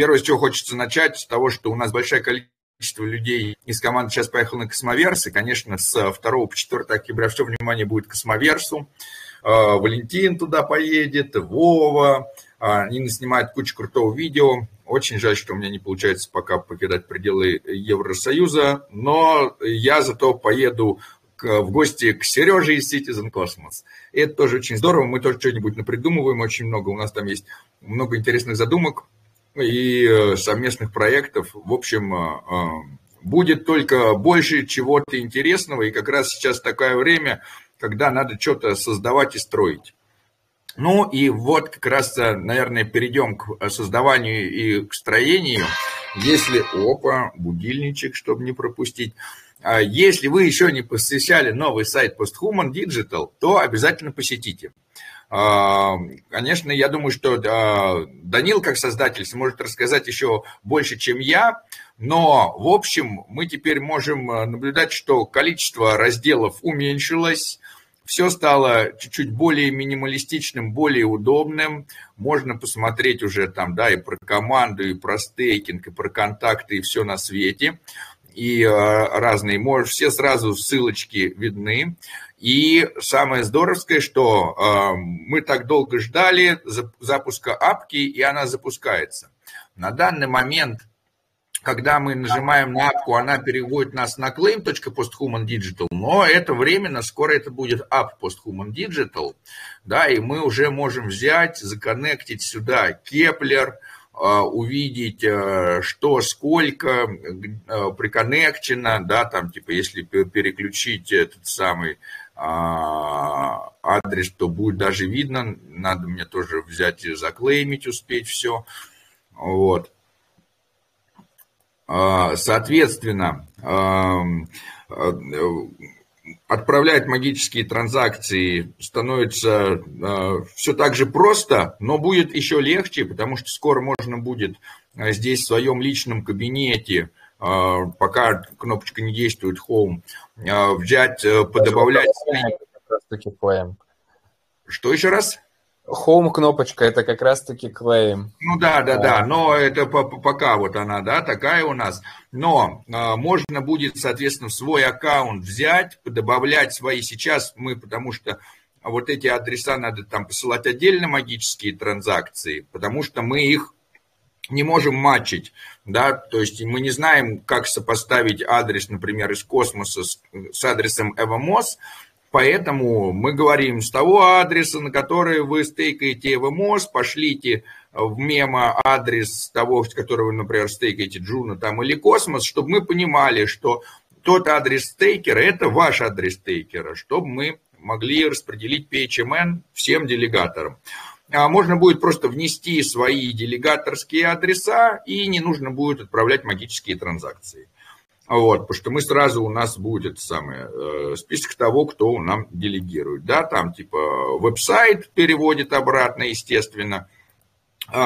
первое, с чего хочется начать, с того, что у нас большое количество людей из команды сейчас поехало на Cosmoverse, и, конечно, с 2 по 4 октября все внимание будет Cosmoverse у. Валентин туда поедет, Вова, Нина снимает кучу крутого видео. Очень жаль, что у меня не получается пока покидать пределы Евросоюза, но я зато поеду в гости к Сереже из Citizen Cosmos. И это тоже очень здорово, мы тоже что-нибудь напридумываем очень много, у нас там есть много интересных задумок и э, совместных проектов. В общем, э, э, будет только больше чего-то интересного, и как раз сейчас такое время, когда надо что-то создавать и строить. Ну и вот как раз, наверное, перейдем к создаванию и к строению. Если, опа, будильничек, чтобы не пропустить. А если вы еще не посещали новый сайт Posthuman Digital, то обязательно посетите. А, конечно, я думаю, что Данил, как создатель, сможет рассказать еще больше, чем я, но, в общем, мы теперь можем наблюдать, что количество разделов уменьшилось, все стало чуть-чуть более минималистичным, более удобным. Можно посмотреть уже там, да, и про команду, и про стейкинг, и про контакты, и все на свете и э, разные, все сразу ссылочки видны. И самое здоровское, что э, мы так долго ждали запуска апки, и она запускается. На данный момент, когда мы нажимаем на апку, она переводит нас на claim.posthumandigital, но это временно, скоро это будет app posthuman да, и мы уже можем взять, законнектить сюда Kepler, а, увидеть, э, что, сколько приконнекчено, да, там, типа, если переключить этот самый а, адрес, то будет даже видно, надо мне тоже взять и заклеймить, успеть все, вот. А, соответственно, отправлять магические транзакции становится все так же просто, но будет еще легче, потому что скоро можно будет здесь в своем личном кабинете, пока кнопочка не действует Home, э, взять, э, подобавлять... Что еще раз? Home кнопочка это как раз-таки claim. Ну да, да, да, но это пока вот она, да, такая у нас. Но а, можно будет, соответственно, в свой аккаунт взять, добавлять свои. Сейчас мы, потому что вот эти адреса надо там посылать отдельно магические транзакции, потому что мы их не можем матчить, да, то есть мы не знаем, как сопоставить адрес, например, из космоса с, с адресом EVMOS, Поэтому мы говорим, с того адреса, на который вы стейкаете EVMOS, пошлите в memo адрес того, с которого вы, например, стейкаете Juno там, или Космос, чтобы мы понимали, что тот адрес стейкера – это ваш адрес стейкера, чтобы мы могли распределить PHMN всем делегаторам. А можно будет просто внести свои делегаторские адреса, и не нужно будет отправлять магические транзакции. Вот, потому что мы сразу, у нас будет самое, э, список того, кто нам делегирует. Да, там типа веб-сайт переводит обратно, естественно.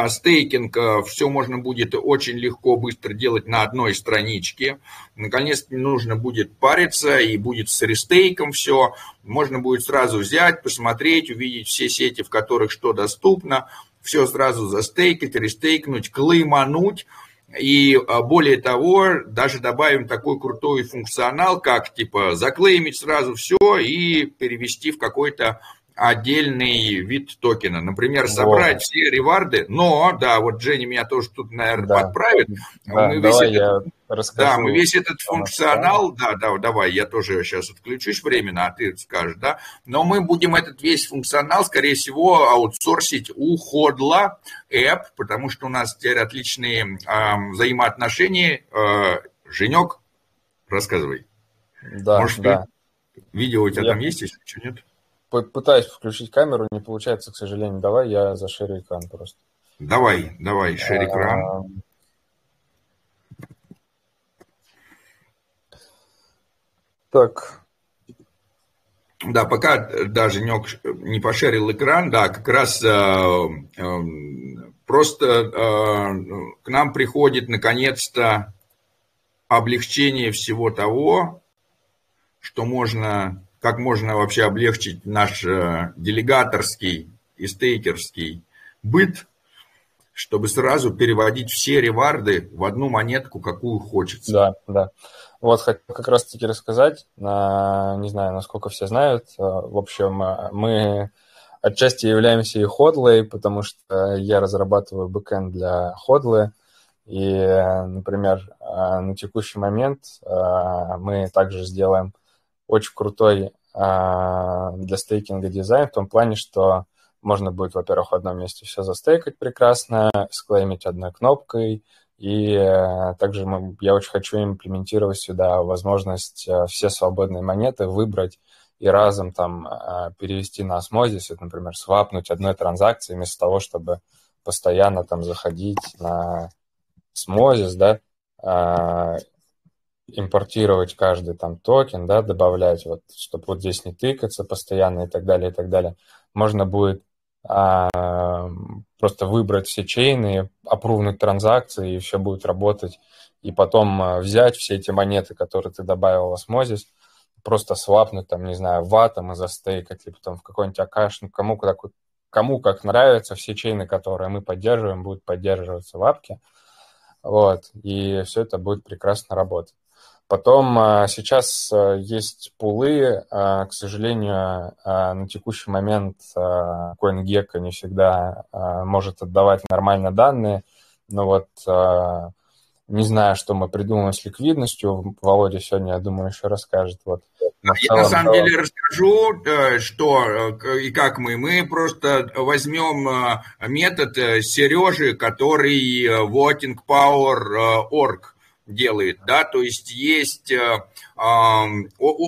Стейкинг, э, все можно будет очень легко, быстро делать на одной страничке. Наконец, не нужно будет париться, и будет с рестейком все. Можно будет сразу взять, посмотреть, увидеть все сети, в которых что доступно. Все сразу застейкать, рестейкнуть, клеймануть – и а, более того, даже добавим такой крутой функционал, как типа заклеймить сразу все и перевести в какой-то отдельный вид токена. Например, собрать вот. все реварды, но, да, вот Женя меня тоже тут, наверное, да. подправит. Да, мы давай весь я этот, расскажу. Да, мы весь этот функционал, да, да, давай, я тоже сейчас отключусь временно, а ты скажешь, да, но мы будем этот весь функционал, скорее всего, аутсорсить у Ходла App, потому что у нас теперь отличные э, взаимоотношения. Э, Женек, рассказывай. Да, Может, да. Видео у тебя я... там есть, если что, нет? Пытаюсь включить камеру, не получается, к сожалению. Давай я зашерю экран просто. Давай, давай, шери экран. Так. Да, пока даже Женек не пошерил экран, да, как раз э, э, просто э, к нам приходит наконец-то облегчение всего того, что можно как можно вообще облегчить наш э, делегаторский и стейкерский быт. чтобы сразу переводить все реварды в одну монетку, какую хочется. Да, да. Вот хотел как раз-таки рассказать, не знаю, насколько все знают. В общем, мы отчасти являемся и Hodley, потому что я разрабатываю бэкэнд для Hodley. И, например, на текущий момент мы также сделаем очень крутой для стейкинга дизайн в том плане, что можно будет, во-первых, в одном месте все застейкать прекрасно, склеймить одной кнопкой, и э, также мы, я очень хочу имплементировать сюда возможность э, все свободные монеты выбрать и разом там э, перевести на осмозис, например, свапнуть одной транзакции вместо того, чтобы постоянно там заходить на осмозис, да, импортировать каждый там токен, да, добавлять, вот, чтобы вот здесь не тыкаться постоянно и так далее, и так далее. Можно будет а, просто выбрать все чейны, опрувнуть транзакции, и все будет работать. И потом а, взять все эти монеты, которые ты добавил в Osmosis, просто свапнуть, там, не знаю, в атом и застейкать, либо там в какой-нибудь акаш, ну, кому, как, кому как нравится, все чейны, которые мы поддерживаем, будут поддерживаться в апке. Вот, и все это будет прекрасно работать. Потом а, сейчас а, есть пулы, а, к сожалению, на текущий момент CoinGecko не всегда может отдавать нормально данные, но вот не знаю, что мы придумаем с ликвидностью. Володя сегодня, я думаю, еще расскажет. Вот. Я на самом деле расскажу, э, что э, и как мы. Мы просто возьмем э, метод Сережи, который Voting Power Org делает, да, то есть есть, э, э,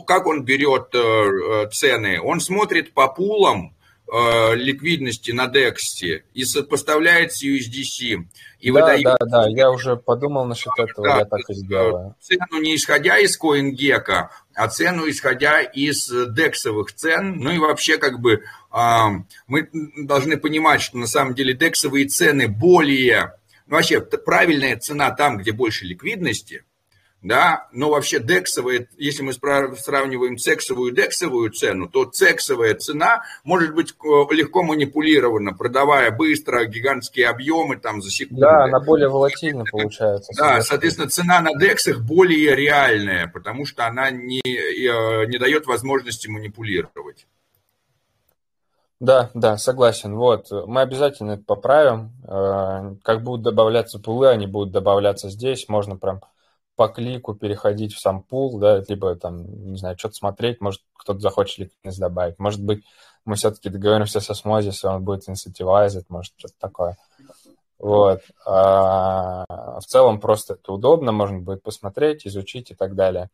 как он берет э, цены, он смотрит по пулам э, ликвидности на DEX и сопоставляет с USDC. И да, выдает... да, да, я уже подумал насчет этого, да, я так и сделаю. Цену не исходя из CoinGecko, а цену исходя из дексовых цен, ну и вообще как бы э, мы должны понимать, что на самом деле дексовые цены более ну, вообще, правильная цена там, где больше ликвидности, да, но вообще дексовая, если мы сравниваем цексовую и дексовую цену, то цексовая цена может быть э, легко манипулирована, продавая быстро гигантские объемы там за секунду. Да, она более волатильна получается. Да, соответственно, цена на дексах более реальная, потому что она не, э, не дает возможности манипулировать. Да, да, согласен. Вот, мы обязательно это поправим. Э, как будут добавляться пулы, они будут добавляться здесь. Можно прям по клику переходить в сам пул, да, либо там, не знаю, что-то смотреть, может, кто-то захочет ликвидность добавить. Может быть, мы все-таки договоримся со Смозис, и он будет инсентивайзить, может, что-то такое. Вот. А в целом просто это удобно, можно будет посмотреть, изучить и так далее.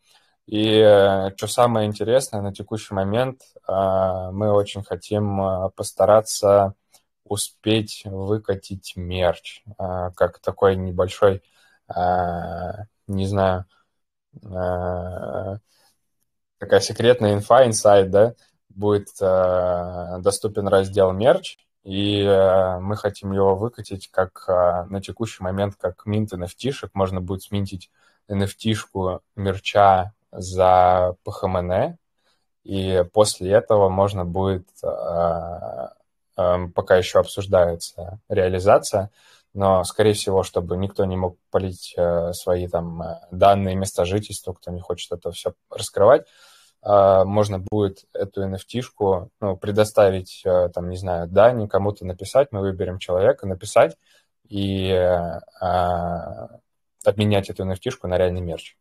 И э, что самое интересное, на текущий момент э, мы очень хотим э, постараться успеть выкатить мерч, как такой небольшой, не знаю, такая секретная инфа, инсайд, да, будет доступен раздел мерч, и мы хотим его выкатить как на текущий момент как минт NFT-шек. Можно будет сминтить NFT-шку мерча за ПХМН, и после этого можно будет, э, э, пока еще обсуждается реализация, но, скорее всего, чтобы никто не мог полить э, свои там данные, места жительства, кто не хочет это все раскрывать, можно будет эту NFT-шку ну, предоставить, там, не знаю, Дани, кому-то написать, мы выберем человека, написать и обменять эту NFT-шку на реальный мерч.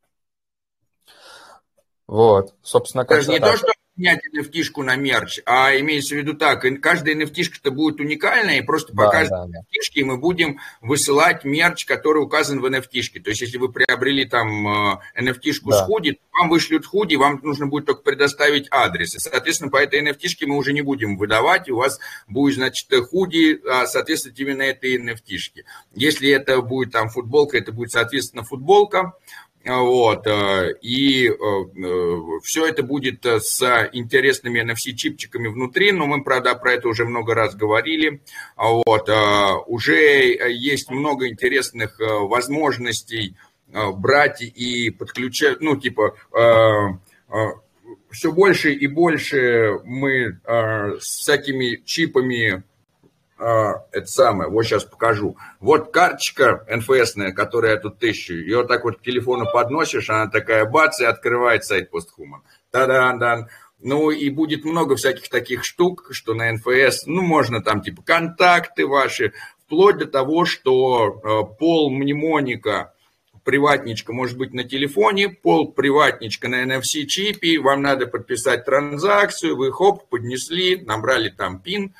Вот, собственно, как не так. то, что менять nft на мерч, а имеется в виду так, каждая nft будет уникальная, и просто по да, каждой да, nft мы будем высылать мерч, который указан в nft То есть, если вы приобрели там nft э, да. с худи, вам вышлют худи, вам нужно будет только предоставить адрес. И, соответственно, по этой nft мы уже не будем выдавать, у вас будет, значит, худи а, соответствовать именно этой nft Если это будет там футболка, это будет, соответственно, футболка. Вот, э, и э, э, все это будет с интересными NFC-чипчиками внутри, но мы, правда, про это уже много раз говорили. Вот, уже есть много интересных возможностей брать и подключать, ну, типа, все больше и больше мы с всякими чипами а, это самое, вот сейчас покажу. Вот карточка НФСная, которая тут тысячу, ее так вот к телефону подносишь, она такая бац, и открывает сайт Постхуман. Та-дан-дан. Ну и будет много всяких таких штук, что на НФС, ну можно там типа контакты ваши, вплоть до того, что э, пол мнемоника, приватничка может быть на телефоне, пол приватничка на NFC-чипе, вам надо подписать транзакцию, вы хоп, поднесли, набрали там пин,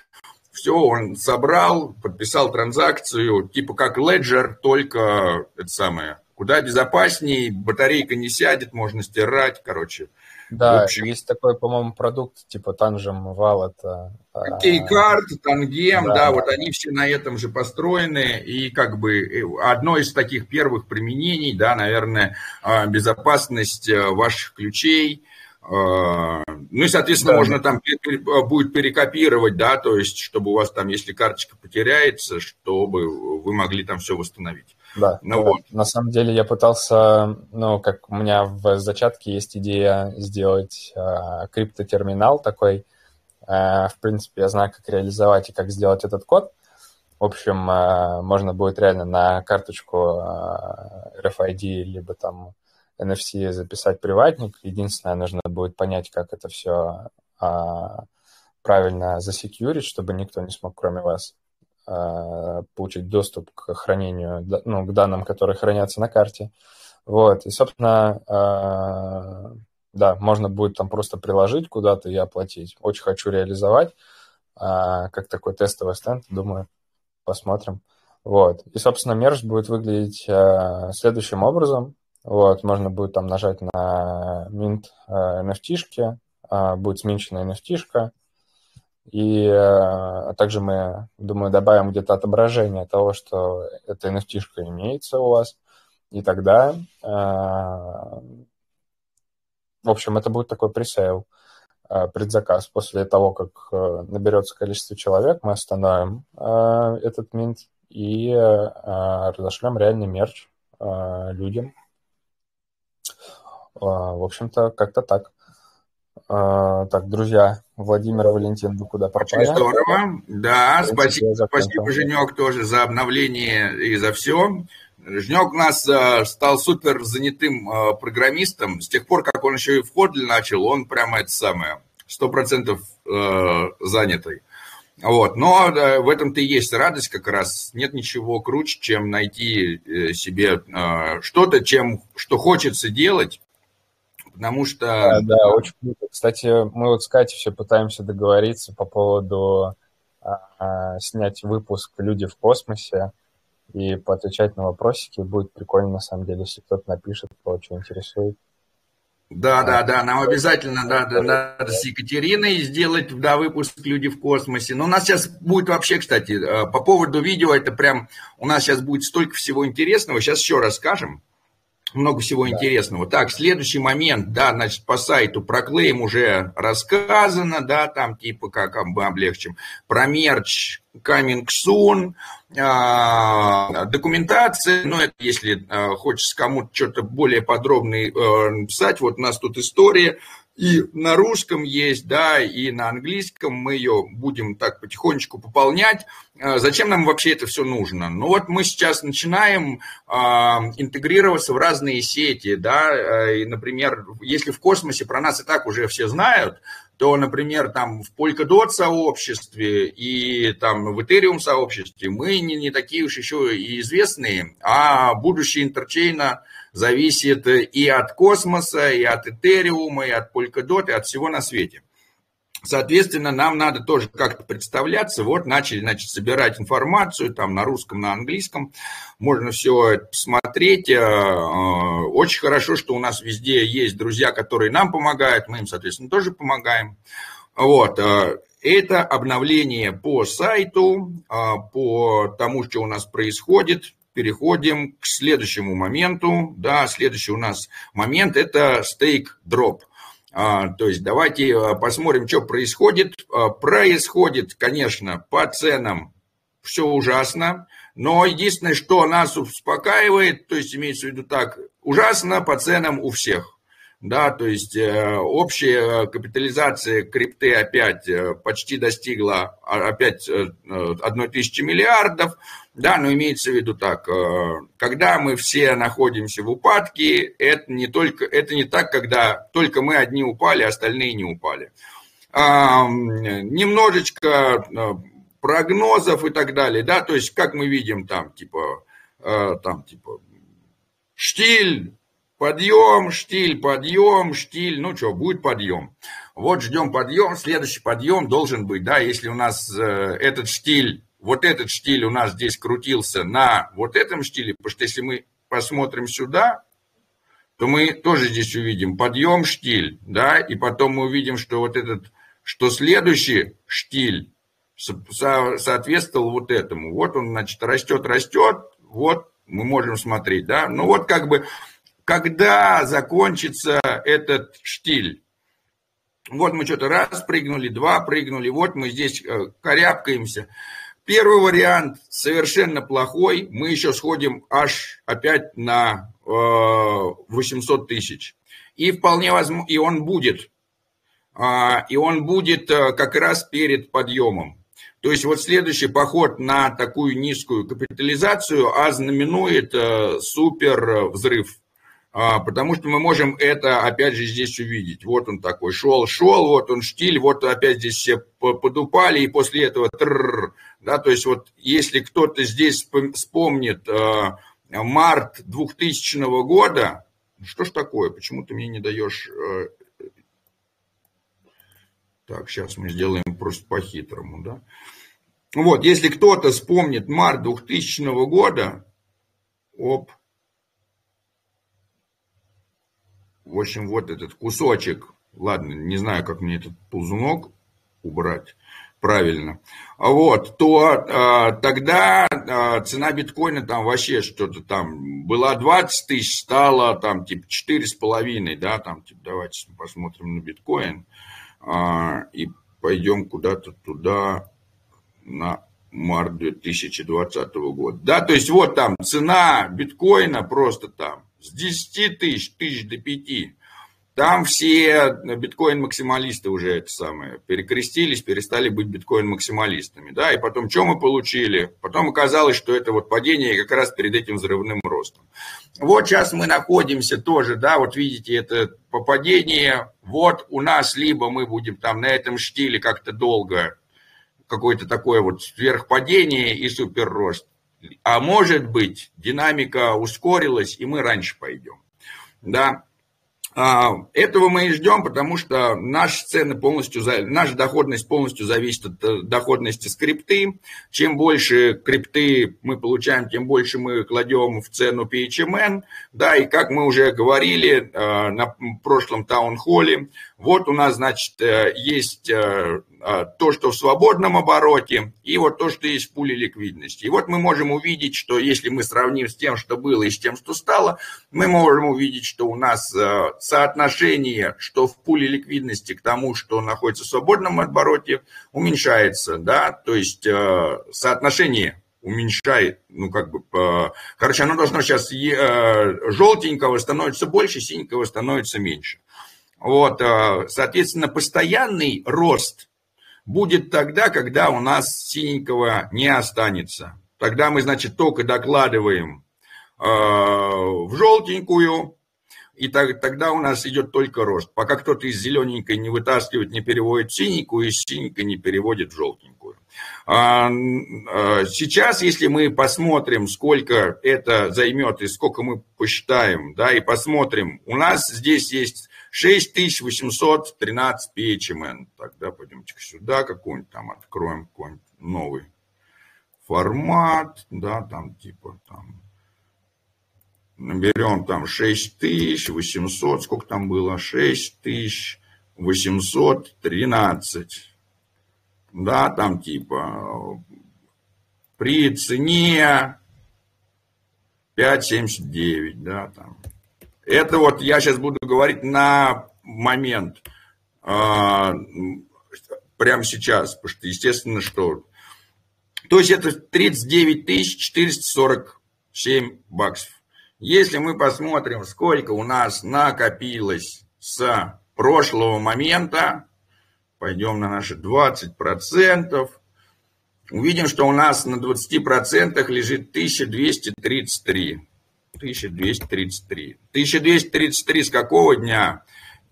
все, он собрал, подписал транзакцию, типа как Ledger, только это самое, куда безопаснее, батарейка не сядет, можно стирать, короче. Да, общем, есть такой, по-моему, продукт типа Tangem Wallet. Кейкарт, Tangem, да, да, вот они все на этом же построены, и как бы э, одно из таких первых применений, да, наверное, а, безопасность э, ваших ключей, а, ну и, соответственно, да. можно там будет перекопировать, да, то есть, чтобы у вас там, если карточка потеряется, чтобы вы могли там все восстановить. Да, ну, вот. на самом деле я пытался, ну, как у меня в зачатке есть идея сделать э, криптотерминал такой. Э, в принципе, я знаю, как реализовать и как сделать этот код. В общем, э, можно будет реально на карточку э, RFID либо там NFC записать приватник. Единственное, нужно будет понять, как это все а, правильно засекьюрить, чтобы никто не смог, кроме вас, а, получить доступ к хранению, ну, к данным, которые хранятся на карте. Вот, и, собственно, а, да, можно будет там просто приложить куда-то и оплатить. Очень хочу реализовать, а, как такой тестовый стенд, думаю, посмотрим. Вот, и, собственно, мерж будет выглядеть а, следующим образом. Вот, можно будет там нажать на Mint NFT-шки, э, будет сменчена NFT-шка, и э, также мы, думаю, добавим где-то отображение того, что эта NFT-шка имеется у вас, и тогда, э, в общем, это будет такой пресейл, предзаказ. После того, как наберется количество человек, мы остановим этот минт и разошлем реальный мерч людям, а, в общем-то, как-то так. А, так, друзья, Владимир и Валентин, вы куда попали? Очень здорово. Да, спасибо, спасибо, Женек, тоже за обновление и за все. Женек у нас а, стал супер занятым программистом. С тех пор, как он еще и в Kotlin начал, он прямо это самое, сто процентов занятый. Вот. Но в этом-то и есть радость как раз. Нет ничего круче, чем найти э, себе э, что-то, чем, что хочется делать. Потому что... Да, да, очень круто. Кстати, мы вот с Катей все пытаемся договориться по поводу а, снять выпуск «Люди в космосе» и поотвечать на вопросики. Будет прикольно, на самом деле, если кто-то напишет, кто что интересует. Да, да, да, нам обязательно надо, надо с Екатериной сделать да, выпуск «Люди в космосе». Но у нас сейчас будет вообще, кстати, э, по поводу видео, это прям, у нас сейчас будет столько всего интересного, сейчас еще расскажем много всего да. интересного. Так, следующий момент, да, значит, по сайту про клейм уже рассказано, да, там типа как мы облегчим. Про мерч coming soon, а, документация, ну, это если а, хочется кому-то что-то более подробное э, писать, вот у нас тут история, и на русском есть, да, и на английском мы ее будем так потихонечку пополнять. А, зачем нам вообще это все нужно? Ну вот мы сейчас начинаем э, интегрироваться в разные сети, да, и, например, если в космосе про нас и так уже все знают, то, например, там в Polkadot сообществе и там в Ethereum сообществе мы не, не такие уж еще и известные, а будущее интерчейна зависит и от космоса, и от Ethereum, и от Polkadot, и от всего на свете. Соответственно, нам надо тоже как-то представляться. Вот начали, значит, собирать информацию там на русском, на английском. Можно все посмотреть. Э, э, очень хорошо, что у нас везде есть друзья, которые нам помогают. Мы им, соответственно, тоже помогаем. Вот. Э, это обновление по сайту, по тому, что у нас происходит переходим к следующему моменту. Да, следующий у нас момент – это стейк дроп. А, то есть давайте а, посмотрим, что происходит. А, происходит, конечно, по ценам все ужасно, но единственное, что нас успокаивает, то есть имеется в виду так, ужасно по ценам у всех. Да, то есть э, общая капитализация крипты опять э, почти достигла а, опять э, одной тысячи миллиардов, да, но имеется в виду так, когда мы все находимся в упадке, это не только, это не так, когда только мы одни упали, а остальные не упали. Немножечко прогнозов и так далее, да, то есть как мы видим там, типа, там, типа, штиль, Подъем, штиль, подъем, штиль. Ну что, будет подъем. Вот ждем подъем. Следующий подъем должен быть, да, если у нас э, этот штиль, вот этот штиль у нас здесь крутился на вот этом штиле, потому что если мы посмотрим сюда, то мы тоже здесь увидим подъем, штиль, да, и потом мы увидим, что вот этот, что следующий штиль соответствовал вот этому. Вот он, значит, растет, растет, вот мы можем смотреть, да. Ну вот как бы когда закончится этот штиль. Вот мы что-то раз прыгнули, два прыгнули, вот мы здесь э, корябкаемся. Первый вариант совершенно плохой, мы еще сходим аж опять на 800 э, тысяч. И вполне возможно, и он будет. А, и он будет э, как раз перед подъемом. То есть вот следующий поход на такую низкую капитализацию ознаменует супер взрыв потому что мы можем это, опять же, здесь увидеть. Вот он такой, шел, шел, вот он штиль, вот опять здесь все подупали, и после этого трррр, да, то есть вот если кто-то здесь вспомнит э, март 2000 года, ну, что ж такое, почему ты мне не даешь... Э, так, сейчас мы сделаем просто по-хитрому, да. Вот, если кто-то вспомнит март 2000 года, оп, В общем, вот этот кусочек, ладно, не знаю, как мне этот ползунок убрать правильно, вот, то а, тогда а, цена биткоина там вообще что-то там была 20 тысяч, стала там типа 4,5, да, там типа давайте посмотрим на биткоин а, и пойдем куда-то туда на март 2020 года. Да, то есть вот там цена биткоина просто там с 10 тысяч, тысяч до 5. Там все биткоин-максималисты уже это самое перекрестились, перестали быть биткоин-максималистами. Да? И потом, что мы получили? Потом оказалось, что это вот падение как раз перед этим взрывным ростом. Вот сейчас мы находимся тоже, да, вот видите, это попадение. Вот у нас либо мы будем там на этом штиле как-то долго, какое-то такое вот сверхпадение и суперрост. А может быть, динамика ускорилась, и мы раньше пойдем. Да, а, этого мы и ждем, потому что наши цены полностью, наша доходность полностью зависит от э, доходности скрипты. Чем больше крипты мы получаем, тем больше мы кладем в цену PHMN. Да, и как мы уже говорили э, на прошлом таунхолле, вот у нас, значит, э, есть то, что в свободном обороте, и вот то, что есть в пуле ликвидности. И вот мы можем увидеть, что если мы сравним с тем, что было, и с тем, что стало, мы можем увидеть, что у нас а, соотношение, что в пуле ликвидности к тому, что находится в свободном обороте, уменьшается, да, то есть а, соотношение уменьшает, ну как бы, короче, оно должно сейчас желтенького становится больше, синенького становится меньше. Вот, соответственно, постоянный рост будет тогда, когда у нас синенького не останется. Тогда мы, значит, только докладываем э, в желтенькую, и так, тогда у нас идет только рост. Пока кто-то из зелененькой не вытаскивает, не переводит синенькую, из синенькой не переводит в желтенькую. А, а, сейчас, если мы посмотрим, сколько это займет и сколько мы посчитаем, да, и посмотрим, у нас здесь есть 6813 PHMN. Тогда пойдемте сюда, какой-нибудь там откроем какой-нибудь новый формат, да, там типа там наберем там 6800, сколько там было, 6813, да, там типа при цене 5,79, да, там это вот я сейчас буду говорить на момент, а, прямо сейчас, потому что, естественно, что... То есть это 39 447 баксов. Если мы посмотрим, сколько у нас накопилось с прошлого момента, пойдем на наши 20%, увидим, что у нас на 20% лежит 1233. 1233. 1233 с какого дня?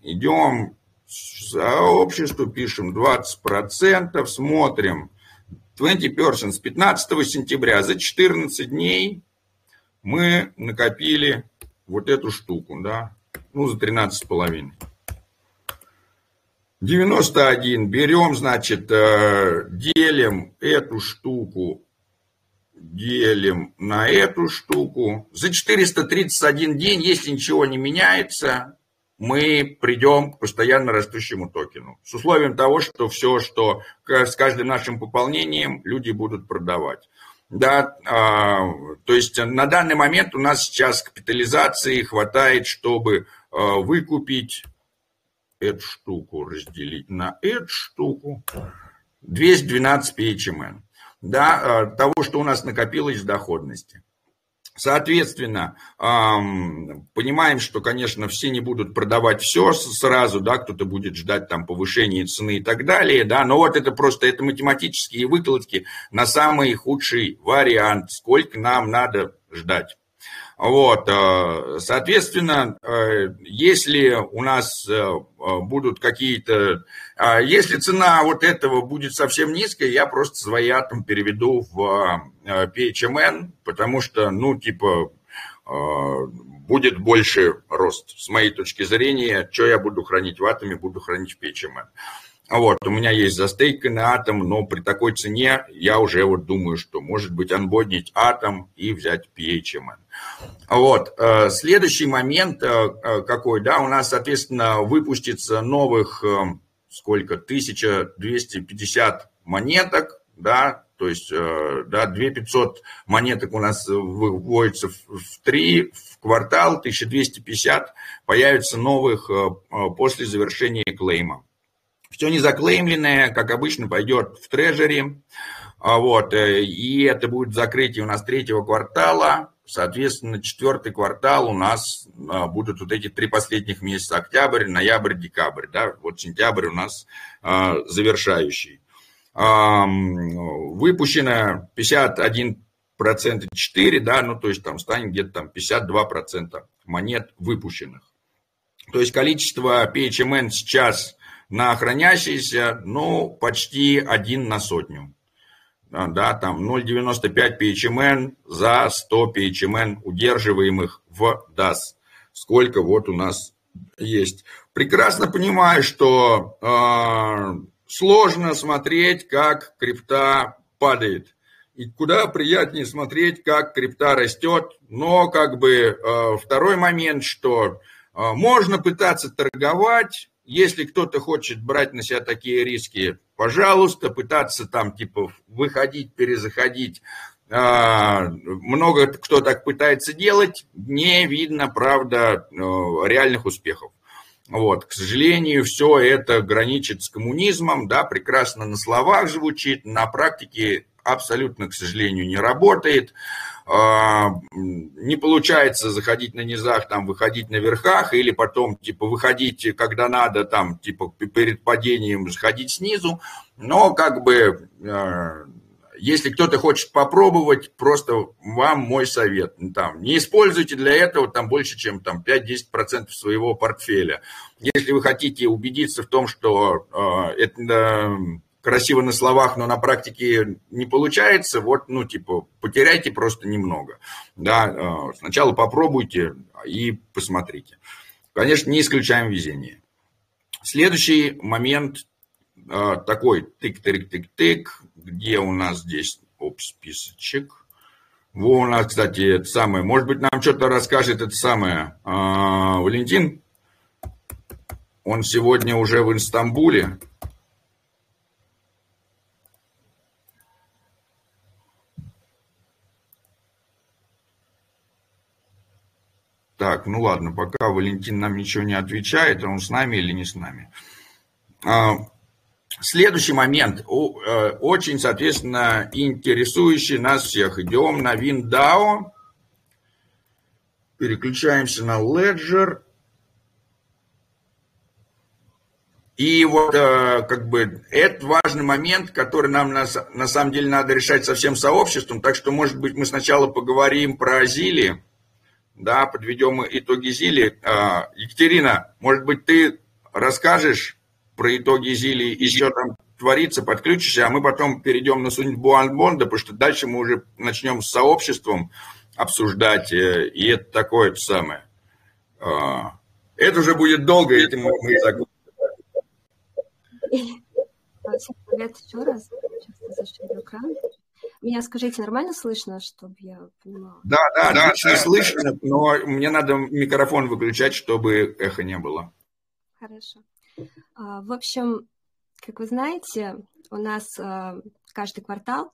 Идем сообществу, пишем 20%, смотрим. 20 persons с 15 сентября за 14 дней мы накопили вот эту штуку, да, ну, за 13 с половиной. 91 берем, значит, э, делим эту штуку, делим на эту штуку. За 431 день, если ничего не меняется, мы придем к постоянно растущему токену. С условием того, что все, что с каждым нашим пополнением люди будут продавать. Да, а, то есть на данный момент у нас сейчас капитализации хватает, чтобы а, выкупить эту штуку, разделить на эту штуку, 212 PHMN. Да, а, того, что у нас накопилось в доходности. Соответственно, понимаем, что, конечно, все не будут продавать все сразу, да, кто-то будет ждать там повышения цены и так далее, да, но вот это просто, это математические выкладки на самый худший вариант, сколько нам надо ждать. Вот, э, соответственно, э, если у нас э, будут какие-то... Если цена вот этого будет совсем низкая, я просто свои атом переведу в PHMN, потому что, ну, типа, будет больше рост. С моей точки зрения, что я буду хранить в атоме, буду хранить в PHMN. Вот, у меня есть застейканный атом, но при такой цене я уже вот думаю, что может быть анбоднить атом и взять PHMN. Вот, э, следующий момент э, э, какой, да, у нас, соответственно, выпустится новых, сколько, 1250 монеток, да, то есть, да, 2500 монеток у нас выводится в 3 в квартал, 1250 появится новых после завершения клейма. Все незаклеймленное, как обычно, пойдет в трежери. А вот, э, и это будет закрытие у нас третьего квартала. Соответственно, четвертый квартал у нас а, будут вот эти три последних месяца. Октябрь, ноябрь, декабрь. Да? Вот сентябрь у нас а, завершающий. Выпущено 51 процента 4, да, ну то есть там станет где-то там 52 процента монет выпущенных. То есть количество PHMN сейчас на хранящиеся, ну, почти один на сотню. А, да, там 0,95 PHMN за 100 PHMN удерживаемых в DAS. Сколько вот у нас есть. Прекрасно понимаю, что э, сложно смотреть, как крипта падает. И куда приятнее смотреть, как крипта растет. Но как бы э, второй момент, что э, можно пытаться торговать, если кто-то хочет брать на себя такие риски, пожалуйста, пытаться там типа выходить, перезаходить. А, много кто так пытается делать, не видно, правда, э, реальных успехов. Вот, к сожалению, все это граничит с коммунизмом, да, прекрасно на словах звучит, на практике абсолютно, к сожалению, не работает. А, не получается заходить на низах, там, выходить на верхах, или потом, типа, выходить, когда надо, там, типа, перед падением заходить снизу, но, как бы, а, если кто-то хочет попробовать, просто вам мой совет. Там, не используйте для этого там, больше, чем там, 5-10% своего портфеля. Если вы хотите убедиться в том, что э, это красиво на словах, но на практике не получается, вот, ну, типа, потеряйте просто немного. Да, э, сначала попробуйте и посмотрите. Конечно, не исключаем везение. Следующий момент э, такой тык-тык-тык-тык, где у нас здесь, оп, списочек. Во у нас, кстати, это самое, может быть, нам что-то расскажет это самое э, Валентин. Он сегодня уже в Инстамбуле. Так, ну ладно, пока Валентин нам ничего не отвечает, он с нами или не с нами. А, следующий момент, э, очень, соответственно, интересующий нас всех. Идем на WinDAO, переключаемся на Ledger. И вот как бы это важный момент, который нам на, на самом деле надо решать со всем сообществом. Так что, может быть, мы сначала поговорим про Зили, да, подведем итоги Зили. Екатерина, может быть, ты расскажешь про итоги Зили и что там творится, подключишься, а мы потом перейдем на судьбу Анбонда, потому что дальше мы уже начнем с сообществом обсуждать, э, и это такое самое. А, это уже будет долго, этим мы так... Всем привет еще раз. Сейчас экран. Меня скажите, нормально слышно, чтобы я понимала? Да, да, да, отлично слышно, но мне надо микрофон выключать, чтобы эхо не было. Хорошо. А, в общем, как вы знаете, у нас а, каждый квартал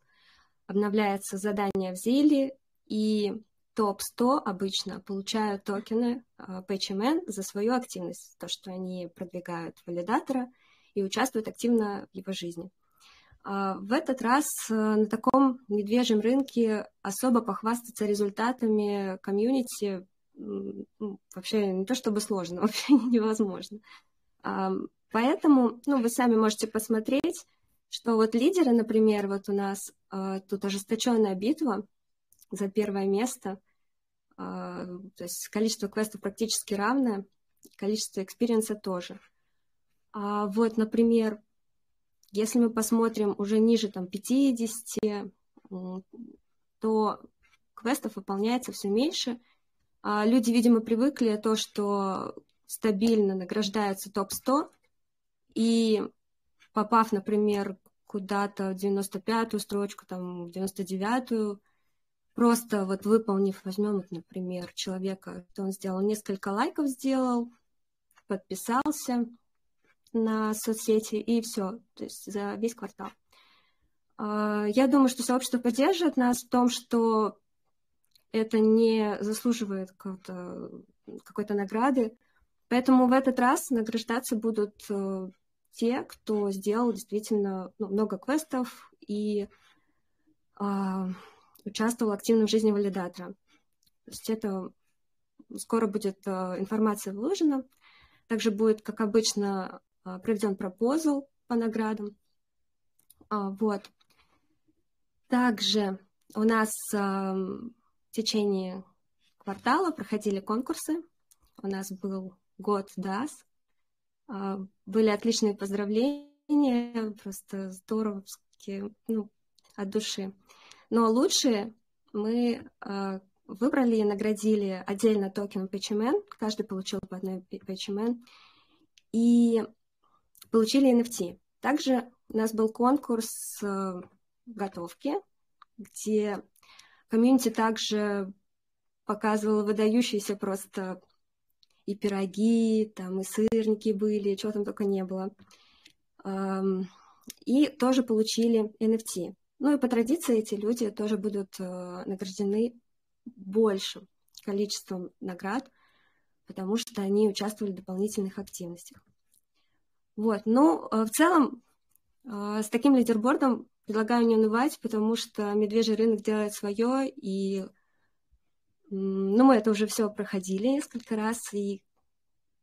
обновляется задание в Зиле, и топ-100 обычно получают токены PHMN за свою активность, то, что они продвигают валидатора и участвуют активно в его жизни. А, в этот раз э, на таком медвежьем рынке особо похвастаться результатами комьюнити вообще не то чтобы сложно, вообще невозможно. Поэтому, ну, вы сами можете посмотреть, что вот лидеры, например, вот у нас э, тут ожесточенная битва за первое место, э, то есть количество квестов практически равное, количество experience а тоже. А вот, например, если мы посмотрим уже ниже там 50, то квестов выполняется все меньше. А люди, видимо, привыкли то, что стабильно награждается топ-100, и попав, например, куда-то в 95-ю строчку, там, в 99-ю, просто вот выполнив, возьмем, например, человека, то он сделал несколько лайков, сделал, подписался на соцсети, и все, то есть за весь квартал. А, я думаю, что сообщество поддержит нас в том, что это не заслуживает какой-то, какой-то награды, поэтому в этот раз награждаться будут э, те, кто сделал действительно ну, много квестов и э, участвовал активно в жизни валидатора. То есть это скоро будет э, информация выложена. Также будет, как обычно, проведен пропозал по наградам. А, вот. Также у нас в течение квартала проходили конкурсы. У нас был год DAS, а, были отличные поздравления, просто здоровские, ну, от души. Но лучшие мы а, выбрали и наградили отдельно токен PHMN, каждый получил по одной PHMN, и получили NFT. Также у нас был конкурс а, готовки, где комьюнити также показывала выдающиеся просто и пироги, там и сырники были, чего там только не было. И тоже получили NFT. Ну и по традиции эти люди тоже будут э, награждены большим количеством наград, потому что они участвовали в дополнительных активностях. Вот, ну, э, в целом, э, с таким лидербордом предлагаю не унывать, потому что медвежий рынок делает свое, и ну, мы это уже все проходили несколько раз, и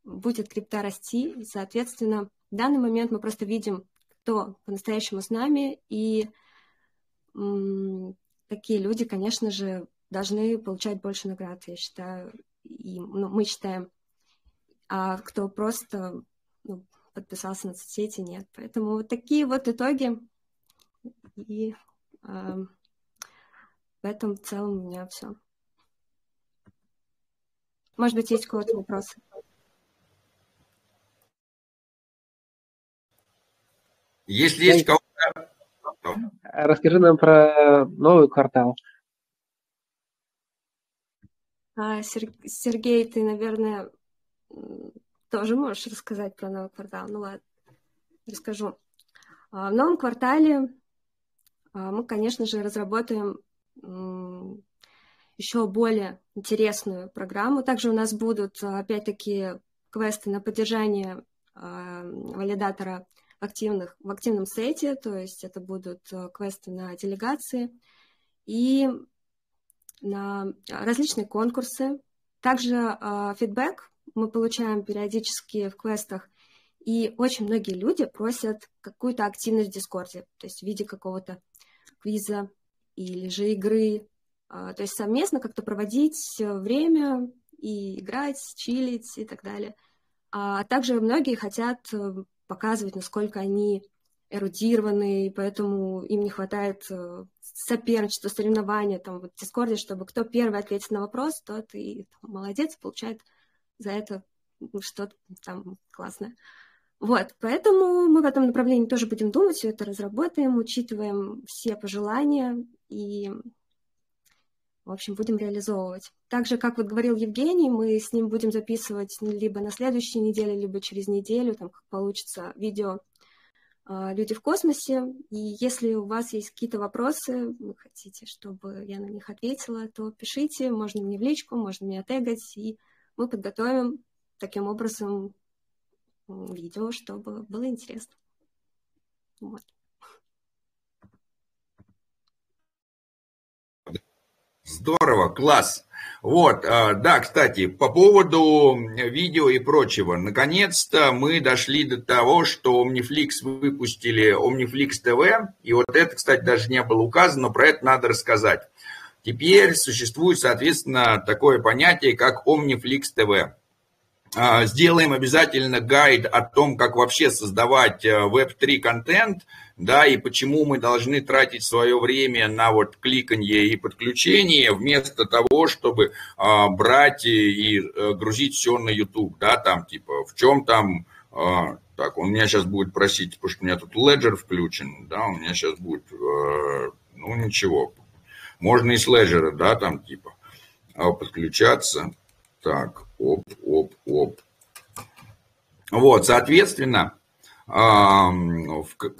будет крипта расти, и, соответственно, в данный момент мы просто видим, кто по-настоящему с нами, и м- такие люди, конечно же, должны получать больше наград, я считаю, и ну, мы считаем, а кто просто ну, подписался на соцсети, нет. Поэтому вот такие вот итоги, и э, в этом в целом у меня все. Может быть, есть какой-то вопрос? Если есть кого-то... Расскажи нам про новый квартал. А, Сергей, ты, наверное, тоже можешь рассказать про новый квартал. Ну ладно, расскажу. А, в новом квартале а, мы, конечно же, разработаем еще более интересную программу. Также у нас будут, опять-таки, квесты на поддержание валидатора активных, в активном сете, то есть это будут квесты на делегации и на различные конкурсы. Также фидбэк мы получаем периодически в квестах И очень многие люди просят какую-то активность в Дискорде, то есть в виде какого-то квиза или же игры, а, то есть совместно как-то проводить время и играть, чилить и так далее. А также многие хотят э, показывать, насколько они эрудированы, и поэтому им не хватает э, соперничества, соревнования там в Дискорде, чтобы кто первый ответит на вопрос, тот и там, молодец, получает за это что-то там классное. Вот, поэтому мы в этом направлении тоже будем думать, все это разработаем, учитываем все пожелания и, в общем, будем реализовывать. Также, как вот говорил Евгений, мы с ним будем записывать либо на следующей неделе, либо через неделю, там, как получится, видео а, «Люди в космосе». И если у вас есть какие-то вопросы, вы хотите, чтобы я на них ответила, то пишите, можно мне в личку, можно меня тегать, и мы подготовим таким образом видео, чтобы было интересно. Вот. Здорово, класс. Вот, а, да, кстати, по поводу видео и прочего. Наконец-то мы дошли до того, что Omniflix выпустили Omniflix TV. И вот это, кстати, даже не было указано, но про это надо рассказать. Теперь существует, соответственно, такое понятие, как Omniflix TV. А, сделаем обязательно гайд о том, как вообще создавать Web3 э, контент, да, и почему мы должны тратить свое время на вот кликанье и подключение, вместо того, чтобы а, брать и, э, грузить все на YouTube, да, там, типа, в чем там, а, так, он меня сейчас будет просить, потому что у меня тут Ledger включен, да, у меня сейчас будет, а, ну, ничего, можно и с Ledger, да, там, типа, подключаться, так, оп, оп, оп. Вот, соответственно,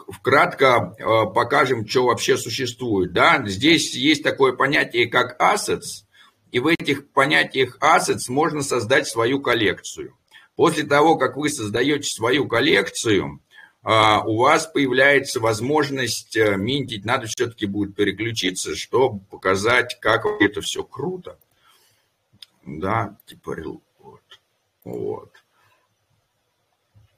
вкратко а, покажем, что вообще существует. Да? Здесь есть такое понятие, как assets, и в этих понятиях assets можно создать свою коллекцию. После того, как вы создаете свою коллекцию, а, у вас появляется возможность э, минтить. Надо все-таки будет переключиться, чтобы показать, как это все круто. Да, типа вот.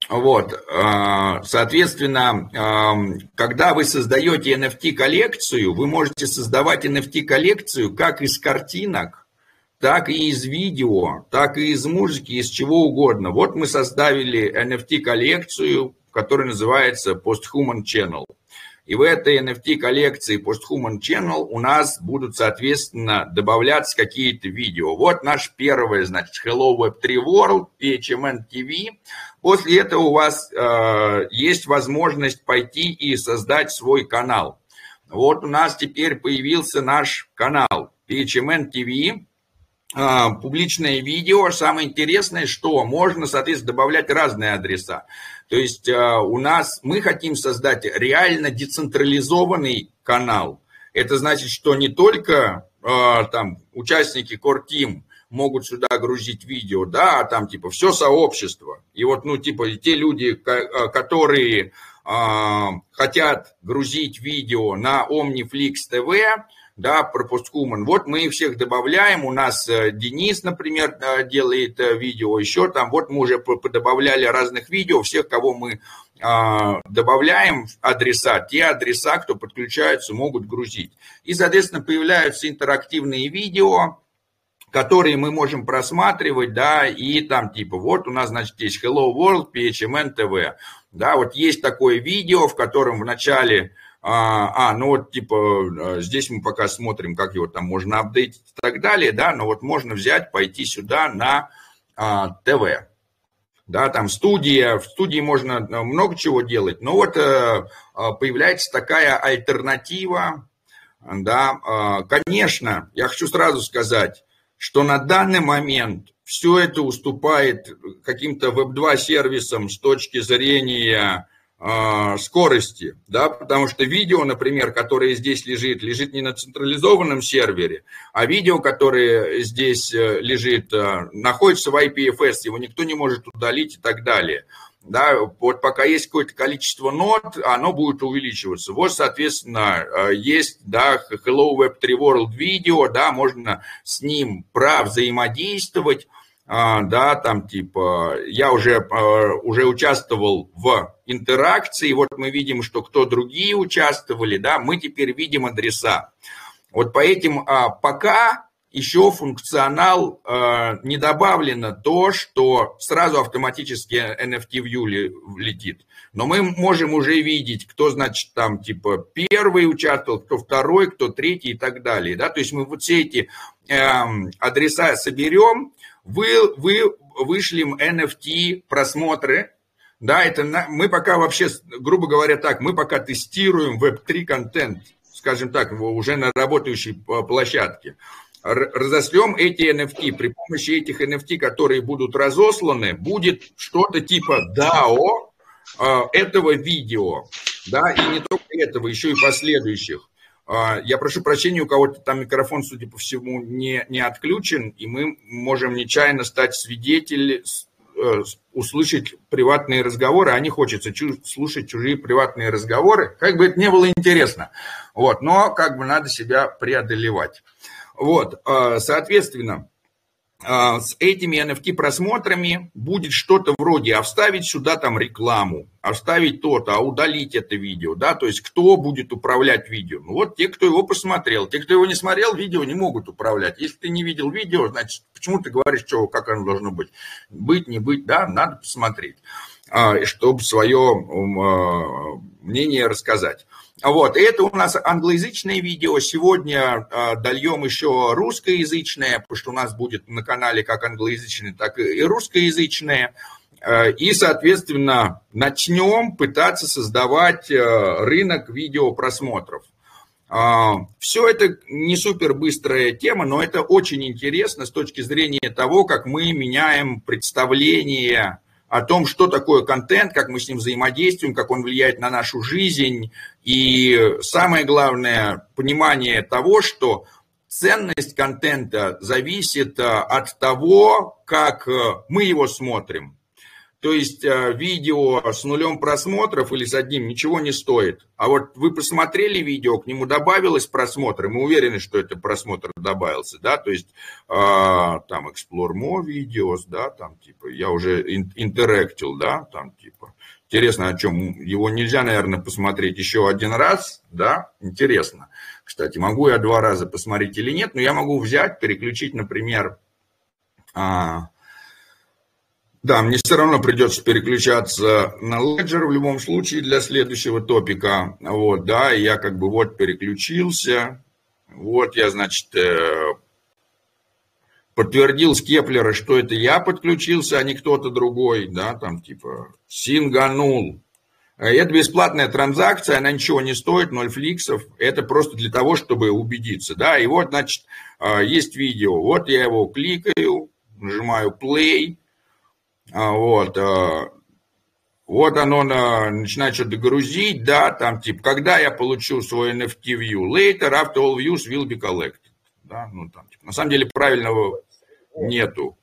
Вот, а, соответственно, когда вы создаете NFT-коллекцию, вы можете создавать NFT-коллекцию как из картинок, так и из видео, так и из музыки, из чего угодно. Вот мы создали NFT-коллекцию, которая называется Posthuman Channel. И в этой NFT-коллекции Posthuman Channel у нас будут, соответственно, добавляться какие-то видео. Вот наш первый, значит, Hello Web 3 World, PHMN TV. После этого у вас э, есть возможность пойти и создать свой канал. Вот у нас теперь появился наш канал PHMN TV. А, публичное видео. Самое интересное, что можно, соответственно, добавлять разные адреса. То есть а, у нас мы хотим создать реально децентрализованный канал. Это значит, что не только а, там участники Team могут сюда грузить видео, да, а там типа все сообщество. И вот, ну, типа те люди, которые хотят грузить видео на OmniFlix TV, да, про постхуман. Вот мы всех добавляем, у нас э, Денис, например, делает э, видео, еще там, вот мы уже подобавляли разных видео, всех, кого мы а, добавляем адреса, те адреса, кто подключаются, могут грузить. И, соответственно, появляются интерактивные видео, которые мы можем просматривать, да, и там типа, вот у нас, значит, есть Hello World, PHMN TV, да, вот есть такое видео, в котором в начале а, а, ну вот типа э, здесь мы пока смотрим, как его там можно апдейтить и так далее, да, но вот можно взять, пойти сюда на а, ТВ. Да, там студия, в студии можно э, много чего делать, но вот а, появляется такая альтернатива, да, а, конечно, я хочу сразу сказать, что на данный момент все это уступает каким-то веб-2 сервисам с точки зрения скорости, да, потому что видео, например, которое здесь лежит, лежит не на централизованном сервере, а видео, которое здесь э, лежит, э, находится в IPFS, его никто не может удалить и так далее. Да, вот пока есть какое-то количество нод, оно будет увеличиваться. Вот, соответственно, э, есть, да, Hello Web 3 World видео, да, можно с ним взаимодействовать, а, да, там типа, я уже, а, уже участвовал в интеракции, вот мы видим, что кто другие участвовали, да, мы теперь видим адреса. Вот по этим а, пока еще функционал не добавлено то, что сразу автоматически NFT View летит. Но мы можем уже видеть, кто, значит, там, типа, первый участвовал, кто второй, кто третий и так далее. Да? То есть мы вот все эти э, адреса соберем, вы, вы вышлем NFT просмотры, да, это на, мы пока вообще, грубо говоря, так, мы пока тестируем Web3 контент, скажем так, уже на работающей площадке. Разошлем эти NFT. При помощи этих NFT, которые будут разосланы, будет что-то типа DAO э, этого видео. Да, и не только этого, еще и последующих. А, я прошу прощения, у кого-то там микрофон, судя по всему, не, не отключен, и мы можем нечаянно стать свидетелем, э, услышать приватные разговоры, а не хочется чу- слушать чужие приватные разговоры, как бы это не было интересно. Вот, но как бы надо себя преодолевать. Вот, э, соответственно, с этими NFT-просмотрами будет что-то вроде, а вставить сюда там рекламу, а вставить то-то, а удалить это видео, да, то есть кто будет управлять видео? Ну вот те, кто его посмотрел. Те, кто его не смотрел, видео не могут управлять. Если ты не видел видео, значит, почему ты говоришь, что, как оно должно быть? Быть, не быть, да, надо посмотреть, а, чтобы свое а, мнение рассказать. Вот, и это у нас англоязычное видео. Сегодня э, дольем еще русскоязычное, потому что у нас будет на канале как англоязычное, так и русскоязычное. Э, и, соответственно, начнем пытаться создавать э, рынок видеопросмотров. Все это не супер быстрая тема, но это очень интересно с точки зрения того, как мы меняем представление о том, что такое контент, как мы с ним взаимодействуем, как он влияет на нашу жизнь. И самое главное, понимание того, что ценность контента зависит э, от того, как э, мы его смотрим. То есть э, видео с нулем просмотров или с одним ничего не стоит. А вот вы посмотрели видео, к нему добавилось просмотры, мы уверены, что это просмотр добавился, да, то есть э, там Explore More видеос, да, там типа, я уже интерактил, да, там типа, интересно, о чем, его нельзя, наверное, посмотреть еще один раз, да, интересно. Кстати, могу я два раза посмотреть или нет, но я могу взять, переключить, например, а, да, мне все равно придется переключаться на Ledger в любом случае для следующего топика. Вот, да, я как бы вот переключился. Вот я, значит, э, подтвердил с Кеплера, что это я подключился, а не кто-то другой, да, там типа синганул. Э, это бесплатная транзакция, она ничего не стоит, ноль фликсов. Это просто для того, чтобы убедиться, да. И вот, значит, э, есть видео. Вот я его кликаю, нажимаю play, а, вот, а, вот оно начинает что-то грузить, да, там типа, когда я получу свой NFT view, later, after all views will be collected. Да, ну, там, типа, на самом деле правильного нету.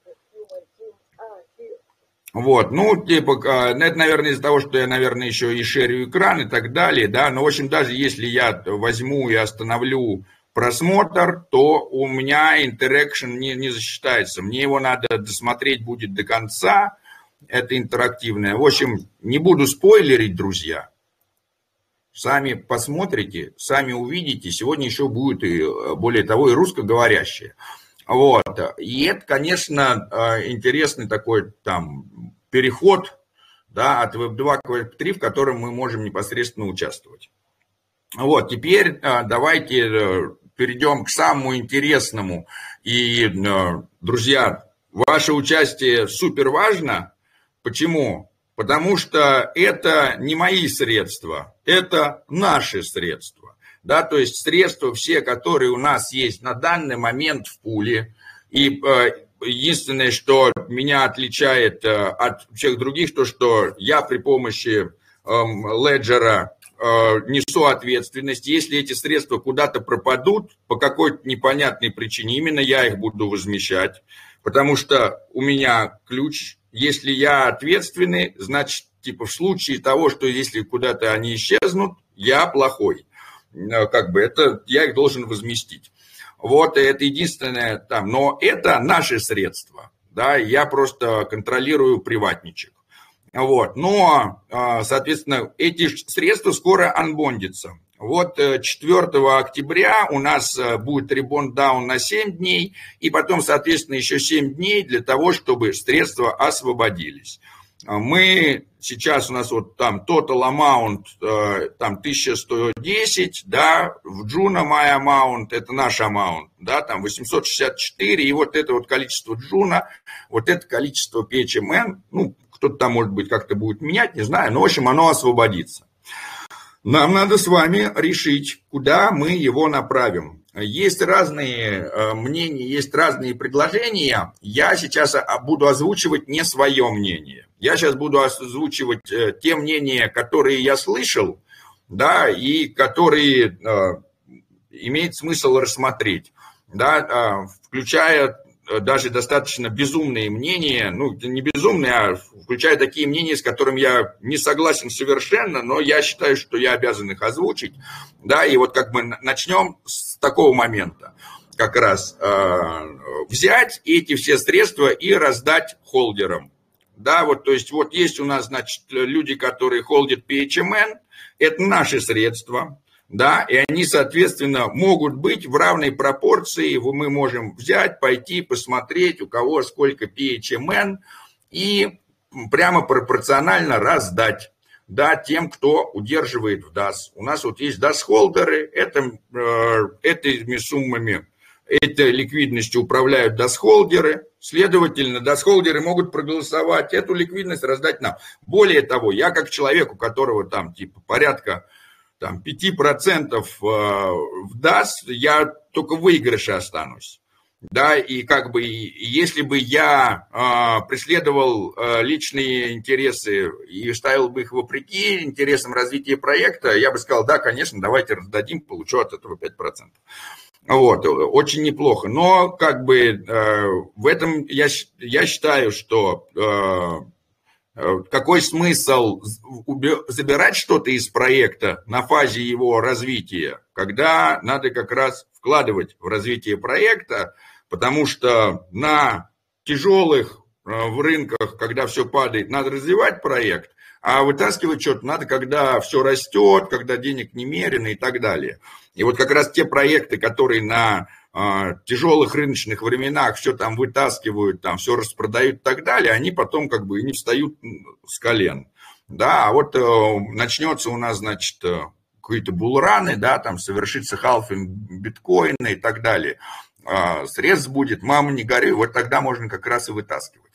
Вот, ну, типа, а, ну, это, наверное, из-за того, что я, наверное, еще и шерю экран и так далее, да, но, в общем, даже если я возьму и остановлю просмотр, то у меня интеракшн не, не засчитается. Мне его надо досмотреть будет до конца, это интерактивное. В общем, не буду спойлерить, друзья. Сами посмотрите, сами увидите. Сегодня еще будет и, более того, и русскоговорящие. Вот. И это, конечно, э, интересный такой там переход да, от Web2 к Web3, в котором мы можем непосредственно участвовать. Вот, теперь э, давайте э, перейдем к самому интересному. И, друзья, ваше участие супер важно. Почему? Потому что это не мои средства, это наши средства. Да, то есть средства все, которые у нас есть на данный момент в пуле. И э, единственное, что меня отличает э, от всех других, то, что я при помощи э, леджера Э, несу ответственность. Если эти средства куда-то пропадут по какой-то непонятной причине, именно я их буду возмещать, потому что у меня ключ. Если я ответственный, значит, типа в случае того, что если куда-то они исчезнут, я плохой. Э, как бы это я их должен возместить. Вот это единственное там. Но это наши средства. да, я просто контролирую приватничек. Вот. Но, а, соответственно, эти средства скоро анбондятся. Вот 4 э, октября у нас э, будет rebond down на 7 дней, и потом, соответственно, еще 7 дней для того, чтобы средства освободились. А мы сейчас у нас вот там total amount э, там 1110, да, в Juno my amount, это наш amount, да, там 864, и вот это вот количество Juno, вот это количество PHMN, ну, кто-то там, может быть, как-то будет менять, не знаю, но, в общем, оно освободится. Нам надо с вами решить, куда мы его направим. Есть разные э, мнения, есть разные предложения. Я сейчас буду озвучивать не свое мнение. Я сейчас буду озвучивать э, те мнения, которые я слышал, да, и которые э, имеет смысл рассмотреть, да, включая даже достаточно безумные мнения, ну, не безумные, а включая такие мнения, с которыми я не согласен совершенно, но я считаю, что я обязан их озвучить, да, и вот как бы начнем с такого момента, как раз э, взять эти все средства и раздать холдерам, да, вот, то есть вот есть у нас, значит, люди, которые холдят PHMN, это наши средства, да, и они, соответственно, могут быть в равной пропорции, мы можем взять, пойти, посмотреть, у кого сколько PHMN, и прямо пропорционально раздать да, тем, кто удерживает в DAS. У нас вот есть DAS-холдеры, это, э, этими суммами, этой ликвидностью управляют DAS-холдеры, следовательно, DAS-холдеры могут проголосовать, эту ликвидность раздать нам. Более того, я как человек, у которого там типа порядка там, 5% э, в даст, я только в выигрыше останусь. Да, и как бы, если бы я э, преследовал э, личные интересы и ставил бы их вопреки интересам развития проекта, я бы сказал, да, конечно, давайте раздадим, получу от этого 5%. Вот, очень неплохо. Но как бы э, в этом я, я считаю, что Э, какой смысл забирать что-то из проекта на фазе его развития, когда надо как раз вкладывать в развитие проекта, потому что на тяжелых э, в рынках, когда все падает, надо развивать проект, а вытаскивать что-то надо, когда все растет, когда денег немерено и так далее. И вот как раз те проекты, которые на тяжелых рыночных временах все там вытаскивают, там все распродают и так далее, они потом как бы не встают с колен. Да, а вот э, начнется у нас, значит, э, какие-то булраны, да, там совершится халфинг биткоина и так далее. Э, срез будет, мама не горюй, вот тогда можно как раз и вытаскивать.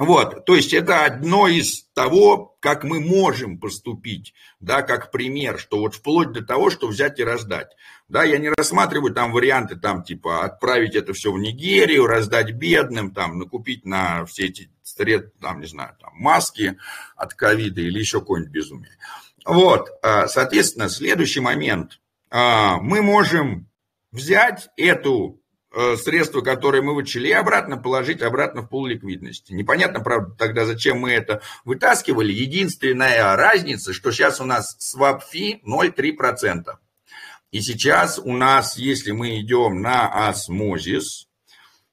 Вот, то есть это одно из того, как мы можем поступить, да, как пример, что вот вплоть до того, что взять и раздать. Да, я не рассматриваю там варианты, там, типа, отправить это все в Нигерию, раздать бедным, там, накупить на все эти сред, там, не знаю, там, маски от ковида или еще какое-нибудь безумие. Вот, а, соответственно, следующий момент. А, мы можем взять эту Э, средства, которые мы вычли, и обратно положить обратно в пул ликвидности. Непонятно, правда, тогда зачем мы это вытаскивали. Единственная разница, что сейчас у нас fee 0,3%. И сейчас у нас, если мы идем на осмозис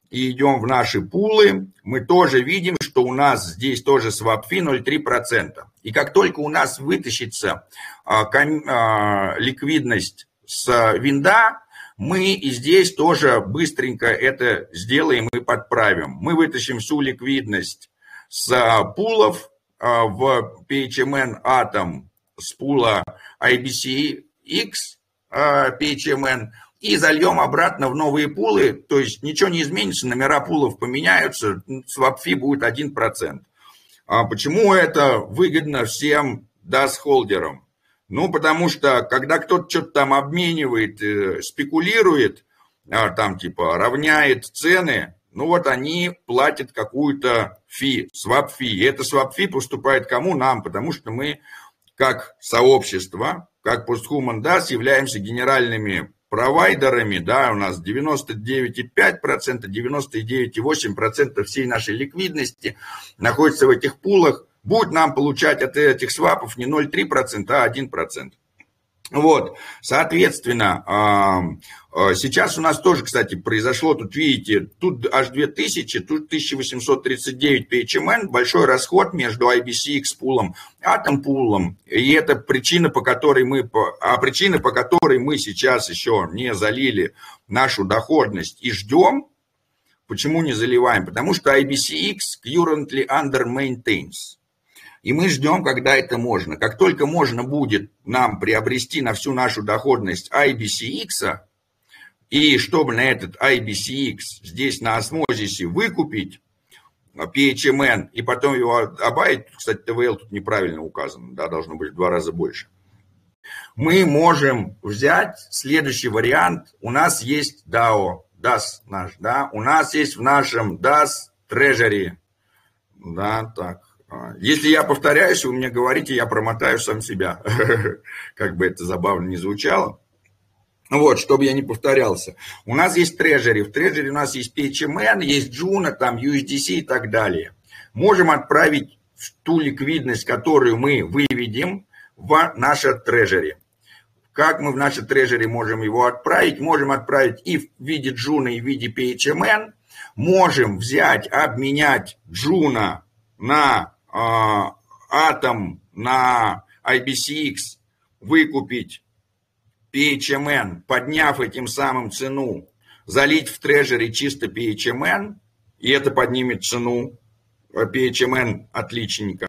и идем в наши пулы, мы тоже видим, что у нас здесь тоже fee 0,3%. И как только у нас вытащится а, а, ликвидность с винда, мы и здесь тоже быстренько это сделаем и подправим. Мы вытащим всю ликвидность с а, пулов а, в PHMN Atom с пула IBCX а, PHMN и зальем обратно в новые пулы, то есть ничего не изменится, номера пулов поменяются, swap fee будет 1%. А почему это выгодно всем DAS- holder ам? Ну, потому что, когда кто-то что-то там обменивает, э, спекулирует, а, там типа равняет цены, ну вот они платят какую-то fee, swap fee. И это swap fee поступает кому? Нам, потому что мы как сообщество, как Posthuman DAS являемся генеральными провайдерами, да, у нас 99,5%, 99,8% всей нашей ликвидности находится в этих пулах, будет нам получать от этих свапов не 0,3%, а 1%. Вот, соответственно, а, сейчас у нас тоже, кстати, произошло, тут видите, тут аж 2000, тут 1839 PHMN, большой расход между IBCX пулом, атом пулом, и это причина, по которой мы, а причина, по которой мы сейчас еще не залили нашу доходность и ждем, почему не заливаем, потому что IBCX currently under maintains. И мы ждем, когда это можно. Как только можно будет нам приобрести на всю нашу доходность IBCX, и чтобы на этот IBCX здесь на осмозисе выкупить PHMN и потом его добавить, кстати, ТВЛ тут неправильно указано, да, должно быть в два раза больше, мы можем взять следующий вариант. У нас есть DAO, DAS наш, да, у нас есть в нашем DAS Treasury, да, так, если я повторяюсь, вы мне говорите, я промотаю сам себя. Как бы это забавно не звучало. Вот, чтобы я не повторялся. У нас есть трежери. В трежере у нас есть PHMN, есть Juno, там USDC и так далее. Можем отправить ту ликвидность, которую мы выведем в наше трежери. Как мы в наше трежери можем его отправить? Можем отправить и в виде Juno, и в виде PHMN. Можем взять, обменять Juno на а, атом на IBCX выкупить PHMN, подняв этим самым цену, залить в трежере чисто PHMN, и это поднимет цену PHMN отличника.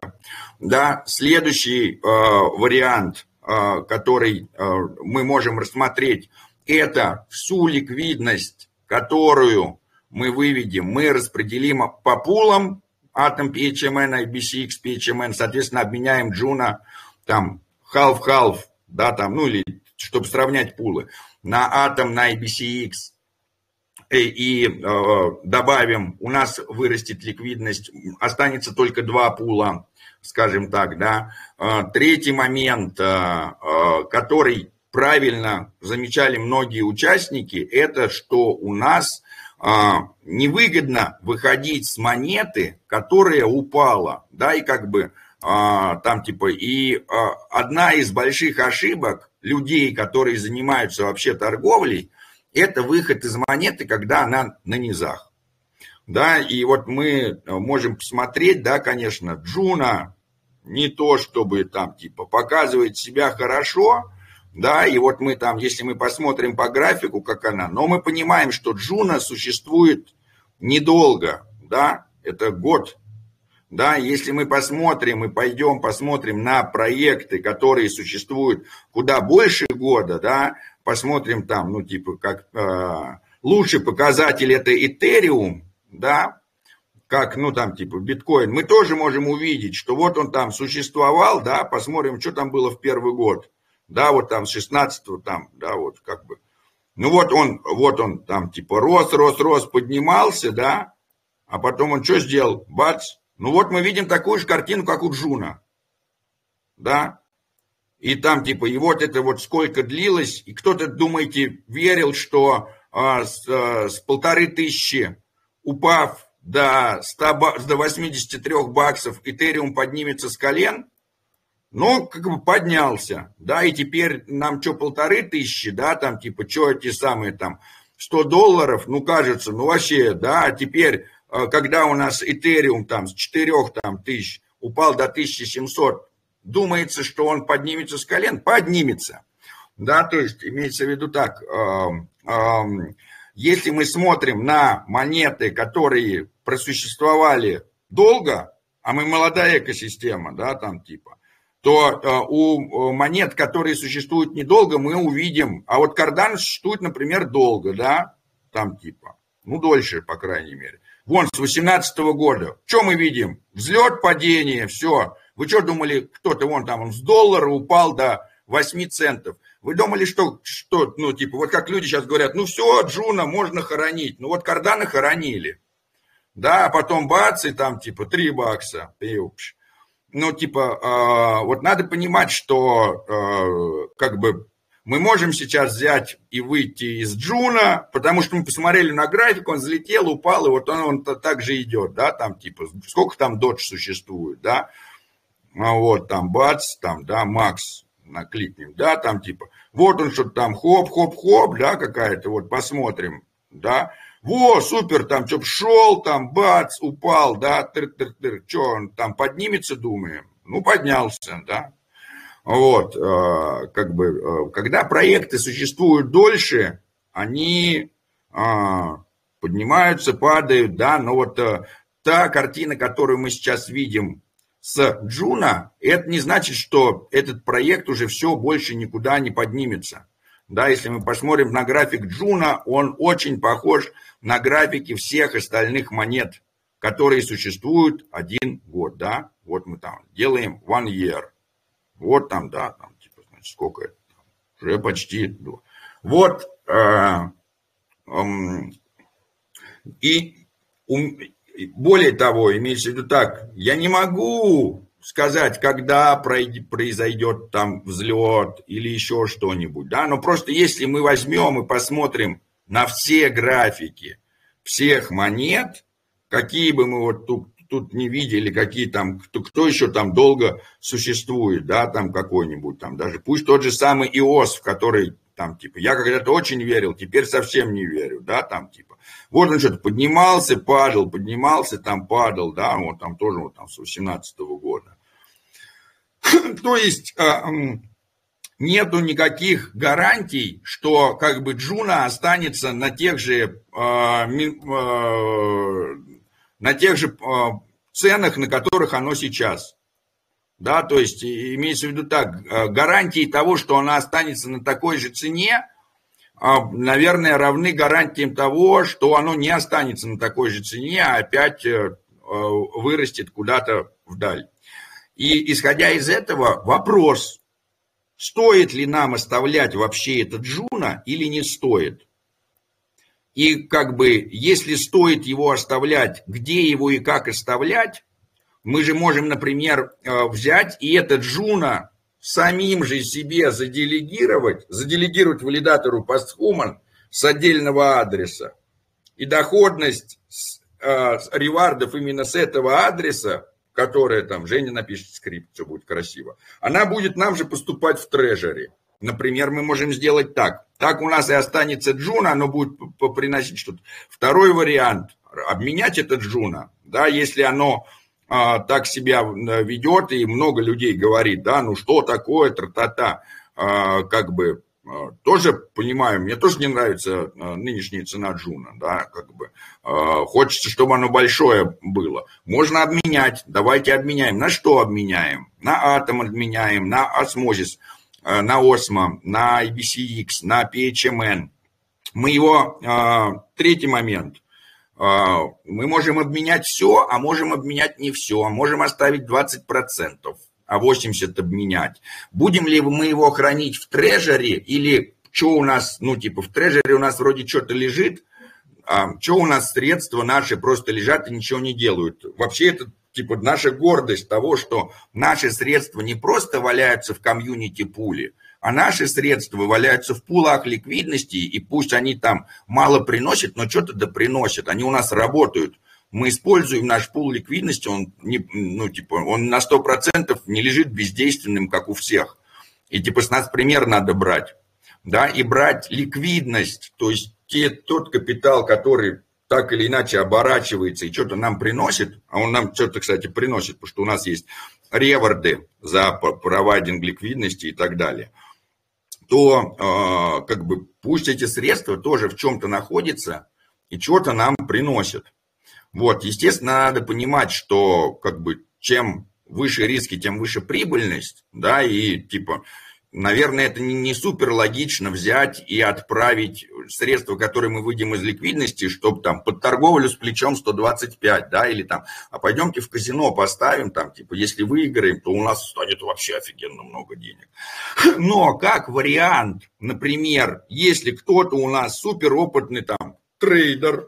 Да, следующий э, вариант, э, который э, мы можем рассмотреть, это всю ликвидность, которую мы выведем, мы распределим по пулам атом PHMN, IBCX, PHMN, соответственно, обменяем Джуна там half-half, да, там, ну или чтобы сравнять пулы, на атом, на IBCX, и, и э, добавим, у нас вырастет ликвидность, останется только два пула, скажем так, да. Э, третий момент, э, э, который правильно замечали многие участники, это что у нас невыгодно выходить с монеты, которая упала, да, и как бы а, там типа, и а, одна из больших ошибок людей, которые занимаются вообще торговлей, это выход из монеты, когда она на низах. Да, и вот мы можем посмотреть, да, конечно, Juno не то, чтобы там типа показывает себя хорошо, да, и вот мы там, если мы посмотрим по графику, как она, но мы понимаем, что Juno существует недолго, да, это год, да, если мы посмотрим и пойдем посмотрим на проекты, которые существуют куда больше года, да, посмотрим там, ну, типа, как э, лучший показатель это Ethereum, да, как, ну, там, типа, биткоин, мы тоже можем увидеть, что вот он там существовал, да, посмотрим, что там было в первый год да, вот там с 16 там, да, вот как бы. Ну вот он, вот он там типа рос, рос, рос, поднимался, да, а потом он что сделал? Бац. Ну вот мы видим такую же картину, как у Juno, да, и там типа, и вот это вот сколько длилось, и кто-то, думаете, верил, что а, с, а, с полторы тысячи, упав до, 100, до 83 баксов, Ethereum поднимется с колен – ну, как бы поднялся, да, и теперь нам что, полторы тысячи, да, там, типа, что эти самые там 100 долларов, ну, кажется, ну, вообще, да, а теперь, э, когда у нас Этериум там с 4 там, тысяч упал до 1700, думается, что он поднимется с колен, поднимется, да, то есть имеется в виду так, эм, эм, если мы смотрим на монеты, которые просуществовали долго, а мы молодая экосистема, да, там типа, то э, у монет, которые существуют недолго, мы увидим. А вот кардан существует, например, долго, да, там типа, ну, дольше, по крайней мере. Вон, с 18 года. Что мы видим? Взлет, падение, все. Вы что думали, кто-то вон там он с доллара упал до 8 центов. Вы думали, что, что, ну, типа, вот как люди сейчас говорят, ну, все, Джуна можно хоронить. Ну, вот карданы хоронили. Да, а потом бац, и там, типа, 3 бакса. Пиупш ну, типа, э, вот надо понимать, что э, как бы мы можем сейчас взять и выйти из Juno, потому что мы посмотрели на график, он взлетел, упал, и вот он, он так же идет, да, там типа, сколько там Doge существует, да, а вот там бац, там, да, макс, накликнем, да, там типа, вот он что-то там, хоп-хоп-хоп, да, какая-то, вот посмотрим, да, во, супер, там что шел, там бац, упал, да, тыр-тыр-тыр, что он там поднимется, думаем, ну, поднялся, да, вот, э, как бы, э, когда проекты существуют дольше, они э, поднимаются, падают, да, но вот э, та картина, которую мы сейчас видим с Juno, это не значит, что этот проект уже все больше никуда не поднимется. Да, если мы посмотрим на график Juno, он очень похож на графики всех остальных монет, которые существуют один год, да. Вот мы там делаем one year. Вот там, да, там, типа, значит, сколько это? Уже почти. Вот, э, э, и более того, имеется в виду так, я не могу сказать, когда произойдет там взлет или еще что-нибудь, да, но просто если мы возьмем и посмотрим на все графики всех монет, какие бы мы вот тут, тут не видели, какие там, кто, кто еще там долго существует, да, там какой-нибудь там, даже пусть тот же самый ИОС, в который там, типа, я когда-то очень верил, теперь совсем не верю, да, там, типа, вот он что-то поднимался, падал, поднимался, там падал, да, вот там тоже вот там с 18 -го года. То есть а, нету никаких гарантий, что как бы Джуна останется на тех же, а, а, на тех же ценах, на которых оно сейчас. Да, то есть имеется в виду так, гарантии того, что она останется на такой же цене, наверное, равны гарантиям того, что оно не останется на такой же цене, а опять э, э, вырастет куда-то вдаль. И исходя из этого, вопрос, стоит ли нам оставлять вообще этот Juno или не стоит. И как бы, если стоит его оставлять, где его и как оставлять, мы же можем, например, э, взять и этот Juno самим же себе заделегировать, заделегировать валидатору постхуман с отдельного адреса. И доходность э, ревардов именно с этого адреса, которая там, Женя напишет скрипт, все будет красиво, она будет нам же поступать в трежери. Например, мы можем сделать так. Так у нас и останется джуна, оно будет приносить что-то. Второй вариант. Обменять это джуна, да, если оно а, так себя э, ведет, и много людей говорит, да, ну что такое, тра-та-та, а, как бы, тоже понимаю, мне тоже не нравится а, нынешняя цена Juno, да, как бы, а, хочется, чтобы оно большое было. Можно обменять, давайте обменяем. На что обменяем? На атом обменяем, на Osmosis, а, на OSMO, на IBCX, на PHMN. Мы его, а, третий момент – а, мы можем обменять все, а можем обменять не все, а можем оставить 20%, а 80% обменять. Будем ли мы его хранить в трежере или что у нас, ну типа в трежере у нас вроде что-то лежит, а что у нас средства наши просто лежат и ничего не делают. Вообще это типа наша гордость того, что наши средства не просто валяются в комьюнити пуле, а наши средства валяются в пулах ликвидности, и пусть они там мало приносят, но что-то да приносят, они у нас работают. Мы используем наш пул ликвидности, он, не, ну, типа, он на 100% не лежит бездейственным, как у всех. И типа с нас пример надо брать. Да, и брать ликвидность, то есть те, тот капитал, который так или иначе оборачивается и что-то нам приносит, а он нам что-то, кстати, приносит, потому что у нас есть реворды за провайдинг ликвидности и так далее – то а, как бы пусть эти средства тоже в чем-то находятся и что-то нам приносят. Вот, естественно, надо понимать, что как бы чем выше риски, тем выше прибыльность, да, и типа наверное, это не, не супер логично взять и отправить средства, которые мы выйдем из ликвидности, чтобы там под торговлю с плечом 125, да, или там, а пойдемте в казино поставим, там, типа, если выиграем, то у нас станет вообще офигенно много денег. Но как вариант, например, если кто-то у нас суперопытный там трейдер,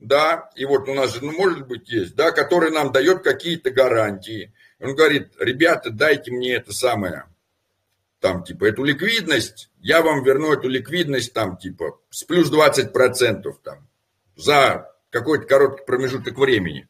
да, и вот у нас же, ну, может быть, есть, да, который нам дает какие-то гарантии. Он говорит, ребята, дайте мне это самое, там, типа, эту ликвидность, я вам верну эту ликвидность, там, типа, с плюс 20% там, за какой-то короткий промежуток времени.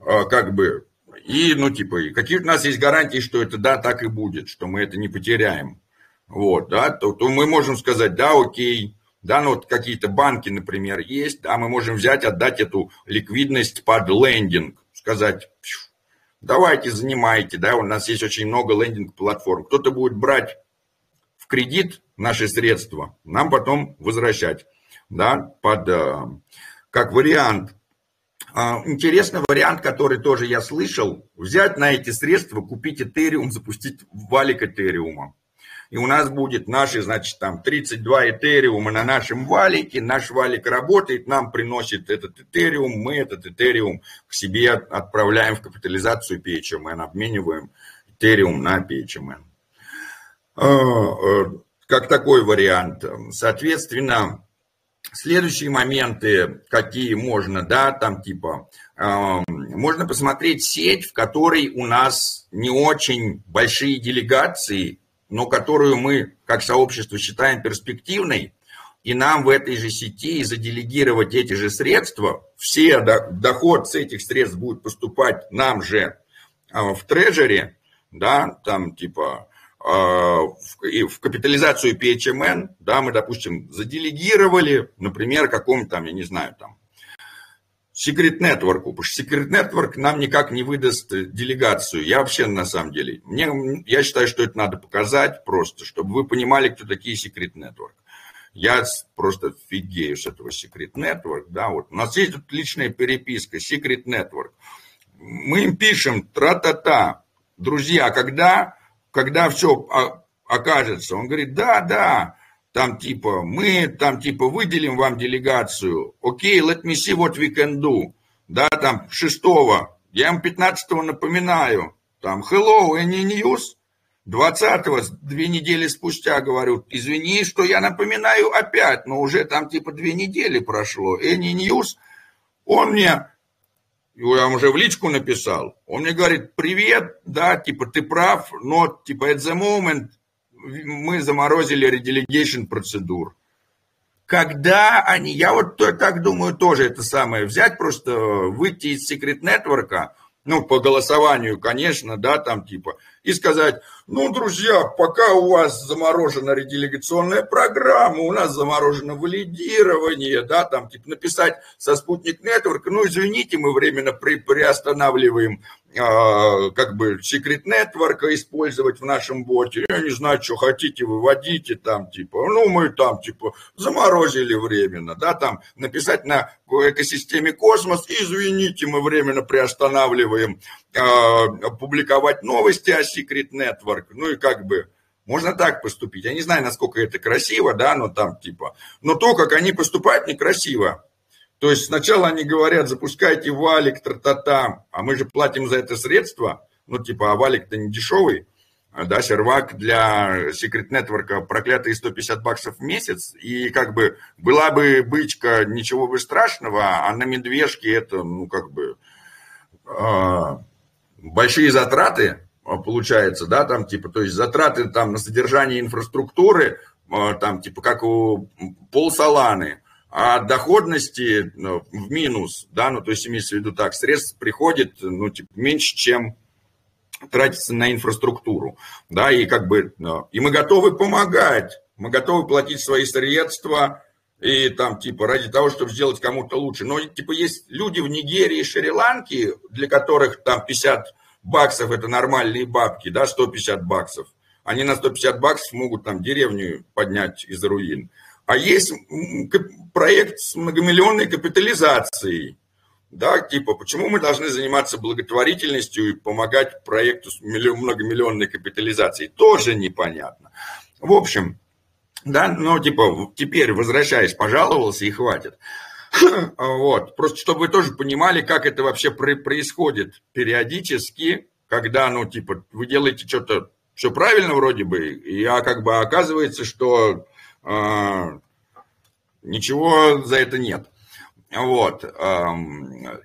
А, как бы, И, ну, типа, какие у нас есть гарантии, что это, да, так и будет, что мы это не потеряем. Вот, да, то, то мы можем сказать, да, окей, да, ну вот какие-то банки, например, есть, да, мы можем взять, отдать эту ликвидность под лендинг, сказать, давайте, занимайте, да, у нас есть очень много лендинг-платформ. Кто-то будет брать в кредит наши средства, нам потом возвращать, да, под, э, как вариант. А, интересный вариант, который тоже я слышал, взять на эти средства, купить Этериум, запустить валик Этериума и у нас будет наши, значит, там 32 этериума на нашем валике, наш валик работает, нам приносит этот этериум, мы этот этериум к себе отправляем в капитализацию PHMN, обмениваем этериум на PHMN. А, э, как такой вариант. Соответственно, следующие моменты, какие можно, да, там типа, а, можно посмотреть сеть, в которой у нас не очень большие делегации, но которую мы как сообщество считаем перспективной, и нам в этой же сети заделегировать эти же средства, все доход с этих средств будет поступать нам же а, в трежере, да, там типа а, в капитализацию PHMN, да, мы, допустим, заделегировали, например, какому-то там, я не знаю, там, Secret Network, потому что Secret Network нам никак не выдаст э, делегацию. Я вообще, на самом деле, мне, я считаю, что это надо показать просто, чтобы вы понимали, кто такие Secret Network. Я просто фигею с этого Secret Network, да, вот. У нас есть тут личная переписка, Secret Network. Мы им пишем, тра-та-та, друзья, когда, когда все окажется? Он говорит, да, да, там типа, мы там типа выделим вам делегацию, окей, okay, let me see what we can do, да, там шестого, я им 15 напоминаю, там, hello, any news, 20-го, две недели спустя, говорю, извини, что я напоминаю опять, но уже там типа две недели прошло, any news, он мне, я уже в личку написал, он мне говорит, привет, да, типа, ты прав, но, типа, at the moment, мы заморозили redelegation процедур. Когда они, я вот так думаю тоже это самое, взять просто, выйти из секрет нетворка, ну, по голосованию, конечно, да, там типа, и сказать, ну, друзья, пока у вас заморожена ределегационная программа, у нас заморожено валидирование, да, там, типа, написать со спутник нетворк, ну, извините, мы временно при, приостанавливаем как бы секрет нетворка использовать в нашем боте. Я не знаю, что хотите, выводите там, типа, ну, мы там, типа, заморозили временно, да, там, написать на экосистеме космос, извините, мы временно приостанавливаем э, публиковать новости о секрет нетворк, ну, и как бы, можно так поступить. Я не знаю, насколько это красиво, да, но там, типа, но то, как они поступают, некрасиво. То есть сначала они говорят, запускайте валик, тра-та-та, а мы же платим за это средства, ну типа, а валик-то не дешевый, да, сервак для Secret Network проклятые 150 баксов в месяц, и как бы была бы бычка, ничего бы страшного, а на медвежке это, ну как бы, э, большие затраты, а, получается, да, там типа, то есть затраты там на содержание инфраструктуры, э, там типа как у пол Соланы, а доходности ну, в минус, да, ну, то есть имеется в виду так, средств приходит, ну, типа, меньше, чем тратится на инфраструктуру, да, и как бы, ну, и мы готовы помогать, мы готовы платить свои средства, и там, типа, ради того, чтобы сделать кому-то лучше. Но, типа, есть люди в Нигерии и Шри-Ланке, для которых там 50 баксов – это нормальные бабки, да, 150 баксов. Они на 150 баксов могут там деревню поднять из руин. А есть проект с многомиллионной капитализацией. Да, типа, почему мы должны заниматься благотворительностью и помогать проекту с многомиллионной капитализацией? Тоже непонятно. В общем, да, ну, типа, теперь, возвращаясь, пожаловался и хватит. Вот, просто чтобы вы тоже понимали, как это вообще происходит периодически, когда, ну, типа, вы делаете что-то все правильно вроде бы, и а как бы оказывается, что ничего за это нет. Вот.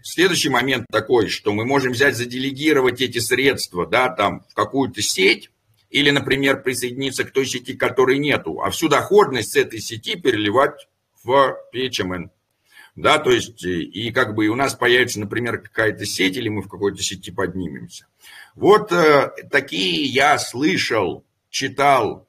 Следующий момент такой, что мы можем взять, заделегировать эти средства, да, там, в какую-то сеть, или, например, присоединиться к той сети, которой нету, а всю доходность с этой сети переливать в PHMN. да, то есть и как бы и у нас появится, например, какая-то сеть, или мы в какой-то сети поднимемся. Вот э, такие я слышал, читал э,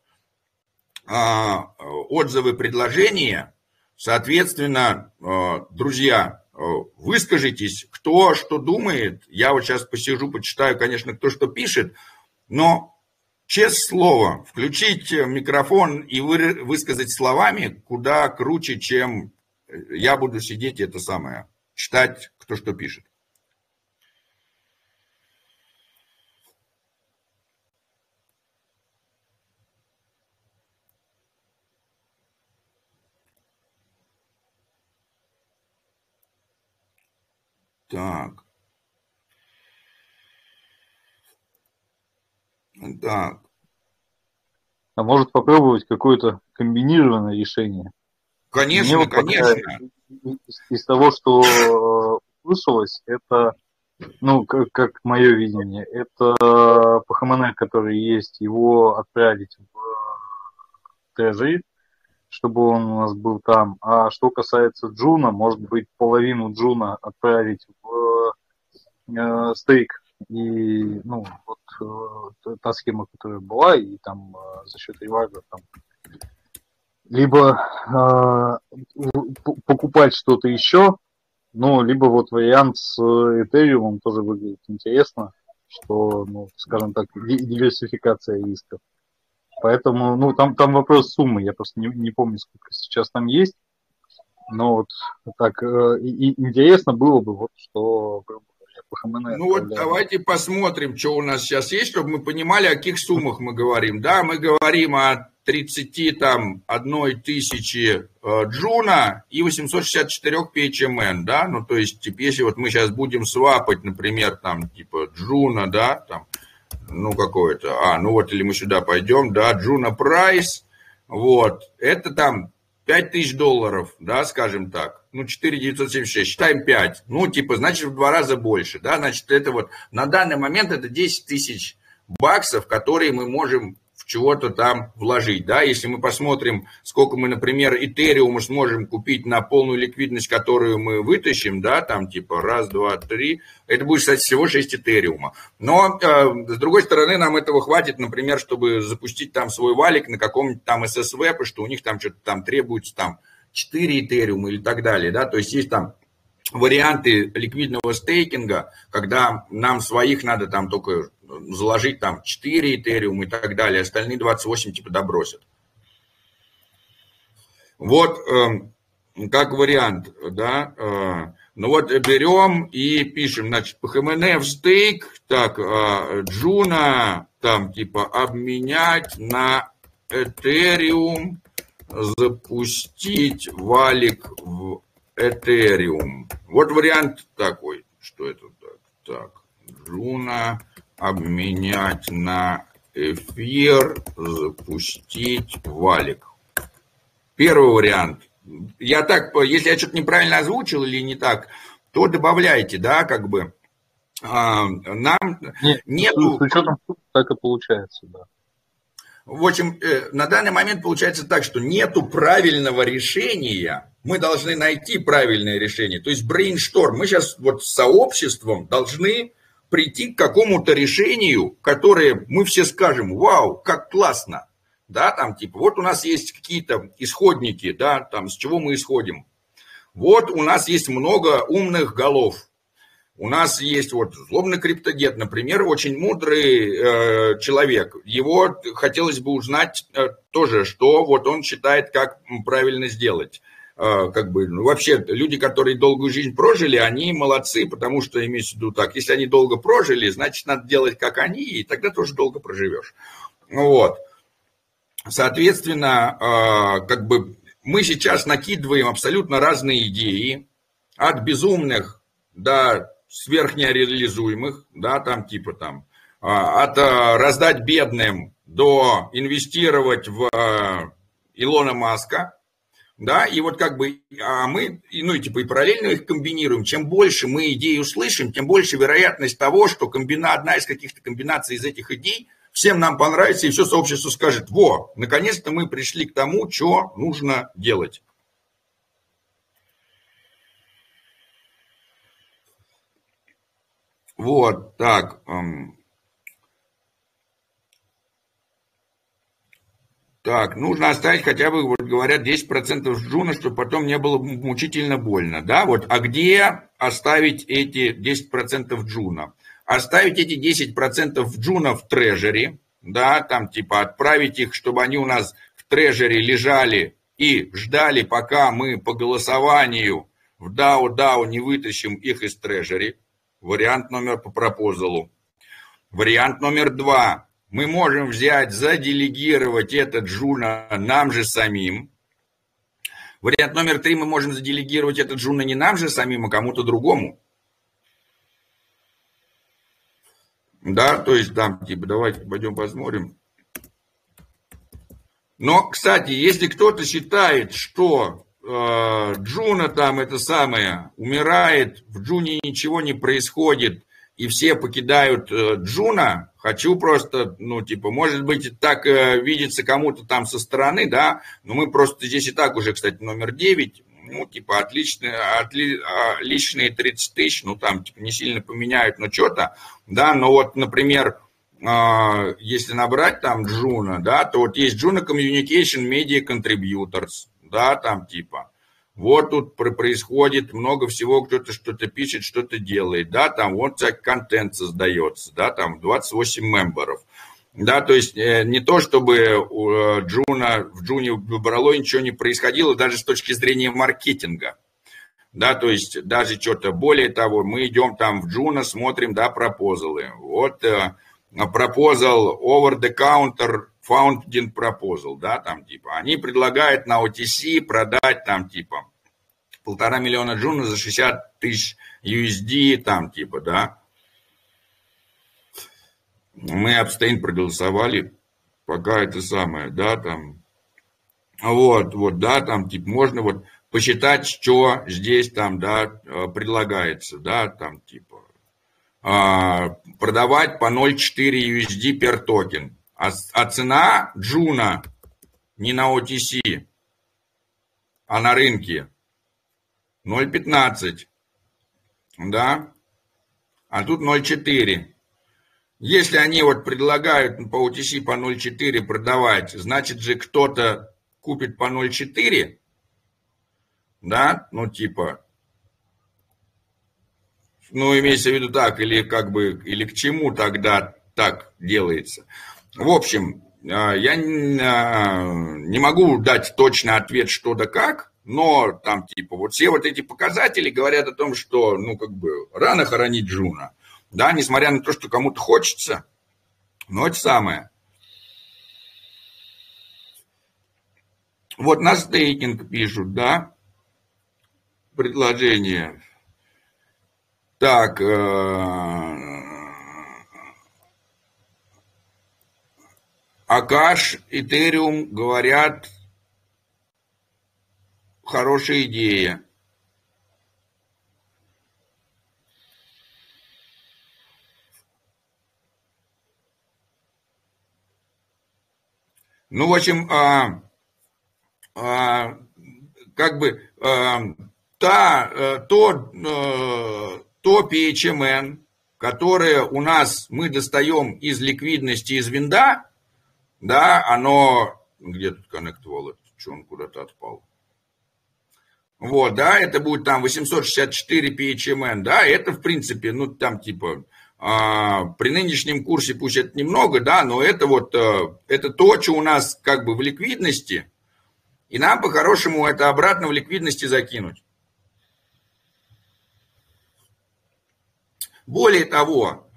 отзывы, предложения. Соответственно, э, друзья, э, выскажитесь, кто что думает. Я вот сейчас посижу, почитаю, конечно, кто что пишет, но честное слово, включить микрофон и вы, высказать словами куда круче, чем я буду сидеть это самое, читать, кто что пишет. Так. Так. А может попробовать какое-то комбинированное решение? Конечно, вот конечно. Из, из того, что э, услышалось, это, ну, как, как мое видение, это PHMN, который есть, его отправить в treasury, чтобы он у нас был там. А что касается Juno, может быть, половину Juno отправить в э, стейк. И, ну, вот э, та схема, которая была, и там э, за счет реварда там либо э, покупать что-то еще, ну, либо вот вариант с Ethereum тоже выглядит интересно, что, ну, скажем так, диверсификация рисков. Поэтому, ну, там, там вопрос суммы, я просто не, не помню, сколько сейчас там есть. Но вот так э, и, интересно было бы, вот что, ХМН. Ну вот давайте посмотрим, что у нас сейчас есть, чтобы мы понимали, о каких суммах мы говорим. Да, мы говорим о 30 там одной тысячи э, джуна и 864 PHMN, да, ну то есть типа, если вот мы сейчас будем свапать, например, там типа джуна, да, там, ну какое-то, а, ну вот или мы сюда пойдем, да, джуна прайс, вот, это там 5 тысяч долларов, да, скажем так, ну 4 976, считаем 5, ну типа значит в два раза больше, да, значит это вот на данный момент это 10 тысяч баксов, которые мы можем чего-то там вложить. Да? Если мы посмотрим, сколько мы, например, Ethereum сможем купить на полную ликвидность, которую мы вытащим, да, там типа раз, два, три, это будет, кстати, всего 6 Ethereum. Но, э, с другой стороны, нам этого хватит, например, чтобы запустить там свой валик на каком-нибудь там SSV, что у них там что-то там требуется там 4 Ethereum или так далее, да, то есть есть там варианты ликвидного стейкинга, когда нам своих надо там только заложить там 4 Ethereum и так далее, остальные 28 типа добросят. Вот э, как вариант, да, э, ну вот берем и пишем, значит, PHMN в стейк, так, э, Джуна там типа обменять на Ethereum, запустить валик в Ethereum. Вот вариант такой, что это так, так, Джуна обменять на эфир, запустить валик. Первый вариант. Я так, если я что-то неправильно озвучил или не так, то добавляйте, да, как бы. А, нам Нет, нету... С учетом так и получается, да. В общем, э, на данный момент получается так, что нету правильного решения. Мы должны найти правильное решение. То есть брейншторм. Мы сейчас вот с сообществом должны прийти к какому-то решению, которое мы все скажем, вау, как классно, да, там типа, вот у нас есть какие-то исходники, да, там с чего мы исходим. Вот у нас есть много умных голов. У нас есть вот злобный криптодед, например, очень мудрый э, человек. Его хотелось бы узнать э, тоже, что вот он считает, как правильно сделать. А, как бы, ну, вообще, люди, которые долгую жизнь прожили, они молодцы, потому что, имеется в виду так, если они долго прожили, значит, надо делать, как они, и тогда тоже долго проживешь. Вот. Соответственно, а, как бы мы сейчас накидываем абсолютно разные идеи, от безумных до сверхнереализуемых, да, там типа там, а, от раздать бедным до инвестировать в Илона Маска, да, и вот как бы а мы, ну и типа и параллельно их комбинируем. Чем больше мы идей услышим, тем больше вероятность того, что комбина, одна из каких-то комбинаций из этих идей всем нам понравится, и все сообщество скажет, во, наконец-то мы пришли к тому, что нужно делать. Вот, так, Так, нужно оставить хотя бы, вот говорят, 10% джуна, чтобы потом не было мучительно больно. Да, вот, а где оставить эти 10% джуна? Оставить эти 10% джуна в трежере, да, там типа отправить их, чтобы они у нас в трежере лежали и ждали, пока мы по голосованию в DAO-DAO не вытащим их из treasury. Вариант номер по proposal у. Вариант номер два мы можем взять, заделегировать этот Juno нам же самим. Вариант номер три, мы можем заделегировать этот Juno не нам же самим, а кому-то другому. Да, то есть там, типа, давайте пойдем посмотрим. Но, кстати, если кто-то считает, что э, Juno там это самое умирает, в Джуне ничего не происходит, и все покидают э, Juno, хочу просто, ну, типа, может быть, так э, видится кому-то там со стороны, да, но мы просто здесь и так уже, кстати, номер 9, ну, типа, отличные, отли, а, личные 30 тысяч, ну, там, типа, не сильно поменяют, но что-то, да, но вот, например, э, если набрать там Juno, да, то вот есть Juno Communication Media Contributors, да, там, типа, вот тут происходит много всего, кто-то что-то пишет, что-то делает, да, там вот так контент создается, да, там 28 member ов. Да, то есть э, не то, чтобы у э, Juno, в Джуне выбрало ничего не происходило, даже с точки зрения маркетинга. Да, то есть даже что-то, более того, мы идем там в Juno, смотрим, да, proposal ы. Вот proposal uh, over the counter funding proposal, да, там типа, они предлагают на OTC продать там типа полтора миллиона Juno за 60 тысяч USD, там типа, да. Мы абстейн проголосовали, пока это самое, да, там. Вот, вот, да, там, типа, можно вот посчитать, что здесь там, да, э, предлагается, да, там, типа, а, продавать по 0,4 USD per токен. А, а цена джуна не на OTC, а на рынке 0,15. Да? А тут 0,4. Если они вот предлагают по OTC по 0,4 продавать, значит же кто-то купит по 0,4, да, ну типа, ну имеется в виду так, или как бы, или к чему тогда так делается. В общем, а, я не могу дать точный ответ, что да как, но там типа вот все вот эти показатели говорят о том, что ну как бы рано хоронить Джуна, да, несмотря на то, что кому-то хочется, но это самое. Вот на стейкинг пишут, да, предложение. Так, э, Акаш, Этериум говорят хорошая идея. Ну, в общем, а, а, как бы а, та, а, то, а, то PHMN, которое у нас мы достаем из ликвидности из винда, да, оно, где тут Connect Wallet, что он куда-то отпал? Вот, да, это будет там 864 PHMN, да, это в принципе, ну там типа а, при нынешнем курсе пусть это немного, да, но это вот, а, это то, что у нас как бы в ликвидности, и нам по-хорошему это обратно в ликвидности закинуть. Более того,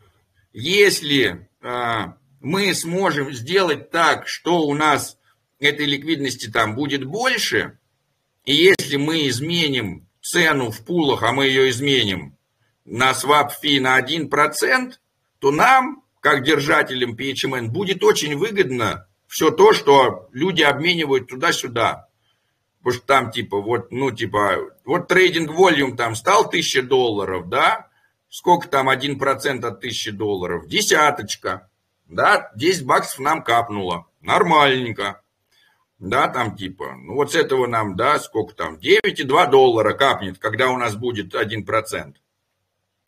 если а, мы сможем сделать так, что у нас этой ликвидности там будет больше, и если мы изменим цену в пулах, а мы ее изменим на swap фи на 1%, то нам, как держателям PHMN, будет очень выгодно все то, что люди обменивают туда-сюда. Потому что там типа вот, ну типа, вот трейдинг волюм там стал 1000 долларов, да? Сколько там 1% от 1000 долларов? Десяточка, да? 10 баксов нам капнуло. Нормальненько да, там типа, ну вот с этого нам, да, сколько там, 9,2 доллара капнет, когда у нас будет 1%.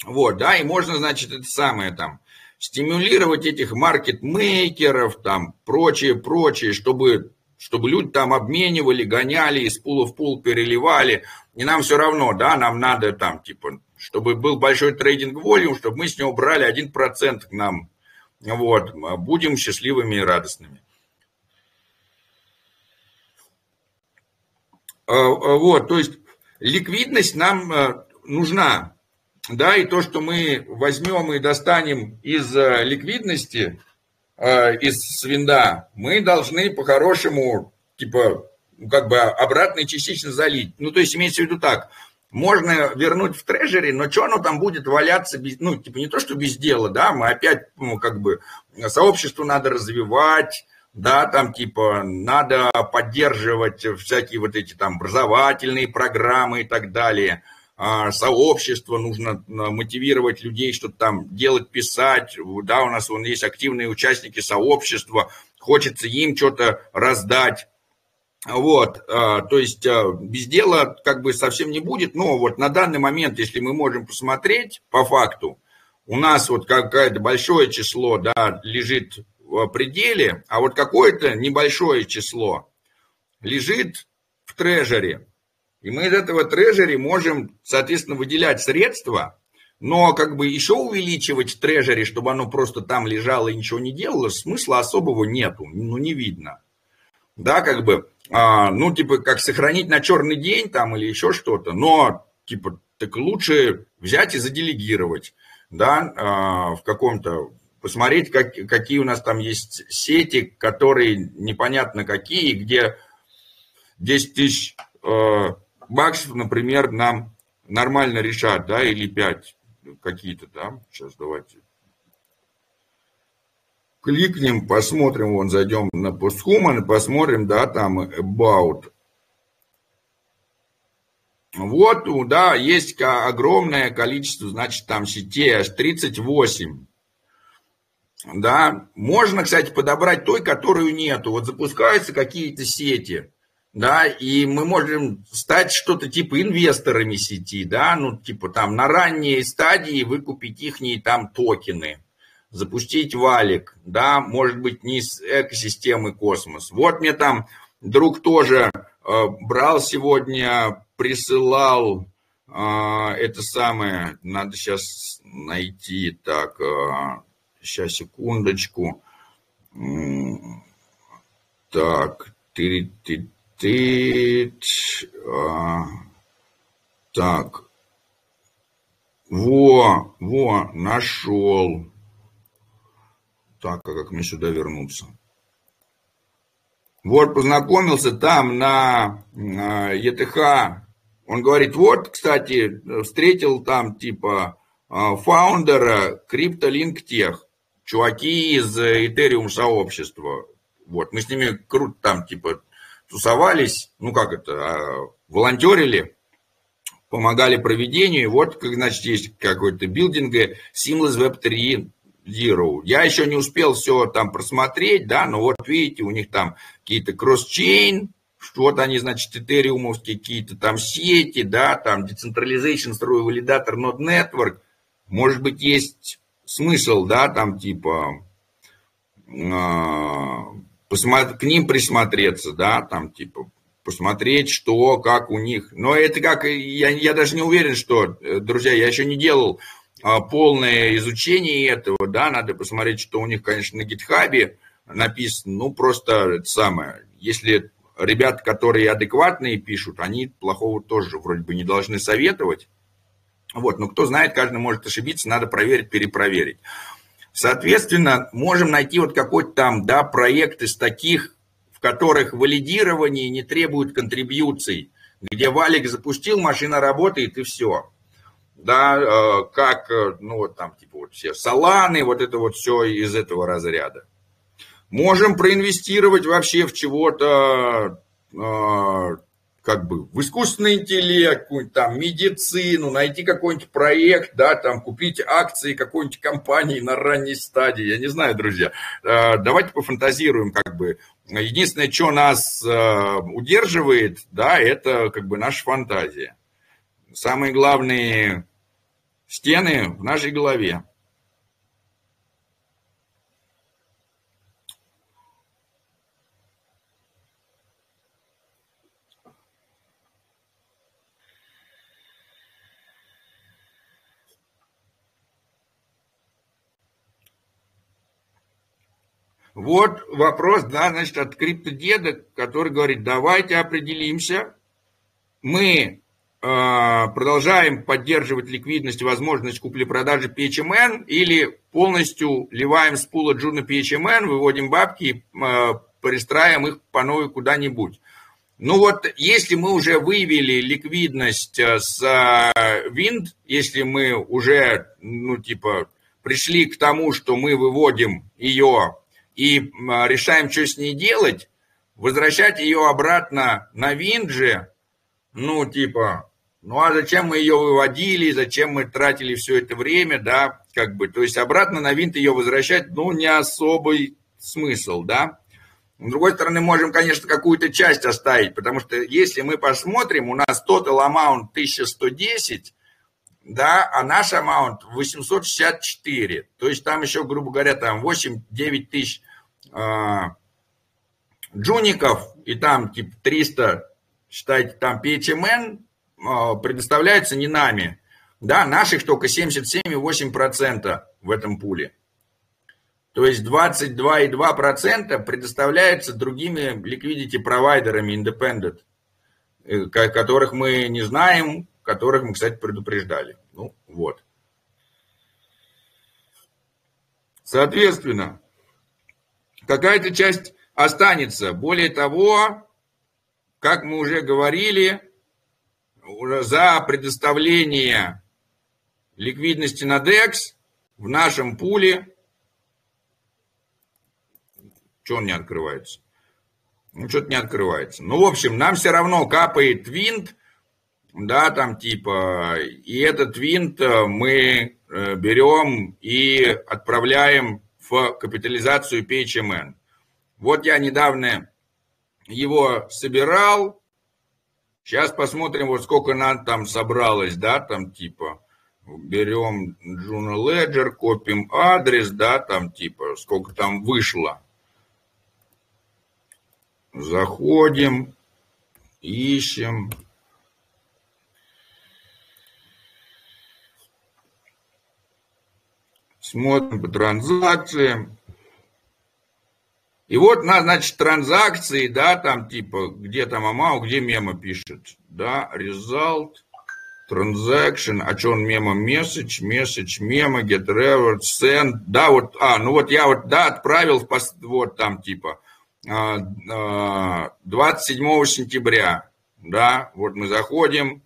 Вот, да, и можно, значит, это самое там, стимулировать этих маркетмейкеров, там, прочее, прочее, чтобы, чтобы люди там обменивали, гоняли, из пула в пул переливали. И нам все равно, да, нам надо там, типа, чтобы был большой трейдинг волюм, чтобы мы с него брали 1% к нам. Вот, будем счастливыми и радостными. А, а, вот, то есть ликвидность нам э, нужна, да, и то, что мы возьмем и достанем из э, ликвидности, э, из свинда, мы должны по-хорошему, типа, как бы обратно и частично залить. Ну, то есть имеется в виду так, можно вернуть в трежере, но что оно там будет валяться, без, ну, типа не то, что без дела, да, мы опять, ну, как бы, сообщество надо развивать, да, там типа надо поддерживать всякие вот эти там образовательные программы и так далее – а, сообщество, нужно а, мотивировать людей что-то там делать, писать. Да, у нас вон есть активные участники сообщества, хочется им что-то раздать. Вот, а, то есть без дела как бы совсем не будет, но вот на данный момент, если мы можем посмотреть по факту, у нас вот какое-то большое число, да, лежит в пределе, а вот какое-то небольшое число лежит в трежере. И мы из этого трежери можем, соответственно, выделять средства, но как бы еще увеличивать трежери, чтобы оно просто там лежало и ничего не делало, смысла особого нету, ну не видно. Да, как бы, а, ну типа как сохранить на черный день там или еще что-то, но типа так лучше взять и заделегировать, да, а, в каком-то, посмотреть, как, какие у нас там есть сети, которые непонятно какие, где 10 тысяч а, Макс, например, нам нормально решат, да, или 5 какие-то, да, сейчас давайте кликнем, посмотрим, вон, зайдем на постхуман посмотрим, да, там about. Вот, да, есть огромное количество, значит, там сетей, аж 38. Да, можно, кстати, подобрать той, которую нету. Вот запускаются какие-то сети, да, и мы можем стать что-то типа инвесторами сети, да, ну, типа там на ранней стадии выкупить их там токены, запустить валик, да, может быть, не с экосистемы космос. Вот мне там друг тоже э, брал сегодня, присылал э, это самое, надо сейчас найти, так, э, сейчас, секундочку, так, ты, ты, ты... А, так. Во, во, нашел. Так, как мне сюда вернуться? Вот познакомился там на, ЕТХ. Он говорит, вот, кстати, встретил там типа а, фаундера CryptoLink Tech. Чуваки из Ethereum сообщества. Вот, мы с ними круто там типа тусовались, ну как это, а, волонтерили, помогали проведению. И вот, как, значит, есть какой-то билдинг Seamless Web 3 Zero. Я еще не успел все там просмотреть, да, но вот видите, у них там какие-то кросс-чейн, вот они, значит, этериумовские какие-то там сети, да, там Decentralization, строй валидатор, Node Network. Может быть, есть смысл, да, там типа а, посмотри, к ним присмотреться, да, там типа посмотреть, что, как у них. Но это как, я, я даже не уверен, что, э, друзья, я еще не делал полное изучение этого, да, надо посмотреть, что у них, конечно, на гитхабе написано, ну, просто это самое, если ребята, которые адекватные пишут, они плохого тоже вроде бы не должны советовать. Вот, но кто знает, каждый может ошибиться, надо проверить, перепроверить. Соответственно, можем найти вот какой-то там, да, проект из таких, в которых валидирование не требует контрибьюций, где валик запустил, машина работает и все. Да, э, как, э, ну вот там, типа вот все саланы, вот это вот все из этого разряда. Можем проинвестировать вообще в чего-то э, как бы в искусственный интеллект, какую-нибудь там медицину, найти какой-нибудь проект, да, там купить акции какой-нибудь компании на ранней стадии. Я не знаю, друзья. Давайте пофантазируем, как бы. Единственное, что нас удерживает, да, это как бы наша фантазия. Самые главные стены в нашей голове. Вот вопрос, да, значит, от криптодеда, который говорит, давайте определимся, мы продолжаем поддерживать ликвидность и возможность купли-продажи PHMN или полностью ливаем с пула Джуна PHMN, выводим бабки и э, пристраиваем их по новой куда-нибудь. Ну вот, если мы уже выявили ликвидность с Wind, если мы уже, ну типа, пришли к тому, что мы выводим ее и решаем, что с ней делать, возвращать ее обратно на Винджи, ну, типа, ну а зачем мы ее выводили, зачем мы тратили все это время, да, как бы, то есть обратно на винт ее возвращать, ну, не особый смысл, да. С другой стороны, можем, конечно, какую-то часть оставить, потому что если мы посмотрим, у нас total amount 1110, да, а наш амаунт 864. То есть там еще, грубо говоря, там 8-9 тысяч э, джуников, и там типа 300, считайте, там PHMN э, предоставляются не нами. Да, наших только 77,8% в этом пуле. То есть 22,2% предоставляется другими liquidity провайдерами independent, э, которых мы не знаем, которых мы, кстати, предупреждали. Ну, вот. Соответственно, какая-то часть останется. Более того, как мы уже говорили, за предоставление ликвидности на DEX в нашем пуле, что он не открывается? Ну, что-то не открывается. Ну, в общем, нам все равно капает винт, да, там типа, и этот винт э, мы э, берем и отправляем в капитализацию PHMN. Вот я недавно его собирал, сейчас посмотрим, вот сколько нам там собралось, да, там типа, берем Juno Ledger, копим адрес, да, там типа, сколько там вышло. Заходим, ищем, смотрим по транзакциям. И вот, на, значит, транзакции, да, там типа, где там амау, где мема пишет, да, result, transaction, а что он мема, message, message, мема, get reward, send, да, вот, а, ну вот я вот, да, отправил, в пост, вот там типа, 27 а, а, сентября, да, вот мы заходим,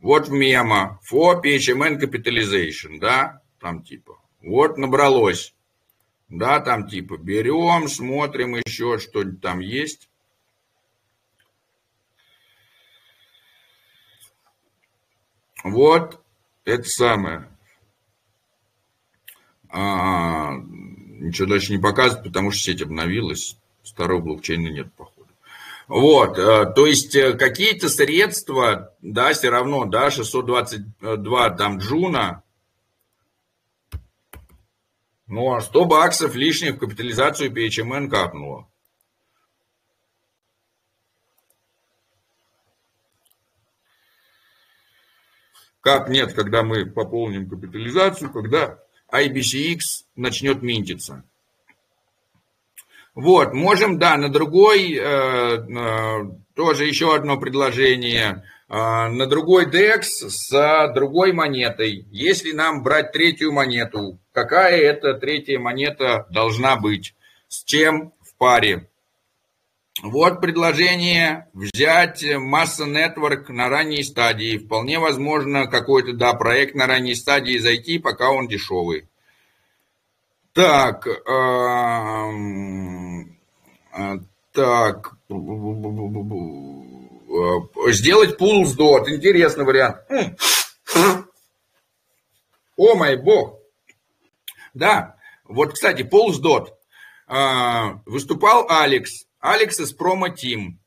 вот в мема, for PHMN capitalization, да, там типа, вот набралось, да, там типа, берем, смотрим еще, что-нибудь там есть. Вот, это самое. А, ничего дальше не показывает, потому что сеть обновилась. Старого блокчейна нет, походу. Вот, э, то есть э, какие-то средства, да, все равно, да, 622 там джуна, ну, а 100 баксов лишних в капитализацию PHMN капнуло. Как нет, когда мы пополним капитализацию, когда IBCX начнет минтиться. Вот, можем, да, на другой, э, э, тоже еще одно предложение, на другой DEX с другой монетой. Если нам брать третью монету, какая эта третья монета должна быть? С чем в паре? Вот предложение взять масса нетворк на ранней стадии. Вполне возможно какой-то, да, проект на ранней стадии зайти, пока он дешевый. Так, так, сделать пул сдот. Интересный вариант. О мой бог. Да, вот, кстати, пол сдот. Выступал Алекс. Алекс из промо Тим.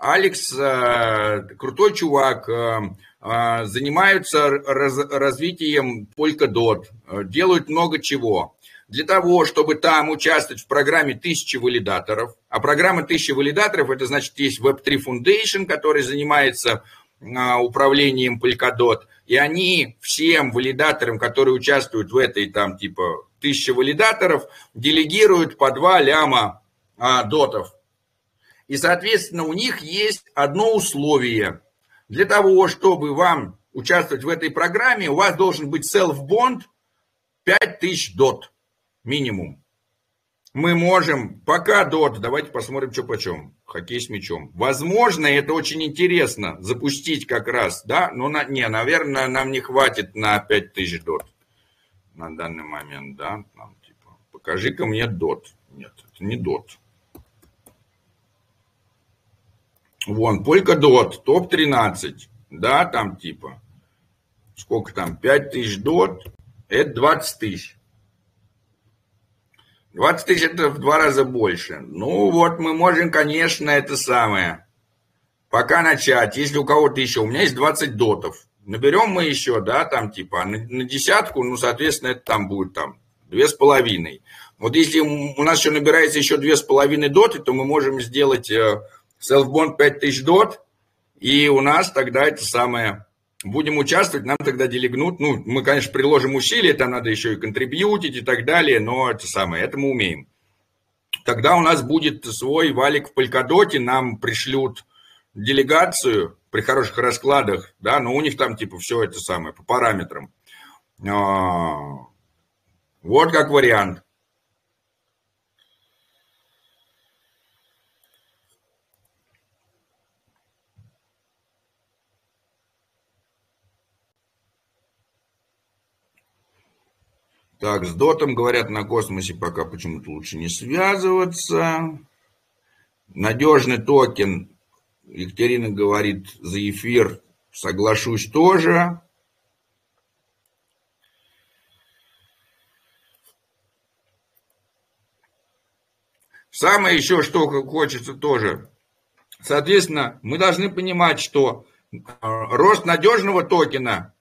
Алекс, э, крутой чувак, э, э, занимаются раз, развитием Polkadot, делают много чего. Для того, чтобы там участвовать в программе тысячи валидаторов, а программа тысячи валидаторов, это значит, есть Web3 Foundation, который занимается управлением Polkadot, и они всем валидаторам, которые участвуют в этой там типа тысячи валидаторов, делегируют по 2 ляма а, дотов. И, соответственно, у них есть одно условие. Для того, чтобы вам участвовать в этой программе, у вас должен быть self-bond 5000 дот минимум. Мы можем, пока дот, давайте посмотрим, что почем. Хоккей с мячом. Возможно, это очень интересно, запустить как раз, да, но на, не, наверное, нам не хватит на 5000 дот на данный момент, да, нам типа, покажи-ка мне дот. Нет, это не дот. Вон, Polkadot, топ-13, да, там типа, сколько там, 5 тысяч дот, это 20 тысяч. 20 тысяч это в два раза больше. Ну вот мы можем, конечно, это самое, пока начать, если у кого-то еще, у меня есть 20 дотов, наберем мы еще, да, там типа, на, на десятку, ну, соответственно, это там будет там две с половиной. Вот если у нас еще набирается еще две с половиной доты, то мы можем сделать э, Self-bond 5000 дот, и у нас тогда это самое, будем участвовать, нам тогда делегнут, ну, мы, конечно, приложим усилия, там надо еще и контрибьютить и так далее, но это самое, это мы умеем. Тогда у нас будет свой валик в Полькадоте, нам пришлют делегацию при хороших раскладах, да, но у них там типа все это самое по параметрам. А, вот как вариант. Так, с дотом, говорят, на космосе пока почему-то лучше не связываться. Надежный токен, Екатерина говорит, за эфир соглашусь тоже. Самое еще, что хочется тоже. Соответственно, мы должны понимать, что э, рост надежного токена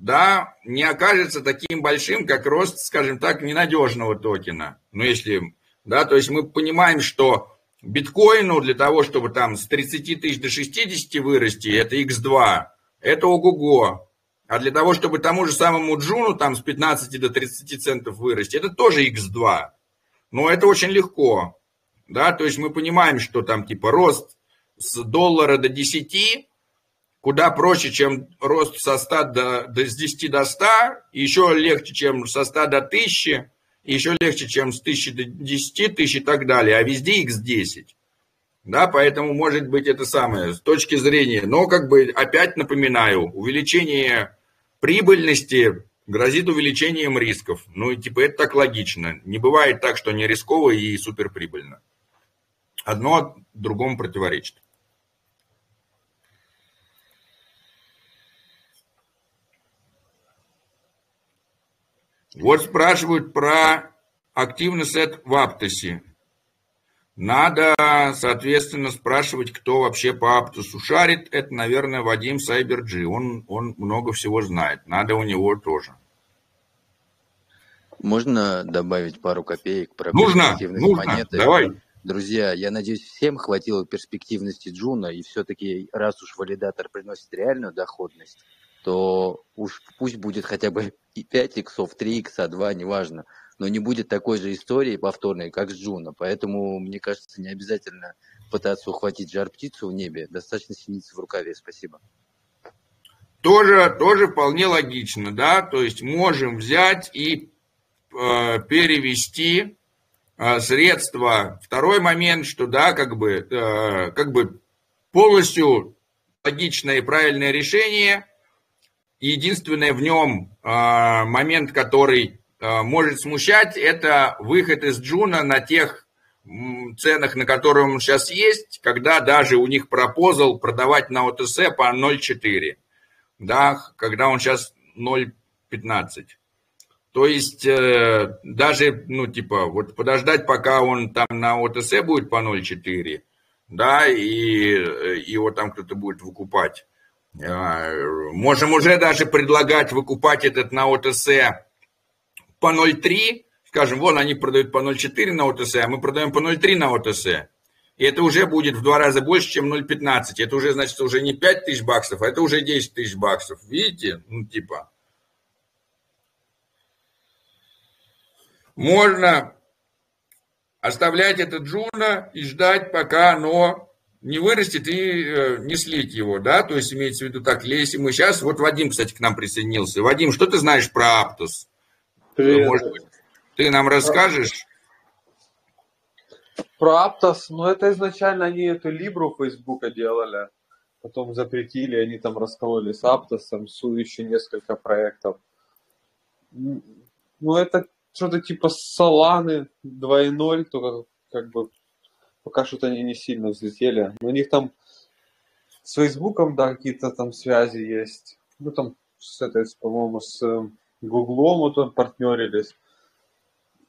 да, не окажется таким большим, как рост, скажем так, ненадежного токена. Ну, если, да, то есть мы понимаем, что биткоину для того, чтобы там с 30 тысяч до 60 вырасти, это x2, это ого-го. А для того, чтобы тому же самому джуну там с 15 до 30 центов вырасти, это тоже x2. Но это очень легко. Да, то есть мы понимаем, что там типа рост с доллара до 10 куда проще, чем рост со 100 до, до, с 10 до 100, еще легче, чем со 100 до 1000, еще легче, чем с 1000 до 10 тысяч и так далее, а везде x10. Да, поэтому может быть это самое с точки зрения, но как бы опять напоминаю, увеличение прибыльности грозит увеличением рисков. Ну и типа это так логично. Не бывает так, что не рисково и суперприбыльно. Одно другому противоречит. Вот спрашивают про активный сет в Аптосе. Надо, соответственно, спрашивать, кто вообще по Аптосу шарит. Это, наверное, Вадим Сайберджи. Он, он много всего знает. Надо у него тоже. Можно добавить пару копеек про нужно, нужно. монеты? Давай. Друзья, я надеюсь, всем хватило перспективности Juno, и все-таки раз уж валидатор приносит реальную доходность, то уж пусть будет хотя бы и 5 иксов, 3 икса, 2, неважно, но не будет такой же истории повторной, как с Juno. Поэтому, мне кажется, не обязательно пытаться ухватить жар-птицу в небе, достаточно синицы в рукаве. Спасибо. Тоже, тоже вполне логично, да, то есть можем взять и э, перевести э, средства. Второй момент, что да, как бы, э, как бы полностью логичное и правильное решение – единственное в нем а, момент, который а, может смущать, это выход из Джуна на тех ценах, на которые он сейчас есть, когда даже у них пропозал продавать на ОТС по 0,4, да, когда он сейчас 0,15. То есть э, даже, ну, типа, вот подождать, пока он там на ОТС будет по 0,4, да, и его там кто-то будет выкупать. А, можем уже даже предлагать выкупать этот на ОТС по 0,3, скажем, вон они продают по 0,4 на ОТС, а мы продаем по 0,3 на ОТС. И это уже будет в два раза больше, чем 0,15. Это уже, значит, уже не 5 тысяч баксов, а это уже 10 тысяч баксов. Видите? Ну, типа. Можно оставлять этот джуна и ждать, пока оно не вырастет и э, не слить его, да, то есть имеется в виду так, если мы сейчас, вот Вадим, кстати, к нам присоединился. Вадим, что ты знаешь про Аптус? Привет. Может быть, ты нам расскажешь? Про Аптос, ну это изначально они эту Либру Фейсбука делали, потом запретили, они там раскололи с Аптосом, су еще несколько проектов. Ну это что-то типа Соланы 2.0, только как бы пока что-то они не сильно взлетели. У них там с Фейсбуком, да, какие-то там связи есть. Ну там с этой, по-моему, с э, Гуглом вот он партнерились.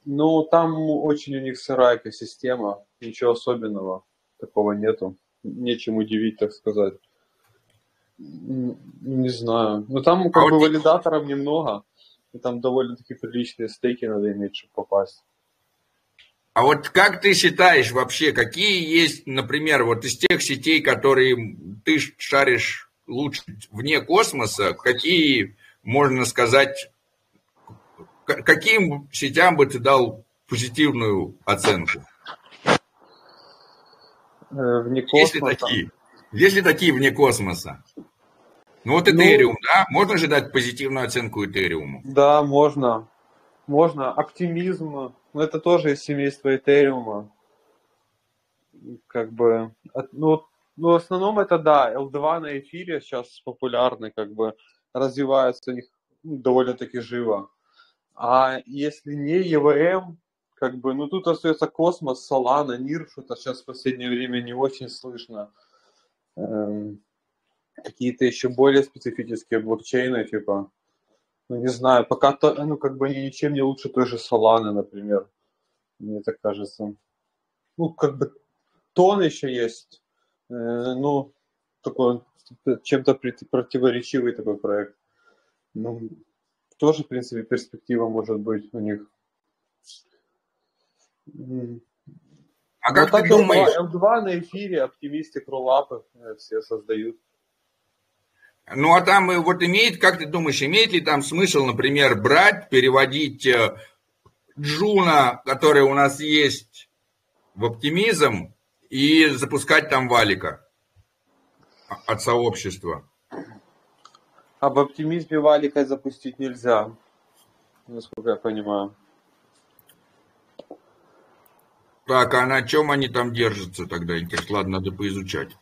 Ну, там очень у них сырая экосистема, ничего особенного такого нету. Нечем удивить, так сказать. Не знаю. Ну, там как а бы валидаторов немного. И там довольно-таки приличные стейки надо иметь, чтобы попасть. А вот как ты считаешь вообще, какие есть, например, вот из тех сетей, которые ты шаришь лучше вне космоса, какие, можно сказать, каким сетям бы ты дал позитивную оценку? Э, вне космоса. Есть ли такие? Есть ли такие вне космоса? Ну вот Ethereum, ну, да? Можно же дать позитивную оценку Ethereum? Да, можно. Можно. Оптимизм. Ну, это тоже из семейства Ethereum. Как бы, ну, ну, в основном это да, L2 на эфире сейчас популярны, как бы развиваются у них довольно-таки живо. А если не EVM, как бы, ну тут остается космос, Solana, NIR, что-то сейчас в последнее время не очень слышно. Эм, какие-то еще более специфические блокчейны, типа, ну не знаю, пока то, ну как бы они ничем не лучше той же Solana, например, мне так кажется. Ну, как бы тон еще есть, э, ну, такой чем-то противоречивый такой проект. Ну, тоже, в принципе, перспектива может быть у них. А как ты думаешь? L2 на эфире, оптимисты, кроллапы э, все создают. Ну, а там э, вот имеет, как ты думаешь, имеет ли там смысл, например, брать, переводить э, Джуна, который у нас есть, в оптимизм и запускать там валика от сообщества? Об оптимизме валика запустить нельзя, насколько я понимаю. Так, а на чем они там держатся тогда? Ладно, надо поизучать.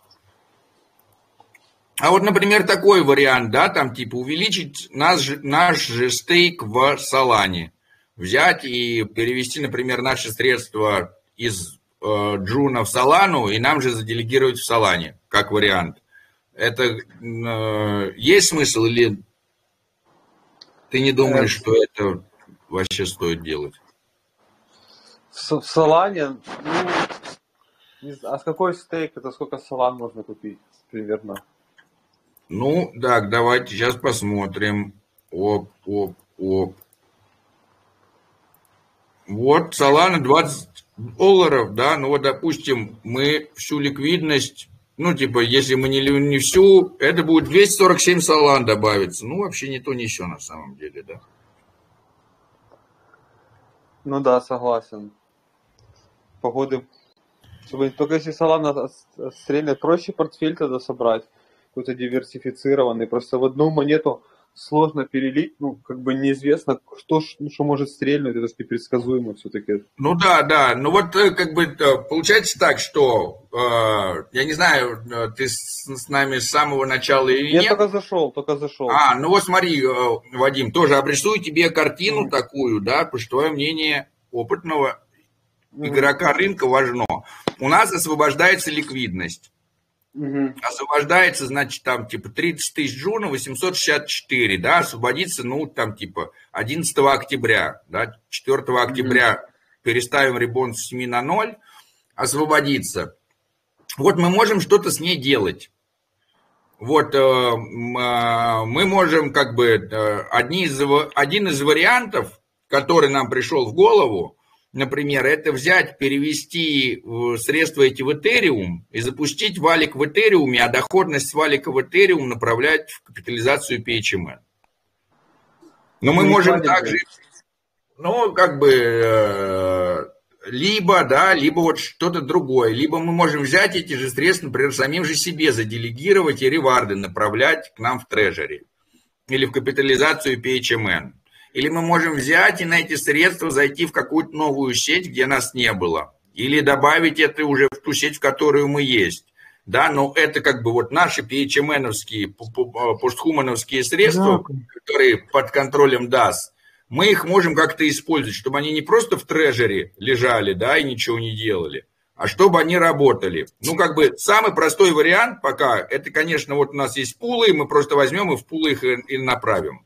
А вот, например, такой вариант, да, там типа увеличить наш, наш же стейк в Солане. Взять и перевести, например, наши средства из э, Джуна в Солану и нам же заделегировать в Солане, как вариант это э, есть смысл или ты не думаешь, что это вообще стоит делать? В, в Солане, ну, а с какой стейк это сколько салан можно купить примерно? Ну, так, давайте сейчас посмотрим. Оп, оп, оп. Вот, Солана 20 долларов, да, ну вот, допустим, мы всю ликвидность ну, типа, если мы не, не всю, это будет 247 салан добавится. Ну, вообще не то, не еще на самом деле, да. Ну да, согласен. Погоды. Только если салана стрельнет, проще портфель тогда собрать. Какой-то диверсифицированный. Просто в одну монету сложно перелить, ну, как бы неизвестно, кто ну, что может стрельнуть, это непредсказуемо все-таки. Ну да, да, ну вот э, как бы э, получается так, что, э, я не знаю, э, ты с, с нами с самого начала или я нет? Я только зашел, только зашел. А, ну вот смотри, Вадим, тоже обрисую тебе картину mm. такую, да, потому что твое мнение опытного mm. игрока рынка важно. У нас освобождается ликвидность. Угу. Освобождается, значит, там, типа, 30 тысяч джуна, 864, да, освободится, ну, там, типа, 11 октября, да, 4 октября угу. переставим ребон с 7 на 0, освободится. вот мы можем что-то с ней делать. Вот э, мы можем как бы одни из, один из вариантов, который нам пришел в голову, например, это взять, перевести средства эти в Ethereum и запустить валик в Ethereum, а доходность валика в Ethereum направлять в капитализацию PHMN. Но мы можем также, ну, как бы, э, либо, да, либо вот что-то другое, либо мы можем взять эти же средства, например, самим же себе заделегировать и реварды направлять к нам в трежери или в капитализацию PHMN. Или мы можем взять и на эти средства зайти в какую-то новую сеть, где нас не было. Или добавить это уже в ту сеть, в которую мы есть. Да, но это как бы вот наши PHMN-овские, постхумановские средства, да. которые под контролем DAS, мы их можем как-то использовать, чтобы они не просто в трежере лежали, да, и ничего не делали, а чтобы они работали. Ну, как бы самый простой вариант пока, это, конечно, вот у нас есть пулы, мы просто возьмем и в пулы их и направим.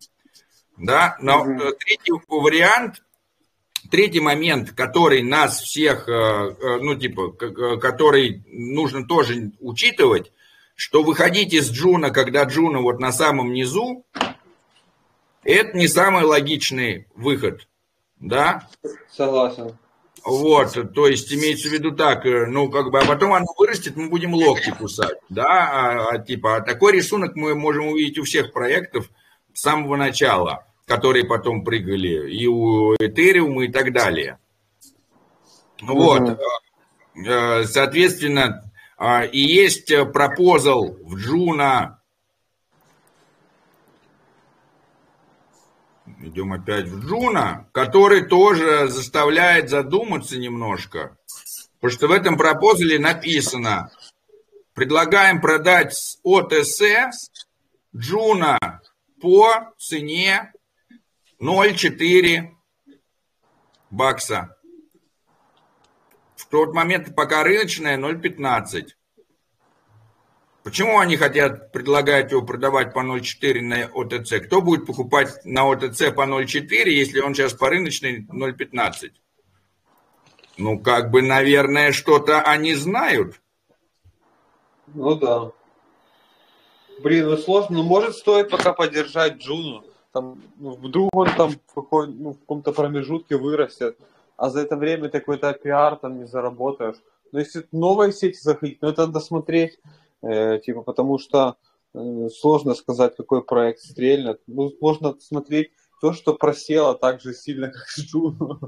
Да, но угу. третий вариант, третий момент, который нас всех, э, э, ну, типа, который нужно тоже учитывать, что выходить из джуна, когда джуна вот на самом низу, это не самый логичный выход, да? Согласен. Вот, то есть имеется в виду так, ну, как бы, а потом оно вырастет, мы будем локти кусать, да, а, а типа, а такой рисунок мы можем увидеть у всех проектов с самого начала которые потом прыгали, и у Ethereum и так далее. Вот. Э, соответственно, э, и есть proposal в Juno. Идем опять в Juno, который тоже заставляет задуматься немножко. Потому что в этом proposal е написано, предлагаем продать OTC Juno по цене 0,4 бакса. В тот момент, пока рыночная, 0,15. Почему они хотят, предлагать его продавать по 0,4 на ОТЦ? Кто будет покупать на ОТЦ по 0,4, если он сейчас по рыночной 0,15? Ну, как бы, наверное, что-то они знают. Ну да. Блин, ну сложно. Ну, может, стоит пока поддержать Джуну там, ну, вдруг он там в, какой, ну, в каком-то промежутке вырастет, а за это время ты какой-то пиар там не заработаешь. Но если новая сеть заходить, ну это надо смотреть, э, типа, потому что э, сложно сказать, какой проект стрельнет. Ну, можно смотреть то, что просело так же сильно, как Джуну.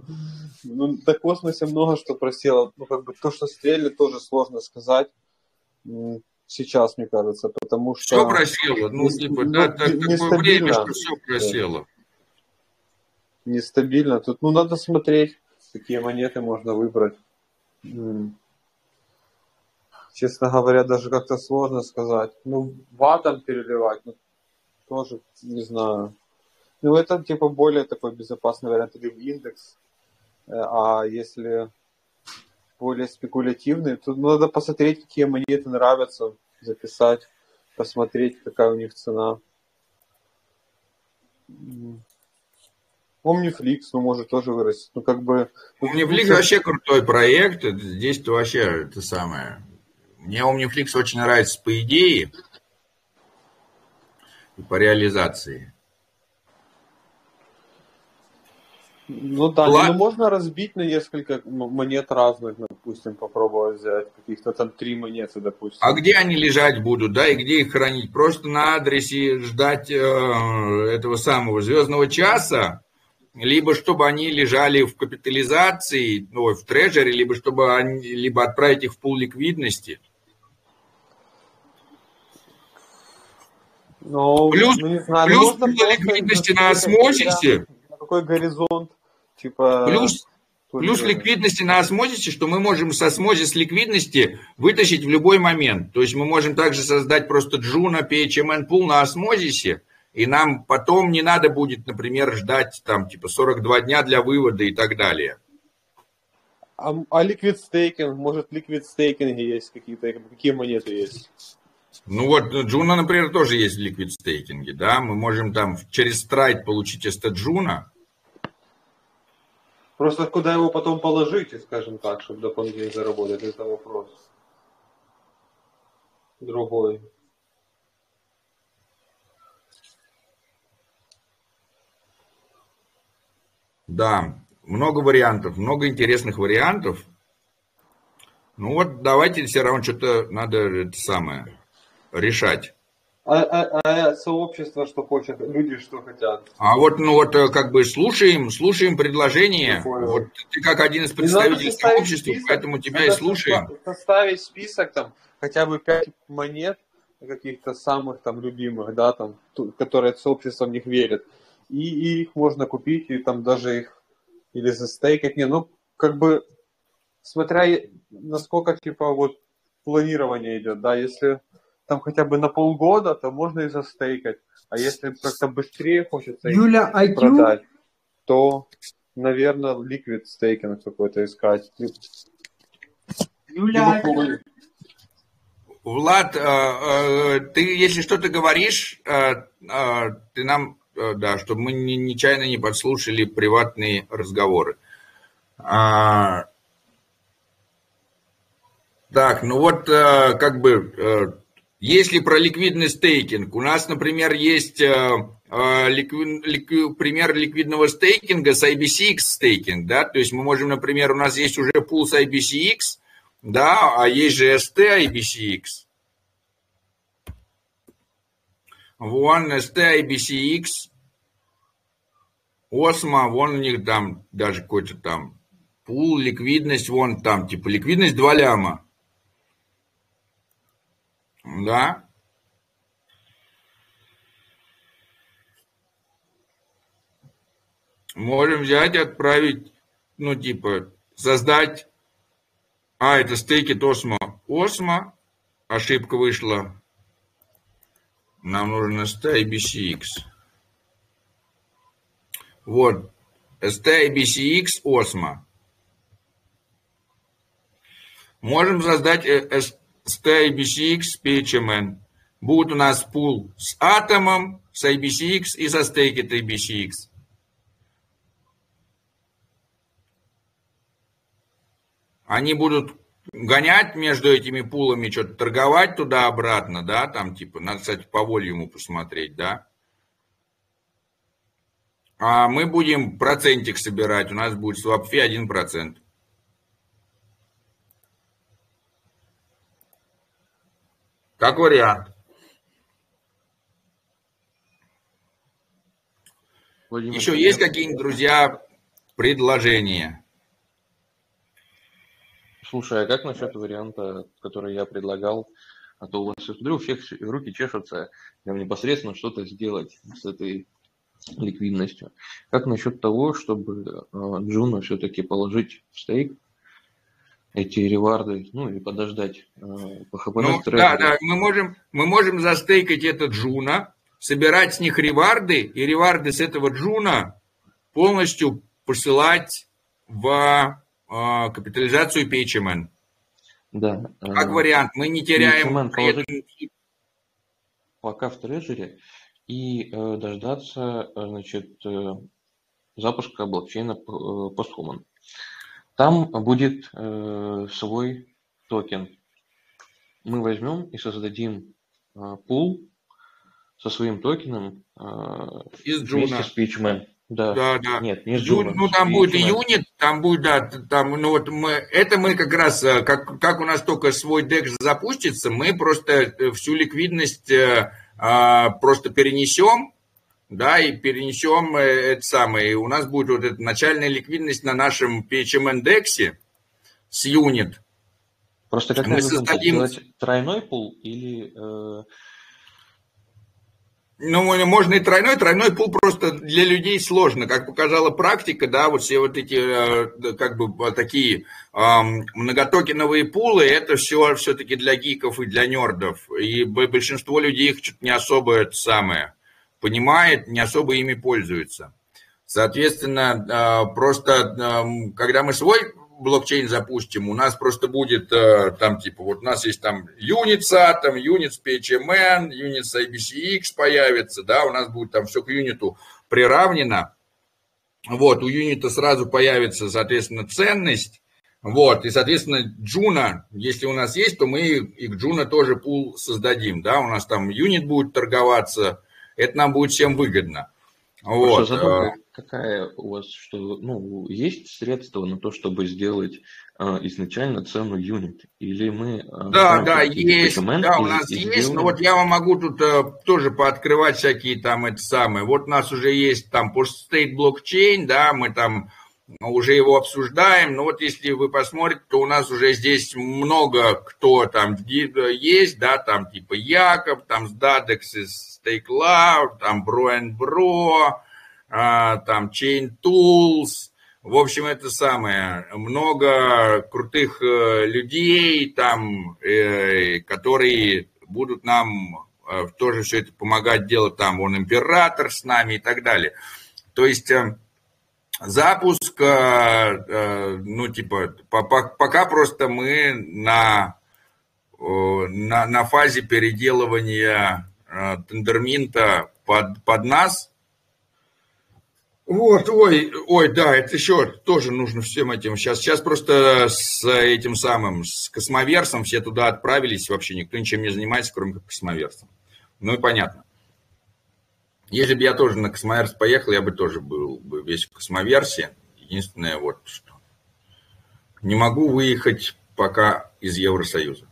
Ну, до космосе много что просело. Ну, как бы то, что стрельнет, тоже сложно сказать сейчас, мне кажется, потому что... Все просело, ну, типа, да, так, такое время, что все просело. Нестабильно. Тут, ну, надо смотреть, какие монеты можно выбрать. Честно говоря, даже как-то сложно сказать. Ну, ватом переливать, ну, тоже не знаю. Ну, это, типа, более такой безопасный вариант, или в индекс. Э, а если более спекулятивные. Тут надо посмотреть, какие монеты нравятся, записать, посмотреть, какая у них цена. Omniflix, ну, может тоже вырасти. Ну, как бы... Omniflix ну, вообще крутой проект. Здесь-то вообще это самое. Мне Omniflix очень нравится по идее и по реализации. Ну да, Ла... ну можно разбить на несколько монет разных, допустим, попробовать взять каких-то там три монеты, допустим. А где они лежать будут, да, и где их хранить? Просто на адресе ждать э, этого самого звездного часа, либо чтобы они лежали в капитализации, ну, в трежере, либо чтобы они, либо отправить их в пул ликвидности. Ну, плюс, ну, не знаю, плюс пул ликвидности на осмосисе какой горизонт, типа... Плюс, плюс ликвидности на Osmosis е, что мы можем с Osmosis ликвидности вытащить в любой момент. То есть мы можем также создать просто Juno, PHMN пул на Osmosis е, и нам потом не надо будет, например, ждать там типа 42 дня для вывода и так далее. А, а liquid staking, может liquid staking есть какие-то, какие монеты есть? Ну вот, Juno, например, тоже есть в liquid staking е, да, мы можем там через Stride получить ST Juno, Просто куда его потом положить, скажем так, чтобы дополнительно заработать, это вопрос. другой. Да, много вариантов, много интересных вариантов. Ну вот давайте все равно что-то надо это самое решать. А, а, а сообщество что хочет, люди что хотят? А вот, ну вот, э, как бы слушаем, слушаем предложения. Вот ты как один из представителей сообщества, список, поэтому тебя и слушаем. Составить список там, хотя бы пять монет каких-то самых там любимых, да, там, которые сообщество в них верит. И, и их можно купить, и там даже их или застейкать. Не, ну, как бы, смотря насколько, типа, вот планирование идет, да, если там хотя бы на полгода, то можно и застейкать. А если как-то быстрее хочется Юля, их продать, то, наверное, ликвид стейкинг какой-то искать. Юля, Влад, э, э, ты, если что-то говоришь, э, ты нам, да, чтобы мы нечаянно не подслушали приватные разговоры. А, так, ну вот, как бы, если про ликвидный стейкинг, у нас, например, есть э, э, ликви, ликви, пример ликвидного стейкинга с IBCX стейкинг, да, то есть мы можем, например, у нас есть уже пул с IBCX, да, а есть же ST IBCX. Вон ST IBCX, Осмо, вон у них там даже какой-то там пул, ликвидность, вон там, типа ликвидность 2 ляма. Да. Можем взять отправить, ну, типа, создать... А, это стейки Осмо. Осмо. Ошибка вышла. Нам нужен STIBCX. Вот. STIBCX Осмо. Можем создать э, с IBCX PHMN. Будет у нас пул с атомом, с IBCX и со стейкет IBCX. Они будут гонять между этими пулами, что-то торговать туда-обратно, да, там типа, надо, кстати, по волюму посмотреть, да. А мы будем процентик собирать, у нас будет свапфи 1%. Как вариант. Владимир, Еще есть какие-нибудь, друзья, предложения? Слушай, а как насчет варианта, который я предлагал? А то у вас, смотрю, у всех руки чешутся прям непосредственно что-то сделать с этой ликвидностью. Как насчет того, чтобы э, Juno все-таки положить в stake эти reward ы, ну и подождать э, ну, Да, да, мы можем, мы можем застейкать этот Juno, собирать с них reward ы, и reward ы с этого Juno полностью посылать в э, капитализацию PHMN. Да. Как э, вариант, мы не теряем... PHMN пока в treasury и э, дождаться, значит, э, запуска блокчейна э, Posthuman. Там будет э, свой токен. Мы возьмем и создадим э, пул со своим токеном э, Из Juno. с PHMN. Да. да, да. Нет, не с Juno. Ну, там будет и юнит, там будет, да, там, ну вот мы, это мы как раз, э, как, как у нас только свой дек запустится, мы просто э, всю ликвидность э, э, просто перенесем да, и перенесем э, это самое. у нас будет вот эта начальная ликвидность на нашем PHM-индексе с юнит. Просто как мы создадим... тройной пул или... Э... Ну, можно и тройной, тройной пул просто для людей сложно. Как показала практика, да, вот все вот эти, э, как бы, такие многотокеновые пулы, это все все-таки для гиков и для нердов. И большинство людей их что-то не особо это самое понимает, не особо ими пользуется. Соответственно, а, просто когда мы свой блокчейн запустим, у нас просто будет а, там типа, вот у нас есть там Unit SATM, Unit PHMN, Unit IBCX появится, да, у нас будет там все к юниту приравнено. Вот, у unit а сразу появится, соответственно, ценность, Вот, и, соответственно, Juno, если у нас есть, то мы и к Juno тоже пул создадим, да, у нас там unit будет торговаться, это нам будет всем выгодно. Вот. Задумка какая у вас, что ну, есть средства на то, чтобы сделать э, изначально цену unit? Или мы... Э, да, да, есть, да, у нас и есть, сделаем... но вот я вам могу тут э, тоже пооткрывать всякие там это самые. Вот у нас уже есть там post-state блокчейн, да, мы там уже его обсуждаем, но вот если вы посмотрите, то у нас уже здесь много кто там есть, да, там типа Яков, там Dadex из Stake Cloud, там Bro and Bro, а, там Chain Tools, в общем, это самое, много крутых э, людей там, э, которые будут нам э, тоже все это помогать делать. Там, он император с нами и так далее. То есть запуск, ну, типа, пока просто мы на, на, на фазе переделывания тендерминта под, под нас. Вот, ой, ой, да, это еще тоже нужно всем этим. Сейчас, сейчас просто с этим самым, с космоверсом все туда отправились, вообще никто ничем не занимается, кроме как космоверсом. Ну и понятно. Если бы я тоже на космоверс поехал, я бы тоже был бы весь в космоверсе. Единственное, вот что. Не могу выехать пока из Евросоюза.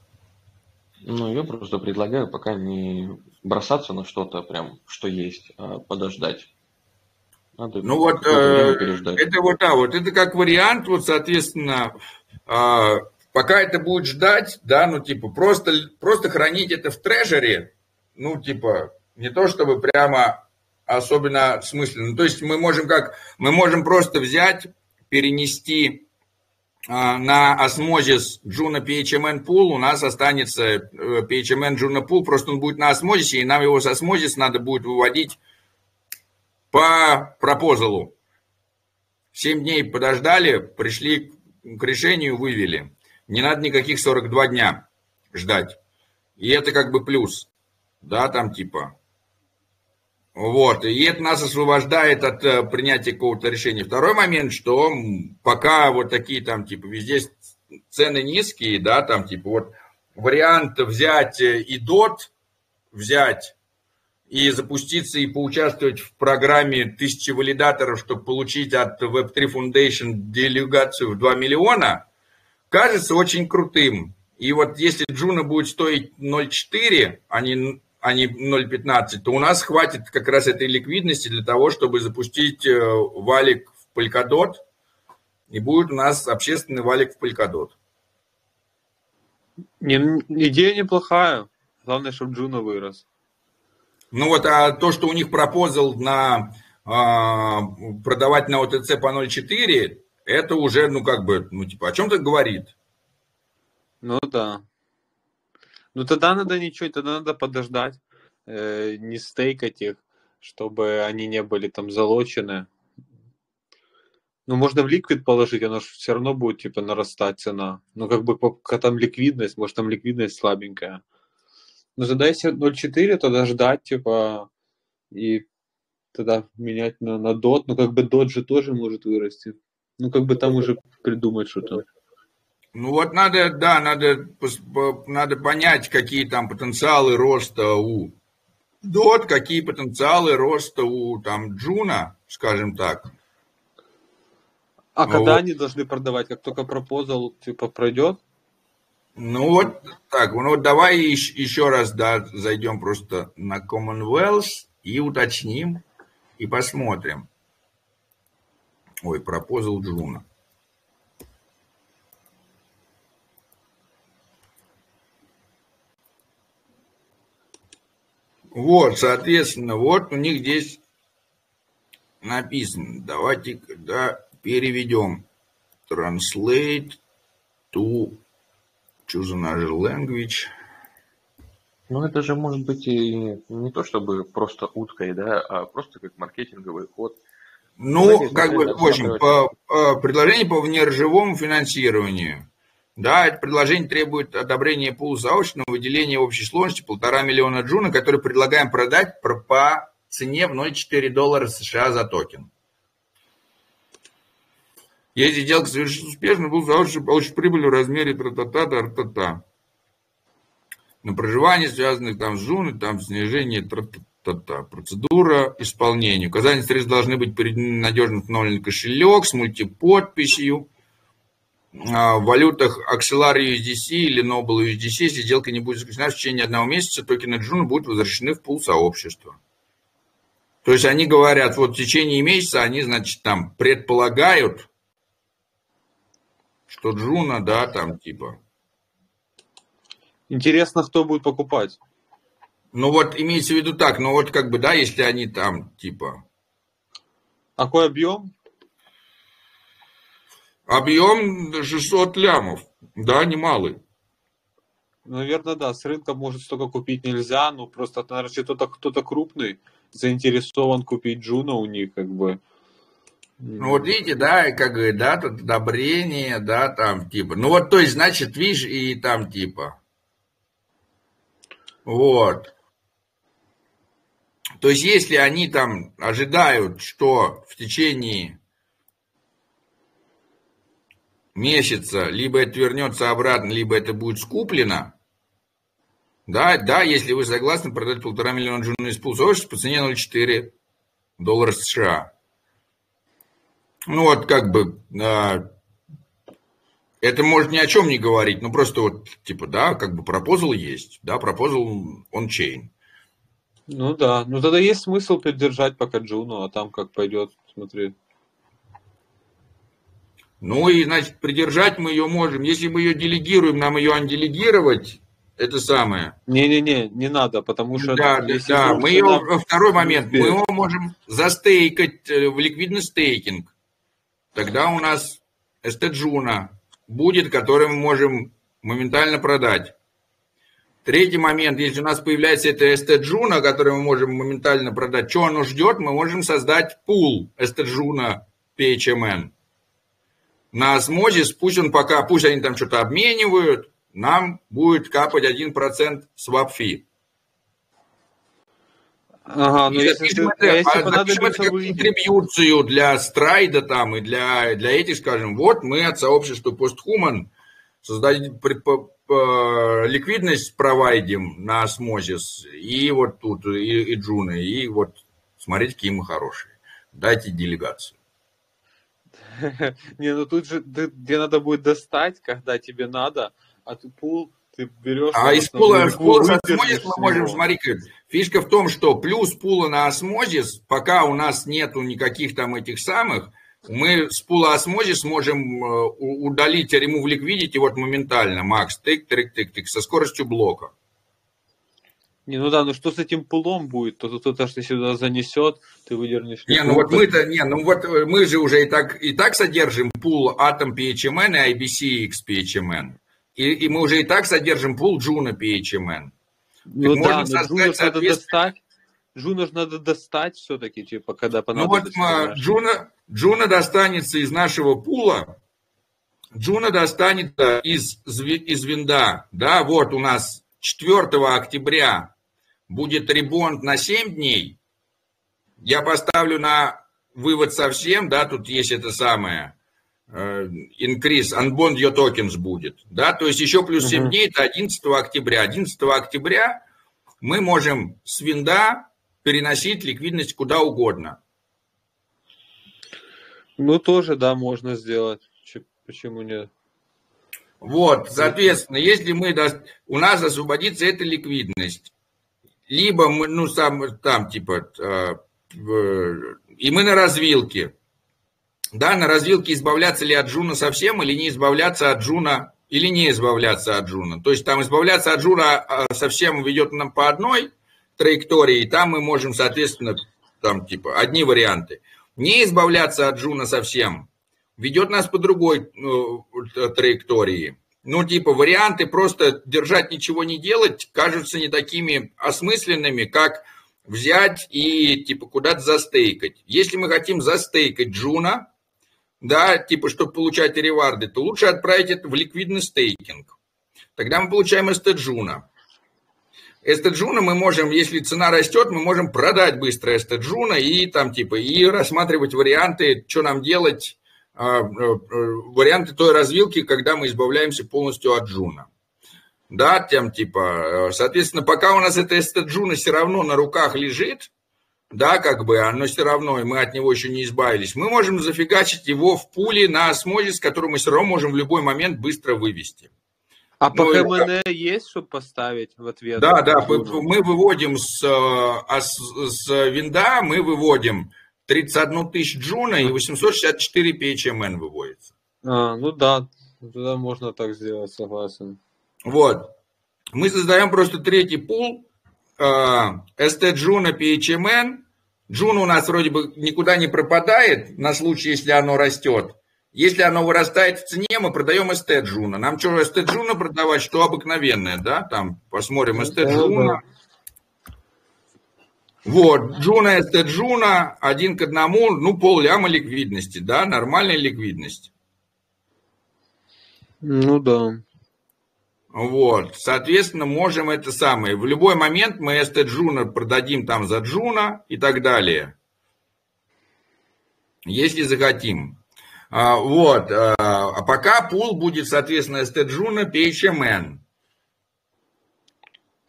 Ну, я просто предлагаю пока не бросаться на что-то прям, что есть, а подождать. Надо ну вот, э, это вот, да, вот это как вариант, вот, соответственно, э, пока это будет ждать, да, ну, типа, просто, просто хранить это в трежере, ну, типа, не то чтобы прямо особенно смысленно. То есть мы можем как, мы можем просто взять, перенести а, на осмозис Juno PHMN Pool у нас останется э, PHMN Juno Pool, просто он будет на осмозисе, и нам его с осмозис надо будет выводить по пропозалу. Семь дней подождали, пришли к решению, вывели. Не надо никаких 42 дня ждать. И это как бы плюс. Да, там типа вот, и это нас освобождает от э, принятия какого-то решения. Второй момент, что пока вот такие там, типа, везде цены низкие, да, там, типа, вот вариант взять э, и дот, взять и запуститься и поучаствовать в программе тысячи валидаторов, чтобы получить от Web3 Foundation делегацию в 2 миллиона, кажется очень крутым. И вот если Juno будет стоить 0,4, а не а не 0,15, то у нас хватит как раз этой ликвидности для того, чтобы запустить э, валик в Polkadot, и будет у нас общественный валик в Polkadot. Не, идея неплохая. Главное, чтобы Juno вырос. Ну вот, а то, что у них proposal на а, продавать на ОТЦ по 0,4, это уже, ну как бы, ну типа, о чем-то говорит. Ну да. Ну тогда надо ничего, тогда надо подождать, э, не стейкать их, чтобы они не были там залочены. Ну, можно в ликвид положить, оно же все равно будет, типа, нарастать цена. Ну, как бы, пока там ликвидность, может, там ликвидность слабенькая. Но задайся 0.4, тогда ждать, типа, и тогда менять на, на DOT. Ну, как бы DOT же тоже может вырасти. Ну, как бы там уже придумать что-то. Ну вот надо, да, надо, надо понять, какие там потенциалы роста у Дот, какие потенциалы роста у там Джуна, скажем так. А вот. когда они должны продавать? Как только пропозал типа пройдет? Ну вот так, ну вот давай еще раз да, зайдем просто на Commonwealth и уточним и посмотрим. Ой, пропозал Джуна. Вот, соответственно, вот у них здесь написано. Давайте да, переведем. Translate to choose another language. Ну, это же может быть и не то чтобы просто уткой, да, а просто как маркетинговый ход. Ну, как бы, в общем, по, по, предложение по внержевому финансированию. Да, это предложение требует одобрения пула заочного выделения в общей сложности полтора миллиона джуна, который предлагаем продать по цене в 0,4 доллара США за токен. Если сделка совершится успешно, был заложен получит прибыль в размере тра-та-та, тра-та-та. На проживание, связанных там с жуной, там снижение тра-та-та. Процедура исполнения. Указания средств должны быть надежно установлен кошелек с мультиподписью. А, в валютах Axelar USDC или Noble USDC, если сделка не будет заключена в течение одного месяца, токены Juno будут возвращены в пул сообщества. То есть они говорят, вот в течение месяца они, значит, там предполагают, что Juno, да, там типа. Интересно, кто будет покупать. Ну вот имеется в виду так, ну вот как бы, да, если они там типа. А какой объем? Объем 600 лямов, да, немалый. Наверное, да, с рынка может столько купить нельзя, но просто, наверное, кто-то кто крупный заинтересован купить Juno у них, как бы. Ну вот видите, да, как говорит, да, тут одобрение, да, там типа. Ну вот, то есть, значит, видишь, и там типа. Вот. То есть, если они там ожидают, что в течение месяца либо это вернется обратно, либо это будет скуплено, да, да, если вы согласны продать полтора миллиона джуна из пул по цене 0,4 доллара США. Ну вот как бы а, это может ни о чем не говорить, ну просто вот типа, да, как бы пропозал есть, да, пропозал он чейн. Ну да, ну тогда есть смысл поддержать пока Джуну, а там как пойдет, смотри. Ну и, значит, придержать мы ее можем. Если мы ее делегируем, нам ее анделегировать, это самое. Не-не-не, не надо, потому что... Да, да, да. Мы ее, второй момент, мы его можем застейкать э, в ликвидный стейкинг тогда у нас ST Juno будет, который мы можем моментально продать. Третий момент, если у нас появляется эта ST Juno, который мы можем моментально продать, что оно ждет, мы можем создать пул ST Juno PHMN. На Osmosis, пусть он пока, пусть они там что-то обменивают, нам будет капать 1% swap fee. Ага, ну если, если, мы, а если а понадобится вы... контрибьюцию для страйда там и для, для этих, скажем, вот мы от сообщества постхуман создадим ликвидность провайдим на осмозис и вот тут и, и джуны, и вот смотрите, какие мы хорошие. Дайте делегацию. Не, ну тут же где надо будет достать, когда тебе надо, а ты пул ты берешь... А из пула, пула с осмозис мы можем, смотри, фишка в том, что плюс пула на осмозис, пока у нас нету никаких там этих самых, мы с пула осмозис можем э, удалить remove liquidity вот моментально, макс, тык, тык, тык, тык, со скоростью блока. Не, ну да, ну что с этим пулом будет? То кто-то что сюда занесет, ты выдернешь. Не, ну вот мы-то, не, ну вот мы же уже и так, и так содержим пул Atom PHMN и IBCX PHMN. И, и мы уже и так содержим пул Juno PHMN. Ну так да, но Juno надо достать. Juno же надо достать все-таки, типа, когда понадобится. Ну вот Juno, Juno достанется из нашего пула, Juno достанется из, из WYND а. Да, вот у нас 4 октября будет rebond на 7 дней. Я поставлю на вывод совсем, да, тут есть это самое increase, unbond your tokens будет. Да? То есть еще плюс 7 uh-huh. дней, это 11 октября. 11 октября мы можем с винда переносить ликвидность куда угодно. Ну, тоже, да, можно сделать. Почему нет? Вот, соответственно, если мы у нас освободится эта ликвидность, либо мы, ну, сам, там, типа, э, и мы на развилке, да, на развилке избавляться ли от Juno совсем или не избавляться от Juno, или не избавляться от Juno. То есть там избавляться от Juno а, совсем ведет нам по одной траектории, и там мы можем, соответственно, там типа одни варианты. Не избавляться от Juno совсем ведет нас по другой ну, траектории. Ну, типа, варианты просто держать, ничего не делать, кажутся не такими осмысленными, как взять и, типа, куда-то застейкать. Если мы хотим застейкать Juno, да, типа, чтобы получать reward ы, то лучше отправить это в ликвидный стейкинг. Тогда мы получаем ST Juno. ST Juno мы можем, если цена растет, мы можем продать быстро ST Juno и там типа и рассматривать варианты, что нам делать варианты той развилки, когда мы избавляемся полностью от Juno. Да, тем типа, соответственно, пока у нас это эстеджуна все равно на руках лежит, да, как бы, оно все равно, и мы от него еще не избавились, мы можем зафигачить его в пуле на осмозис, который мы все равно можем в любой момент быстро вывести. А по ну, ХМН есть, чтобы поставить в ответ? Да, да, мы выводим с, а с, с винда, мы выводим 31 тысяч джуна и 864 PHMN выводится. А, ну да, тогда можно так сделать, согласен. Вот. Мы создаем просто третий пул, ST Juno PHMN. Juno у нас вроде бы никуда не пропадает на случай, если оно растет. Если оно вырастает в цене, мы продаем ST Juno. Нам что, ST Juno продавать, что обыкновенное, да? Там посмотрим ST Juno. Вот, Juno ST Juno, один к одному, ну, пол ляма ликвидности, да, нормальная ликвидность. Ну да. Вот, соответственно, можем это самое. В любой момент мы ST Juno продадим там за Juno и так далее. Если захотим. А, вот, а, а пока пул будет, соответственно, ST Juno PHMN.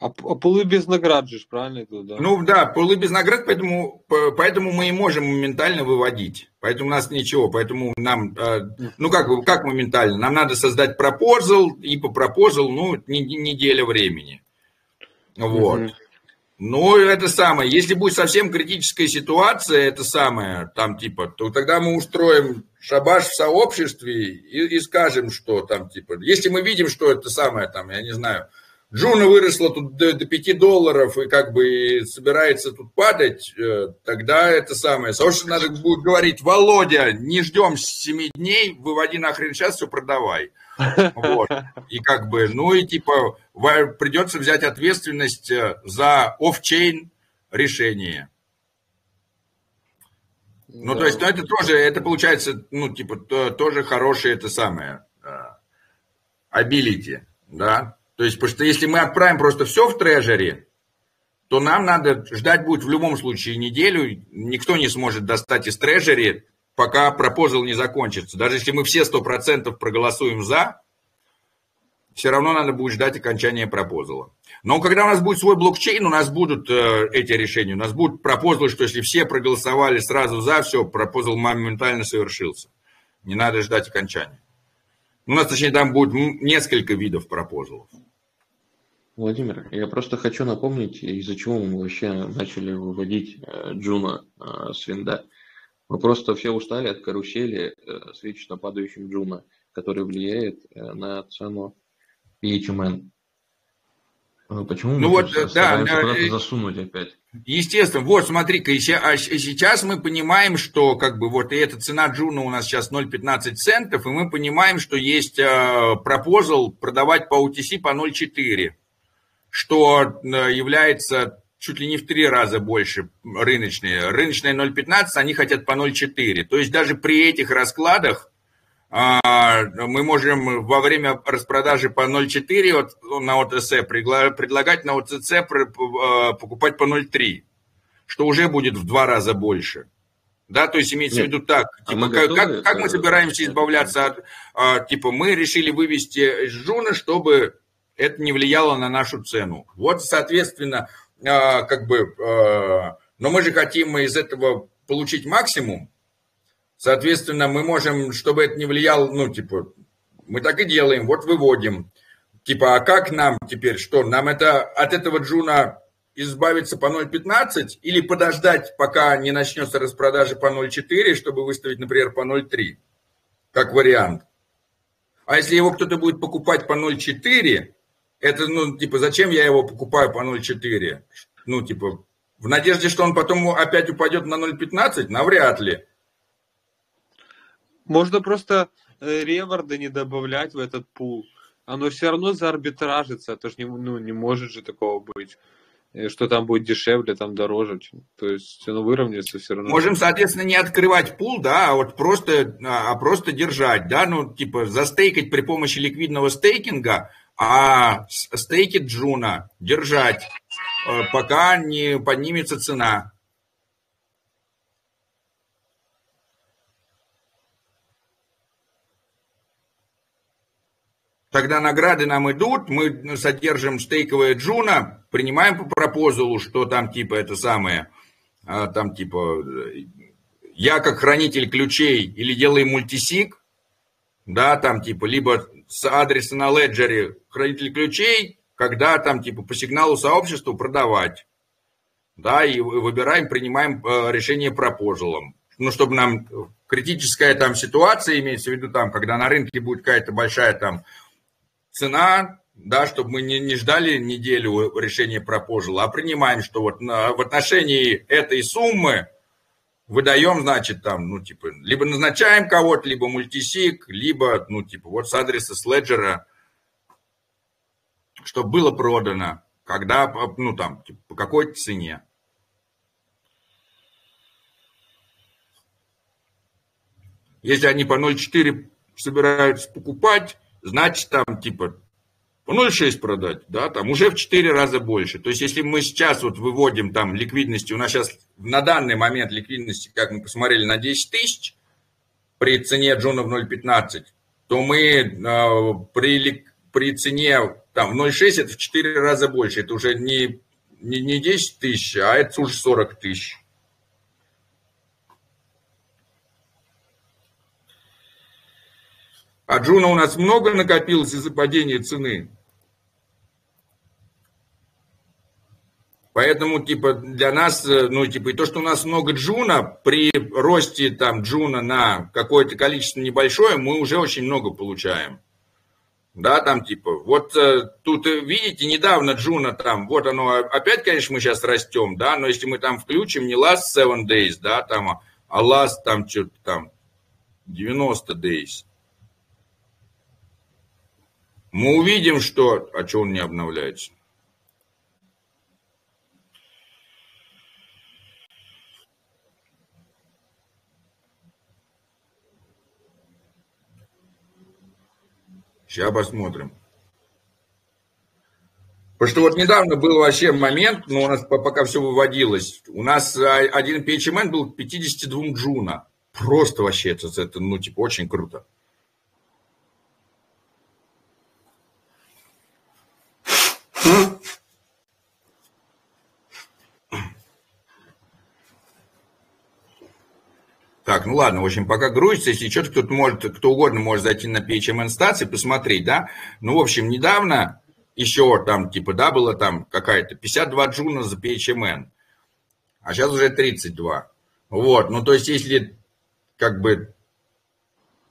А, а пулы без наград же, правильно? Да? Ну да, пулы без наград, поэтому, поэтому мы и можем моментально выводить. Поэтому у нас ничего, поэтому нам, э, ну как, как моментально, нам надо создать пропозал, и по пропозал, ну, неделя времени. Вот. Ну, это самое, если будет совсем критическая ситуация, это самое, там типа, то тогда мы устроим шабаш в сообществе и, и скажем, что там типа, если мы видим, что это самое, там, я не знаю, Джуна выросла тут до, до 5 долларов и как бы собирается тут падать, э, тогда это самое. Совершенно надо будет говорить, Володя, не ждем 7 дней, выводи нахрен сейчас, все продавай. Вот. И как бы, ну и типа придется взять ответственность э, за офчейн решение. Ну, да. то есть, ну, это тоже, это получается, ну, типа, тоже хорошее это самое, ability, да, то есть, потому что если мы отправим просто все в трежери, то нам надо ждать будет в любом случае неделю. Никто не сможет достать из трежери, пока proposal не закончится. Даже если мы все 100% проголосуем за, все равно надо будет ждать окончания proposal а. Но когда у нас будет свой блокчейн, у нас будут э, эти решения. У нас будут proposal ы, что если все проголосовали сразу за, все, proposal моментально совершился. Не надо ждать окончания. У нас, точнее, там будет несколько видов proposal ов. Владимир, я просто хочу напомнить, из-за чего мы вообще начали выводить э, Juno э, с WYND а. Мы просто все устали от карусели э, с вечно падающим Juno, который влияет на цену PHMN. Почему ну вот, да, да, засунуть опять? Естественно, вот смотри-ка, а сейчас мы понимаем, что как бы вот и эта цена Juno у нас сейчас 0,15 центов, и мы понимаем, что есть proposal продавать по OTC по 0,4 что э, является чуть ли не в три раза больше рыночные. Рыночные 0,15, они хотят по 0,4. То есть даже при этих раскладах мы можем во время распродажи по 0,4 на ОТС предлагать на ОЦЦ э, покупать по 0,3, что уже будет в два раза больше. Да, то есть имеется Нет. в виду так, а типа, как, как, как мы собираемся избавляться от, а, типа, мы решили вывести из Жуна, чтобы это не влияло на нашу цену. Вот, соответственно, а, как бы, а, но мы же хотим из этого получить максимум, соответственно, мы можем, чтобы это не влияло, ну, типа, мы так и делаем, вот выводим. Типа, а как нам теперь, что, нам это от этого джуна избавиться по 0.15 или подождать, пока не начнется распродажа по 0.4, чтобы выставить, например, по 0.3, как вариант. А если его кто-то будет покупать по 0.4, это, ну, типа, зачем я его покупаю по 0,4? Ну, типа, в надежде, что он потом опять упадет на 0,15? Навряд ли. Можно просто э, reward ы не добавлять в этот пул. Оно все равно заарбитражится. Это же не, ну, не может же такого быть что там будет дешевле, там дороже. То есть оно выровняется все равно. Можем, соответственно, не открывать пул, да, а вот просто, а, а просто держать, да, ну, типа, застейкать при помощи ликвидного стейкинга – ST Juno держать, э, пока не поднимется цена. Тогда награды нам идут, мы содержим стейковое джуна, принимаем по пропозалу, что там типа это самое, а, там типа я как хранитель ключей или делаем мультисик, да, там типа либо с адреса на леджере хранитель ключей, когда там типа по сигналу сообществу продавать, да, и выбираем, принимаем э, решение пропозалом. Ну, чтобы нам критическая там ситуация, имеется в виду там, когда на рынке будет какая-то большая там цена, да, чтобы мы не, не ждали неделю решения пропозала, а принимаем, что вот на, в отношении этой суммы выдаем, значит, там, ну, типа, либо назначаем кого-то, либо мультисик, либо, ну, типа, вот с адреса Следжера, чтобы было продано, когда, ну, там, типа, по какой цене. Если они по 0,4 собираются покупать, значит, там, типа, по 0,6 продать, да, там уже в 4 раза больше. То есть, если мы сейчас вот выводим там ликвидности, у нас сейчас на данный момент ликвидности, как мы посмотрели, на 10 тысяч при цене джуна в 0,15, то мы э, при, при цене там 0,6 это в 4 раза больше. Это уже не, не, не 10 тысяч, а это уже 40 тысяч. А Juno у нас много накопилось из-за падения цены. Поэтому, типа, для нас, э, ну, типа, и то, что у нас много Juno, при росте там Juno на какое-то количество небольшое, мы уже очень много получаем. Да, там, типа, вот э, тут, э, видите, недавно джуна там, вот оно, опять, конечно, мы сейчас растем, да, но если мы там включим не last 7 days, да, там, а last там что-то там 90 days, мы увидим, что... А что он не обновляется? Сейчас посмотрим. Потому что вот недавно был вообще момент, ну, у нас пока все выводилось, у нас а, один PHMN был 52 джуна. Просто вообще это, это, ну, типа, очень круто. Ну ладно, в общем, пока грузится, если что-то кто-то может, кто угодно может зайти на PHMN стации, посмотреть, да. Ну, в общем, недавно еще там, типа, да, было там какая-то 52 джуна за PHMN, а сейчас уже 32. Вот, ну, то есть, если как бы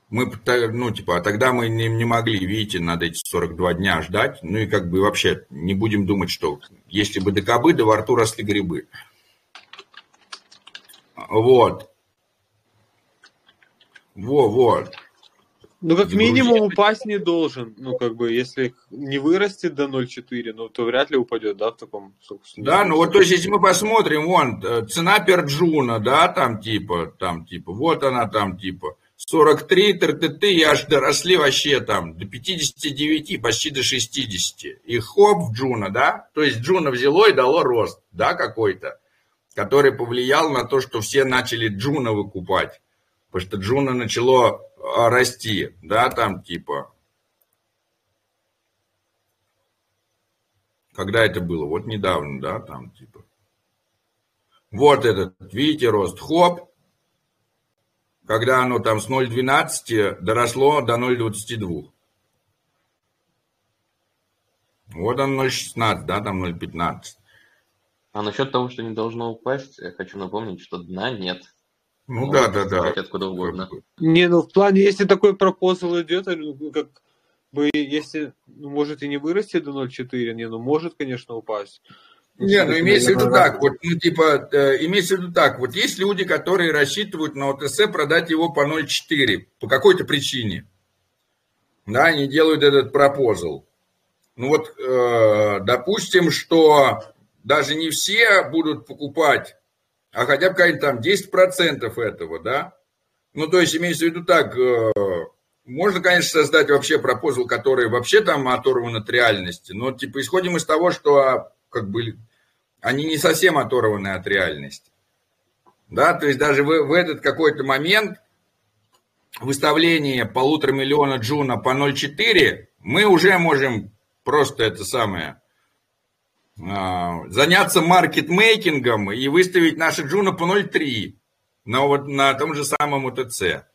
мы, ну, типа, а тогда мы не, не могли, видите, надо эти 42 дня ждать, ну, и как бы вообще не будем думать, что если бы до кобы, да во рту росли грибы. Вот. Во, вот. Ну, как минимум упасть не должен. Ну, как бы, если не вырастет до 0,4, ну, то вряд ли упадет, да, в таком... Да, ну, вот, то есть, если мы посмотрим, вон, э, цена Juno, да, там, типа, там, типа, вот она там, типа, 43 ТРТТ, и аж доросли вообще там до 59, почти до 60. И хоп в Juno, да, то есть Juno взяло и дало рост, да, какой-то, который повлиял на то, что все начали Juno выкупать потому что Juno начало а, расти, да, там типа. Когда это было? Вот недавно, да, там типа. Вот этот, видите, рост, хоп, когда оно там с 0,12 доросло до 0,22. Вот он 0,16, да, там 0,15. А насчет того, что не должно упасть, я хочу напомнить, что дна нет. Ну да, да, да. Откуда угодно. Не, ну в плане, если такой пропозал идет, ну, как бы, если, ну, может и не вырасти до 0,4, не, ну может, конечно, упасть. Не, ну имеется в виду так, вот, ну типа, э, имеется в виду так, вот есть люди, которые рассчитывают на ОТС продать его по 0,4 по какой-то причине. Да, они делают этот пропозал. Ну вот, э, допустим, что даже не все будут покупать а хотя бы какие-то там 10% этого, да? Ну, то есть, имеется в виду так, э, можно, конечно, создать вообще пропозал, который вообще там оторван от реальности, но, типа, исходим из того, что, а, как бы, они не совсем оторваны от реальности. Да, то есть даже в, в этот какой-то момент выставление полутора миллиона Juno по 0,4 мы уже можем просто это самое заняться маркетмейкингом и выставить наши Juno по 0.3 на, вот, на том же самом OTC.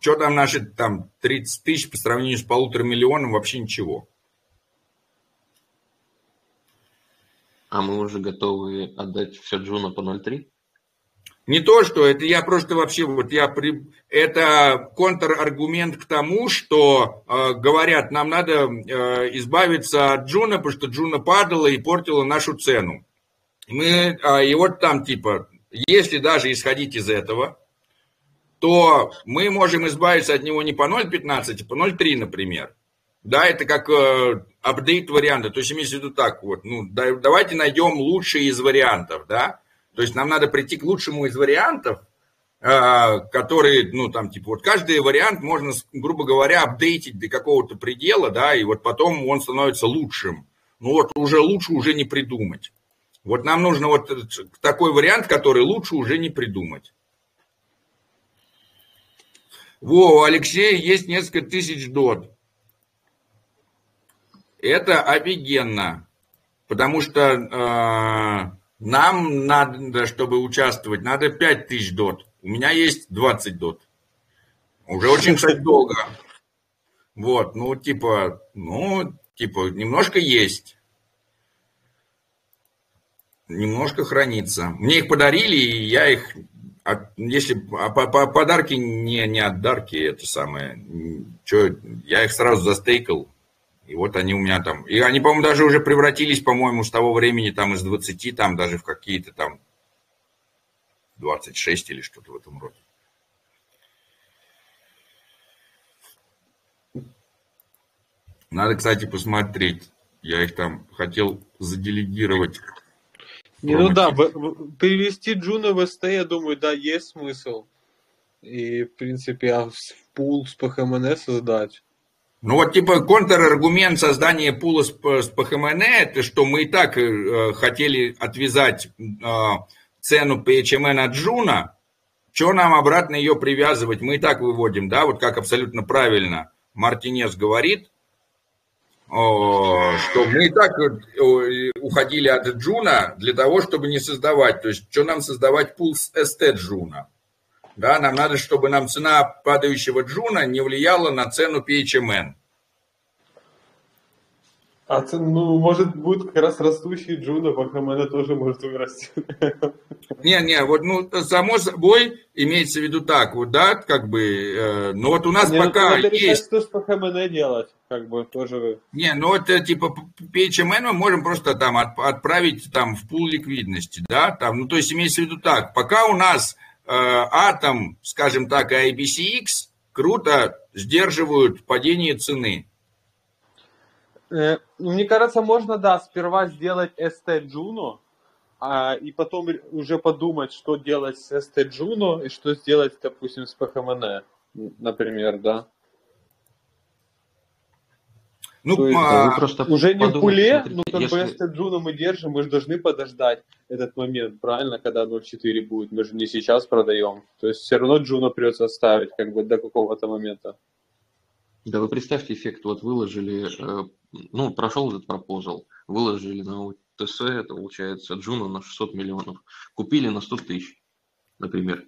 Что там наши там 30 тысяч по сравнению с полутора миллионом, вообще ничего. А мы уже готовы отдать все Juno по 0.3? Не то, что это я просто вообще, вот я при... это контраргумент к тому, что э, говорят, нам надо э, избавиться от Juno, потому что Juno падала и портила нашу цену. Мы, э, и вот там типа, если даже исходить из этого, то мы можем избавиться от него не по 0.15, а по 0.3, например. Да, это как э, апдейт варианта. То есть имеется в виду так вот, ну, да, давайте найдем лучшие из вариантов, да. То есть нам надо прийти к лучшему из вариантов, э, которые, ну, там, типа, вот каждый вариант можно, грубо говоря, апдейтить до какого-то предела, да, и вот потом он становится лучшим. Ну, вот уже лучше уже не придумать. Вот нам нужно вот такой вариант, который лучше уже не придумать. Во, у Алексея есть несколько тысяч дот. Это офигенно, потому что э, нам надо, чтобы участвовать, надо 5 тысяч дот. У меня есть 20 дот. Уже очень, кстати, долго. Вот, ну, типа, ну, типа, немножко есть. Немножко хранится. Мне их подарили, и я их если а по, по, подарки не, не от дарки, это самое, что, я их сразу застейкал, и вот они у меня там, и они, по-моему, даже уже превратились, по-моему, с того времени там из 20, там даже в какие-то там 26 или что-то в этом роде. Надо, кстати, посмотреть. Я их там хотел заделегировать не, ну да, перевести Джуна в СТ, я думаю, да, есть смысл. И, в принципе, а в пул с PHMN создать. Ну вот типа контраргумент создания пула с, с ПХМН, это что мы и так э, хотели отвязать э, цену PHMN от Juno, что нам обратно ее привязывать, мы и так выводим, да, вот как абсолютно правильно Мартинес говорит, что мы и так уходили от Juno для того, чтобы не создавать. То есть, что нам создавать пул с stJuno? Да, нам надо, чтобы нам цена падающего Juno не влияла на цену PHMN. А ну, может, будет как раз растущий Juno, PHMN тоже может вырасти. Не, не, вот, ну, само собой, имеется в виду так, вот, да, как бы, э, но вот у нас не, ну, пока ну, есть... Решать, что с PHMN делать, как бы, тоже... Не, ну, это, типа, PHMN мы можем просто там от, отправить там в пул ликвидности, да, там, ну, то есть, имеется в виду так, пока у нас атом, скажем так, и IBCX круто сдерживают падение цены, Э, мне кажется, можно, да, сперва сделать ST Juno, а, и потом уже подумать, что делать с ST Juno и что сделать, допустим, с PHMN, например, да. Ну, То есть, а, просто уже не в пуле, ну как если... бы ST Juno мы держим, мы же должны подождать этот момент, правильно, когда 0.4 будет, мы же не сейчас продаем. То есть все равно Juno придется оставить как бы до какого-то момента. Да вы представьте эффект, вот выложили э, ну, прошел этот пропозал, выложили на ТС, это получается, Джуна на 600 миллионов, купили на 100 тысяч, например.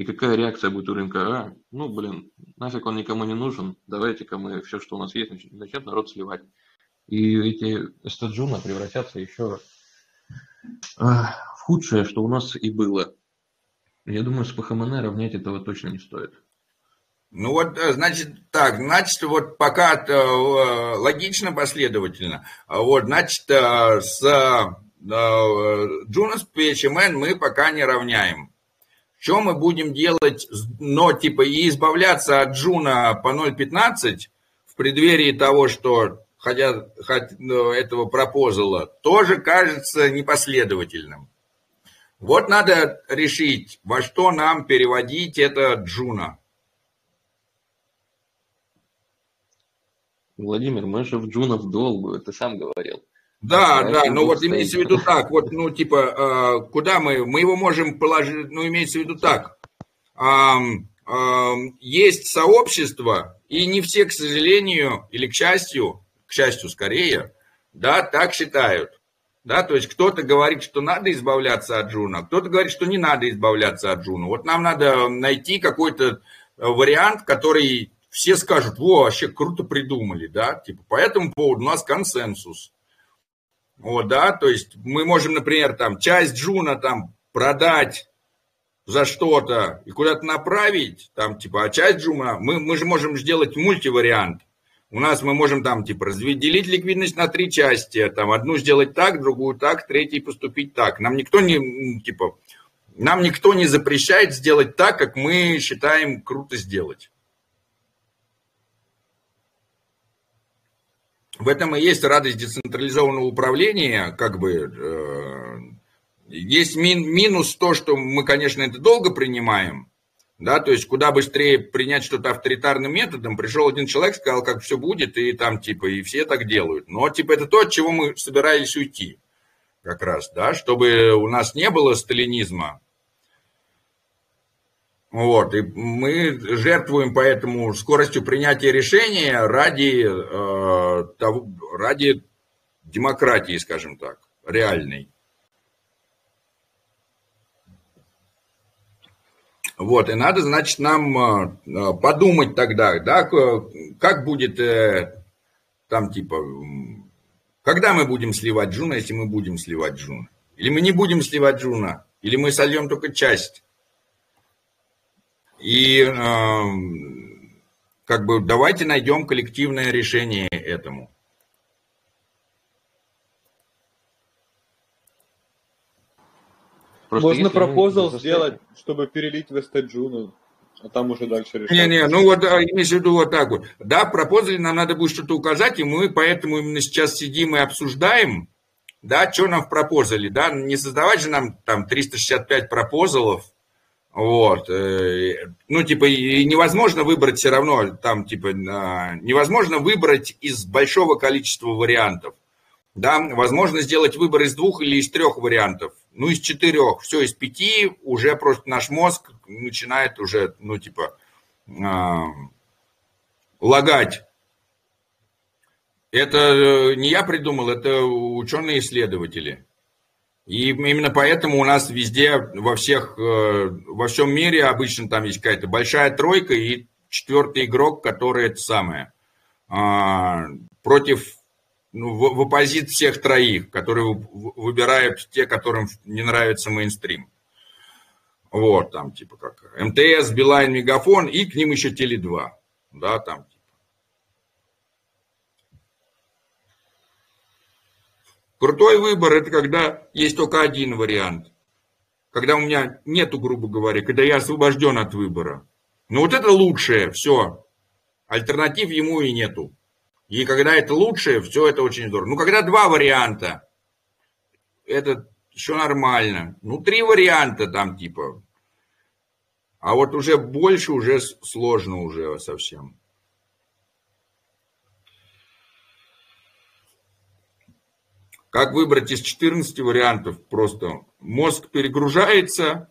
И какая реакция будет у рынка? А, ну, блин, нафиг он никому не нужен, давайте-ка мы все, что у нас есть, начнет народ сливать. И эти Juno превратятся еще а, в худшее, что у нас и было. Я думаю, с PHMN равнять этого точно не стоит. Ну вот, э, значит, так, значит, вот пока это э, логично, последовательно, вот, значит, э, с Juno с PHMN мы пока не равняем. Что мы будем делать, но типа и избавляться от Juno по 0.15 в преддверии того, что хотят, хотят ну, этого proposal а, тоже кажется непоследовательным. Вот надо решить, во что нам переводить это Juno. Владимир, мы же в Juno в долгую, ты сам говорил. Да, а да, но вот стоит. имеется в виду так, вот, ну, типа, э, куда мы, мы его можем положить, ну, имеется в виду так, есть сообщество, и не все, к сожалению, или к счастью, к счастью скорее, да, так считают. Да, то есть кто-то говорит, что надо избавляться от Juno, кто-то говорит, что не надо избавляться от Juno. Вот нам надо найти какой-то э, вариант, который все скажут, во, вообще круто придумали, да, типа по этому поводу у нас консенсус. Вот, да, то есть мы можем, например, там часть Juno там продать за что-то и куда-то направить, там, типа, а часть Джуна, мы, мы же можем сделать мультивариант. У нас мы можем там, типа, разделить ликвидность на три части, там, одну сделать так, другую так, третью поступить так. Нам никто не, типа, нам никто не запрещает сделать так, как мы считаем круто сделать. В этом и есть радость децентрализованного управления, как бы, э, есть мин, минус то, что мы, конечно, это долго принимаем, да, то есть куда быстрее принять что-то авторитарным методом, пришел один человек, сказал, как все будет, и там, типа, и все так делают. Но, типа, это то, от чего мы собирались уйти, как раз, да, чтобы у нас не было сталинизма. Вот, и мы жертвуем поэтому скоростью принятия решения ради, э, того, ради демократии, скажем так, реальной. Вот, и надо, значит, нам э, э, подумать тогда, да, как будет э, там типа, когда мы будем сливать джуна, если мы будем сливать джуна? Или мы не будем сливать джуна? Или мы сольем только часть? И как бы давайте найдем коллективное решение этому. Просто Можно пропозал сделать, чтобы перелить в Эстаджуну, а там уже дальше решать. Не-не, ну вот имеешь в виду вот так вот. Да, в пропозале нам надо будет что-то указать, и мы поэтому именно сейчас сидим и обсуждаем, да, что нам в пропозале, да, не создавать же нам там 365 пропозалов, вот, э, ну, типа, невозможно выбрать все равно, там, типа, невозможно выбрать из большого количества вариантов. Да, возможно сделать выбор из двух или из трех вариантов. Ну, из четырех. Все, из пяти уже просто наш мозг начинает уже, ну, типа, э, лагать. Это э, не я придумал, это ученые-исследователи. И именно поэтому у нас везде, во всех, э, во всем мире обычно там есть какая-то большая тройка и четвертый игрок, который это самое, а, против ну, в, в оппозит всех троих, которые выбирают те, которым не нравится мейнстрим. Вот, там, типа, как МТС, Билайн, Мегафон, и к ним еще Теле2. Да, там, Крутой выбор – это когда есть только один вариант. Когда у меня нету, грубо говоря, когда я освобожден от выбора. Ну, вот это лучшее, все. Альтернатив ему и нету. И когда это лучшее, все это очень здорово. Ну, когда два варианта, это еще нормально. Ну, три варианта там типа. А вот уже больше, уже сложно уже совсем. Как выбрать из 14 вариантов? Просто мозг перегружается,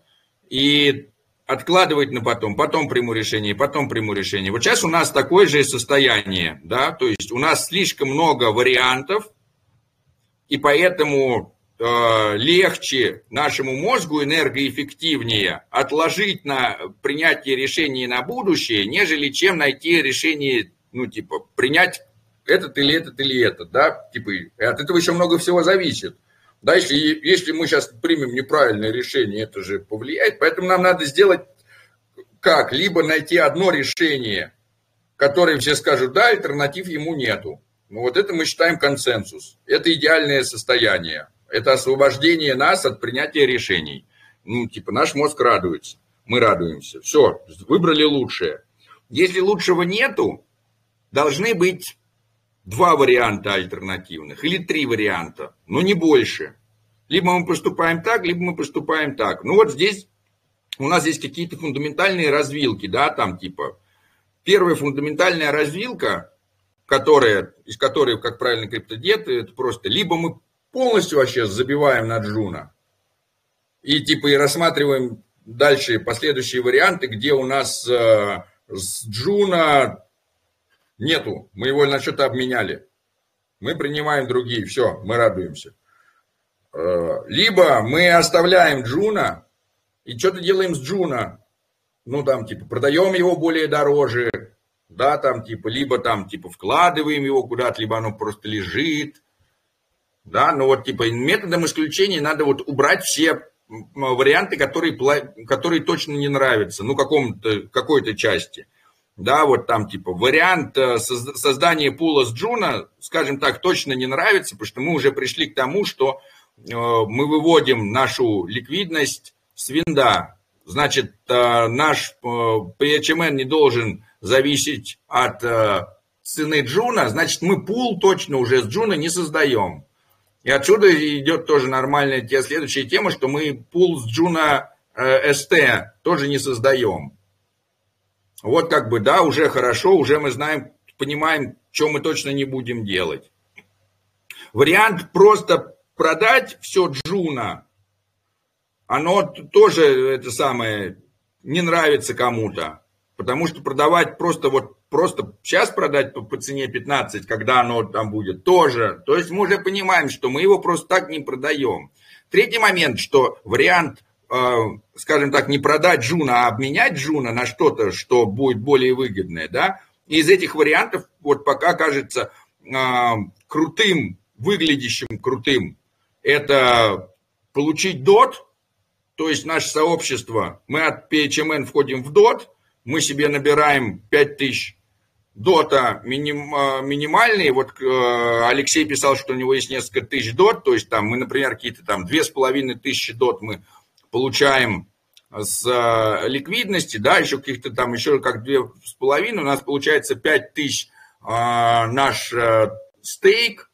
и откладывать на потом, потом приму решение, потом приму решение. Вот сейчас у нас такое же состояние, да, то есть у нас слишком много вариантов, и поэтому э, легче нашему мозгу энергоэффективнее отложить на принятие решений на будущее, нежели чем найти решение, ну, типа, принять этот или этот или этот, да, типа, от этого еще много всего зависит. Да, если, если мы сейчас примем неправильное решение, это же повлияет. Поэтому нам надо сделать как? Либо найти одно решение, которое все скажут, да, альтернатив ему нету. Ну вот это мы считаем консенсус. Это идеальное состояние. Это освобождение нас от принятия решений. Ну, типа, наш мозг радуется. Мы радуемся. Все, выбрали лучшее. Если лучшего нету, должны быть два варианта альтернативных или три варианта, но не больше. Либо мы поступаем так, либо мы поступаем так. Ну вот здесь у нас есть какие-то фундаментальные развилки, да, там типа первая фундаментальная развилка, которая, из которой, как правильно криптодет, это просто либо мы полностью вообще забиваем на Джуна, и типа и рассматриваем дальше последующие варианты, где у нас э, с Juno нету, мы его на что-то обменяли. Мы принимаем другие, все, мы радуемся. Э, либо мы оставляем Juno и что-то делаем с Juno. Ну, там, типа, продаем его более дороже, да, там, типа, либо там, типа, вкладываем его куда-то, либо оно просто лежит, да, но вот, типа, методом исключения надо вот убрать все варианты, которые, которые точно не нравятся, ну, какому-то, какой-то части. Да, вот там типа вариант э, создания пула с Juno, скажем так, точно не нравится, потому что мы уже пришли к тому, что э, мы выводим нашу ликвидность с Wynd а. Значит, э, наш PHMN не должен зависеть от цены Juno, значит, мы пул точно уже с Juno не создаем. И отсюда идет тоже нормальная те, следующая тема, что мы пул с Juno э, st тоже не создаем. Вот как бы, да, уже хорошо, уже мы знаем, понимаем, что мы точно не будем делать. Вариант просто продать все Juno, оно тоже это самое не нравится кому-то. Потому что продавать просто вот просто сейчас продать по, по цене 15, когда оно там будет, тоже. То есть мы уже понимаем, что мы его просто так не продаем. Третий момент, что вариант, скажем так, не продать Juno, а обменять Juno на что-то, что будет более выгодное, да, из этих вариантов вот пока кажется э, крутым, выглядящим крутым, это получить DOT, то есть наше сообщество, мы от PHMN входим в DOT, мы себе набираем 5000 дота миним, а, минимальные. Вот э, Алексей писал, что у него есть несколько тысяч дот, то есть там мы, например, какие-то там две с половиной тысячи дот мы получаем с э, ликвидности, да, еще каких-то там, еще как две с половиной, у нас получается пять тысяч а, наш э, стейк,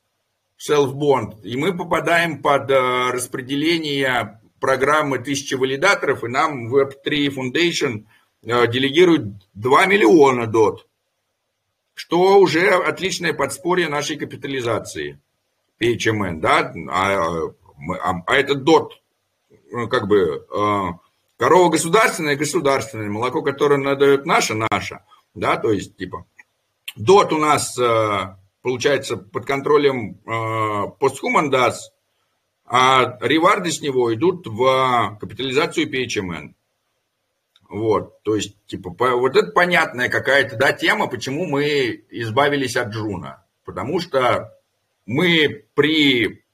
self-bond, и мы попадаем под распределение программы тысячи валидаторов, и нам Web3 Foundation делегирует 2 миллиона дот что уже отличное подспорье нашей капитализации PHMN, да, а, а, а этот дот, как бы, э, корова государственная, государственная, молоко, которое надает наше, наше, да, то есть, типа, дот у нас, э, получается, под контролем постхуман э, DAS, а реварды с него идут в капитализацию PHMN. Вот, то есть, типа, вот это понятная какая-то, да, тема, почему мы избавились от Джуна. Потому что мы при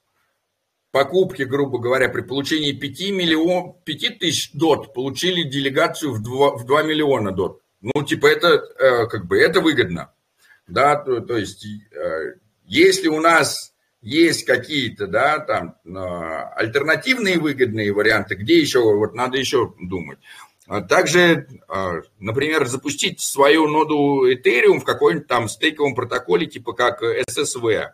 покупке, грубо говоря, при получении 5, миллион, 5 тысяч дот получили делегацию в 2, в 2 миллиона дот. Ну, типа, это э, как бы это выгодно. Да, то, то есть, э, если у нас есть какие-то, да, там, э, альтернативные выгодные варианты, где еще, вот надо еще думать. А также, например, запустить свою ноду Ethereum в какой-нибудь там стейковом протоколе, типа как SSV,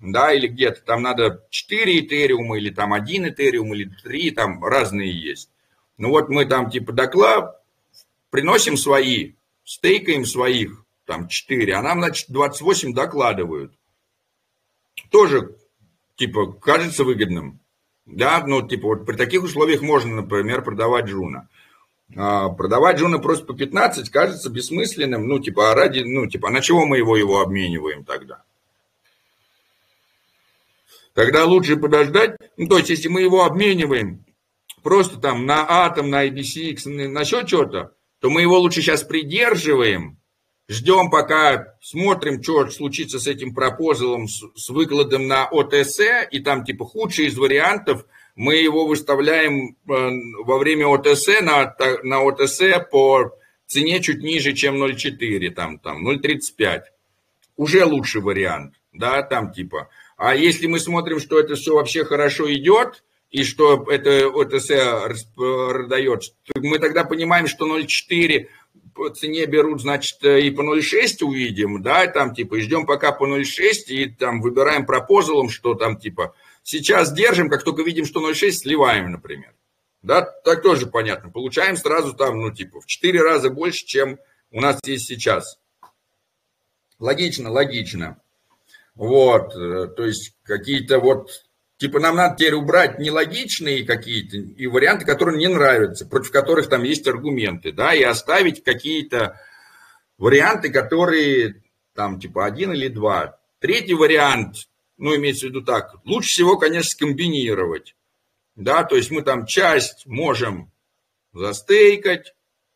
да, или где-то там надо 4 Ethereum, или там 1 Ethereum, или 3, там разные есть. Ну вот мы там типа доклад приносим свои, стейкаем своих, там 4, а нам, значит, 28 докладывают. Тоже, типа, кажется выгодным. Да, ну, типа, вот при таких условиях можно, например, продавать Juno. А, продавать Juno просто по 15 кажется бессмысленным. Ну, типа, а ради, ну, типа, а на чего мы его, его обмениваем тогда? Тогда лучше подождать. Ну, то есть, если мы его обмениваем просто там на атом, на IBCX, на еще что-то, то мы его лучше сейчас придерживаем, ждем, пока смотрим, что случится с этим пропозалом, с, с выкладом на ОТС, и там типа худший из вариантов – мы его выставляем э, во время ОТС на, на ОТС по цене чуть ниже, чем 0,4, там, там 0,35. Уже лучший вариант, да, там типа. А если мы смотрим, что это все вообще хорошо идет, и что это ОТС продает, мы тогда понимаем, что 0,4 по цене берут, значит, и по 0,6 увидим, да, там типа, ждем пока по 0,6, и там выбираем пропозалом, что там типа Сейчас держим, как только видим, что 0,6, сливаем, например. Да, так тоже понятно. Получаем сразу там, ну, типа, в 4 раза больше, чем у нас есть сейчас. Логично, логично. Вот, э, то есть какие-то вот Типа нам надо теперь убрать нелогичные какие-то и варианты, которые не нравятся, против которых там есть аргументы, да, и оставить какие-то варианты, которые там типа один или два. Третий вариант, ну, имеется в виду так, лучше всего, конечно, скомбинировать. Да, то есть мы там часть можем застейкать,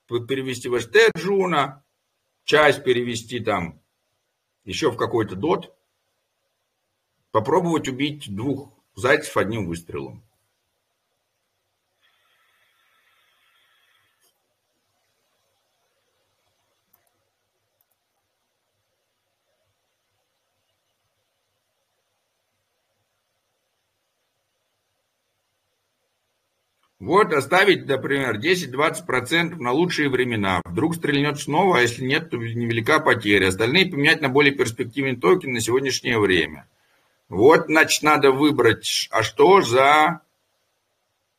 перевести в HT Juno, часть перевести там еще в какой-то дот, попробовать убить двух зайцев одним выстрелом. Вот оставить, например, 10-20% на лучшие времена. Вдруг стрельнет снова, а если нет, то невелика потеря. Остальные поменять на более перспективный токен на сегодняшнее время. Вот, значит, надо выбрать, а что за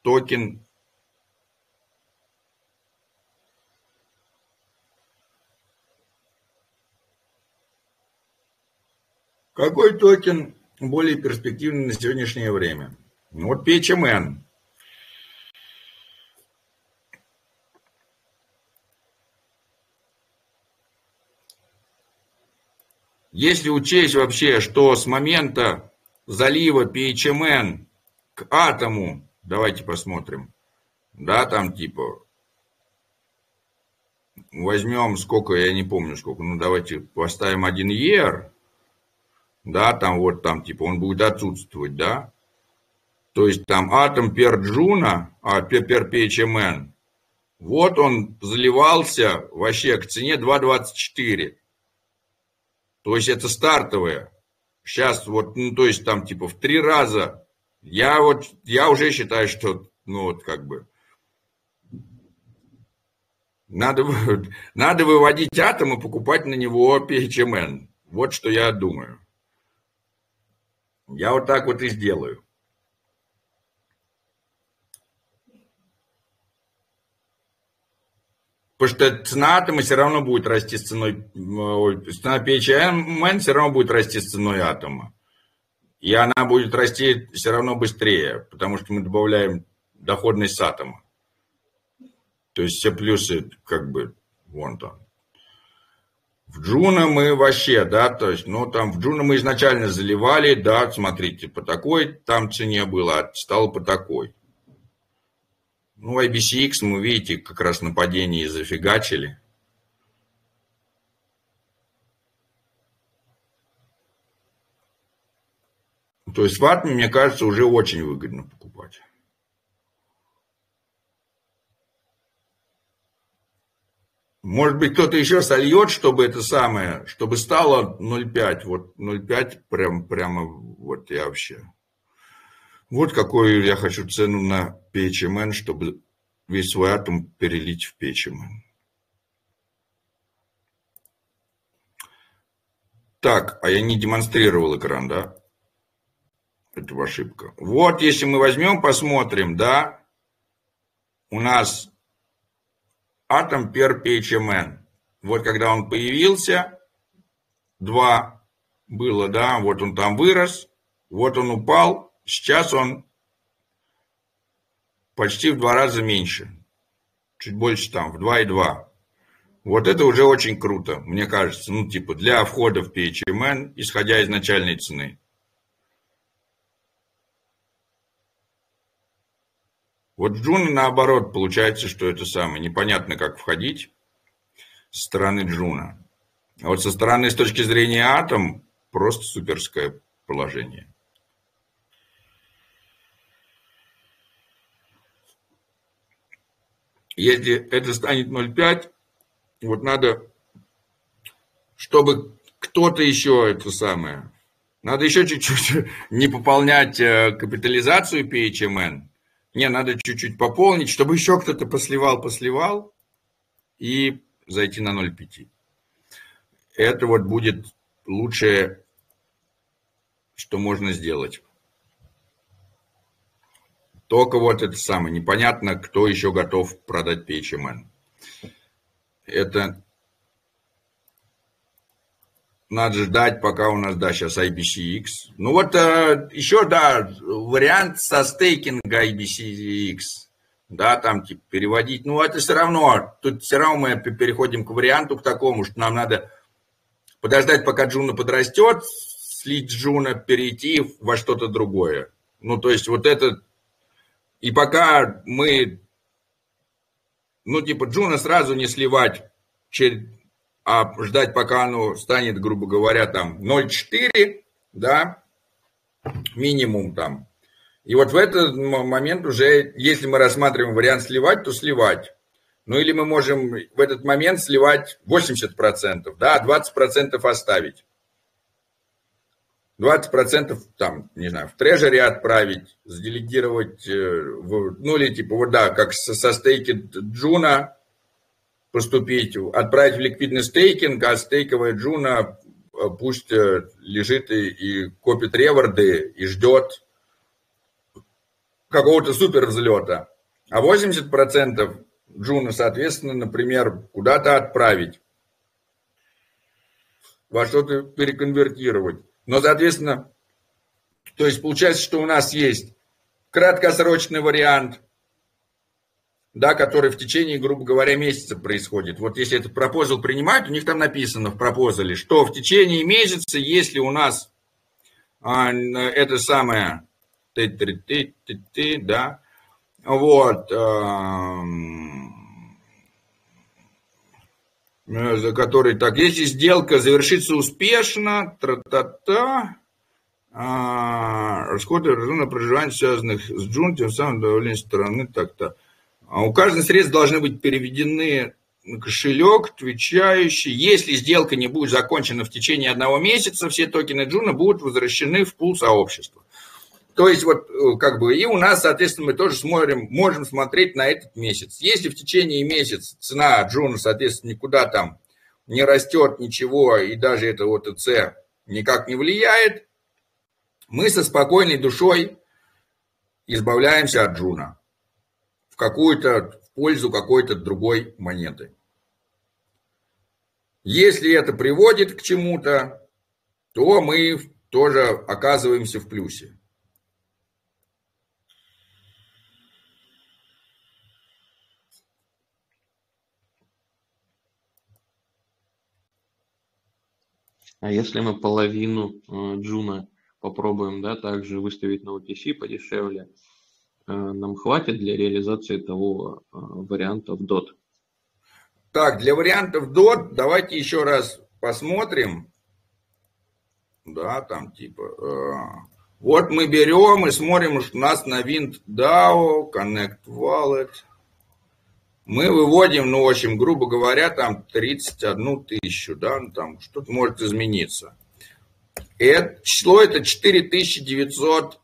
токен Какой токен более перспективный на сегодняшнее время? Вот PHMN. Если учесть вообще, что с момента залива PHMN к атому, давайте посмотрим, да, там типа, возьмем сколько, я не помню сколько, ну давайте поставим один ER, да, там вот там типа он будет отсутствовать, да, то есть там атом пер Джуна, а пер PHMN, вот он заливался вообще к цене 2.24. То есть это стартовые. Сейчас вот, ну, то есть там типа в три раза. Я вот, я уже считаю, что, ну, вот как бы, надо, надо выводить атом и покупать на него PHMN. Вот что я думаю. Я вот так вот и сделаю. Потому что цена атома все равно будет расти с ценой, цена PHMN все равно будет расти с ценой атома. И она будет расти все равно быстрее, потому что мы добавляем доходность с атома. То есть все плюсы как бы вон там. В Juno мы вообще, да, то есть, ну, там в Juno мы изначально заливали, да, смотрите, по такой там цене было, а стало по такой. Ну, IBCX мы, видите, как раз нападение зафигачили. То есть в Атме, мне кажется, уже очень выгодно покупать. Может быть, кто-то еще сольет, чтобы это самое, чтобы стало 0,5. Вот 0,5 прям, прямо вот я вообще вот какую я хочу цену на PHMN, чтобы весь свой атом перелить в PHMN. Так, а я не демонстрировал экран, да? Это ошибка. Вот, если мы возьмем, посмотрим, да, у нас атом пер PHMN. Вот когда он появился, два было, да, вот он там вырос, вот он упал, Сейчас он почти в два раза меньше. Чуть больше там, в 2,2. Вот это уже очень круто, мне кажется. Ну, типа, для входа в PHMN, исходя из начальной цены. Вот в Juno наоборот, получается, что это самое. Непонятно, как входить со стороны Juno. А вот со стороны, с точки зрения Атом, просто суперское положение. Если это станет 0,5, вот надо, чтобы кто-то еще это самое, надо еще чуть-чуть не пополнять э, капитализацию PHMN. Не, надо чуть-чуть пополнить, чтобы еще кто-то посливал, посливал и зайти на 0,5. Это вот будет лучшее, что можно сделать. Только вот это самое, непонятно, кто еще готов продать PHMN. Это надо ждать, пока у нас, да, сейчас IBCX. Ну вот э, еще, да, вариант со стейкинга IBCX. Да, там типа переводить. Ну, это все равно, тут все равно мы переходим к варианту, к такому, что нам надо подождать, пока Juno подрастет, слить Juno, перейти во что-то другое. Ну, то есть вот это... И пока мы... Ну, типа Juno сразу не сливать а ждать, пока оно станет, грубо говоря, там 0,4, да, минимум там. И вот в этот момент уже, если мы рассматриваем вариант сливать, то сливать. Ну или мы можем в этот момент сливать 80%, да, 20% оставить. 20% там, не знаю, в treasury отправить, сделегировать, э, ну или типа вот да, как со, со стейки Juno, поступить, отправить в ликвидный стейкинг, а стейковая Juno э, пусть э, лежит и, и копит реворды и ждет какого-то супер взлета. А 80% джуна, соответственно, например, куда-то отправить, во что-то переконвертировать. Но, соответственно, то есть получается, что у нас есть краткосрочный вариант, да, который в течение, грубо говоря, месяца происходит. Вот если этот пропозал принимать, у них там написано в пропозале, что в течение месяца, если у нас а, это самое, ты, ты, ты, ты, ты, да, вот, а, за который так, если сделка завершится успешно, тра-та-та, а, расходы на проживание, связанных с джун, тем самым давление стороны, так-то. А у каждого средств должны быть переведены на кошелек, отвечающий. Если сделка не будет закончена в течение одного месяца, все токены Джуна будут возвращены в пул сообщества. То есть вот э, как бы и у нас, соответственно, мы тоже смотрим, можем смотреть на этот месяц. Если в течение месяца цена Juno, соответственно, никуда там не растет ничего, и даже это OTC никак не влияет, мы со спокойной душой избавляемся от Juno в какую-то в пользу какой-то другой монеты. Если это приводит к чему-то, то мы тоже оказываемся в плюсе. А если мы половину э, джуна попробуем, да, также выставить на OTC подешевле, Э, нам хватит для реализации того э, варианта в DOT? Так, для вариантов DOT давайте еще раз посмотрим. Да, там типа... Вот мы берем и смотрим, что у нас на Wind DAO, Connect Wallet. Мы выводим, ну, в общем, грубо говоря, там 31 тысячу, да, ну, там что-то может измениться. И это, число это 4900,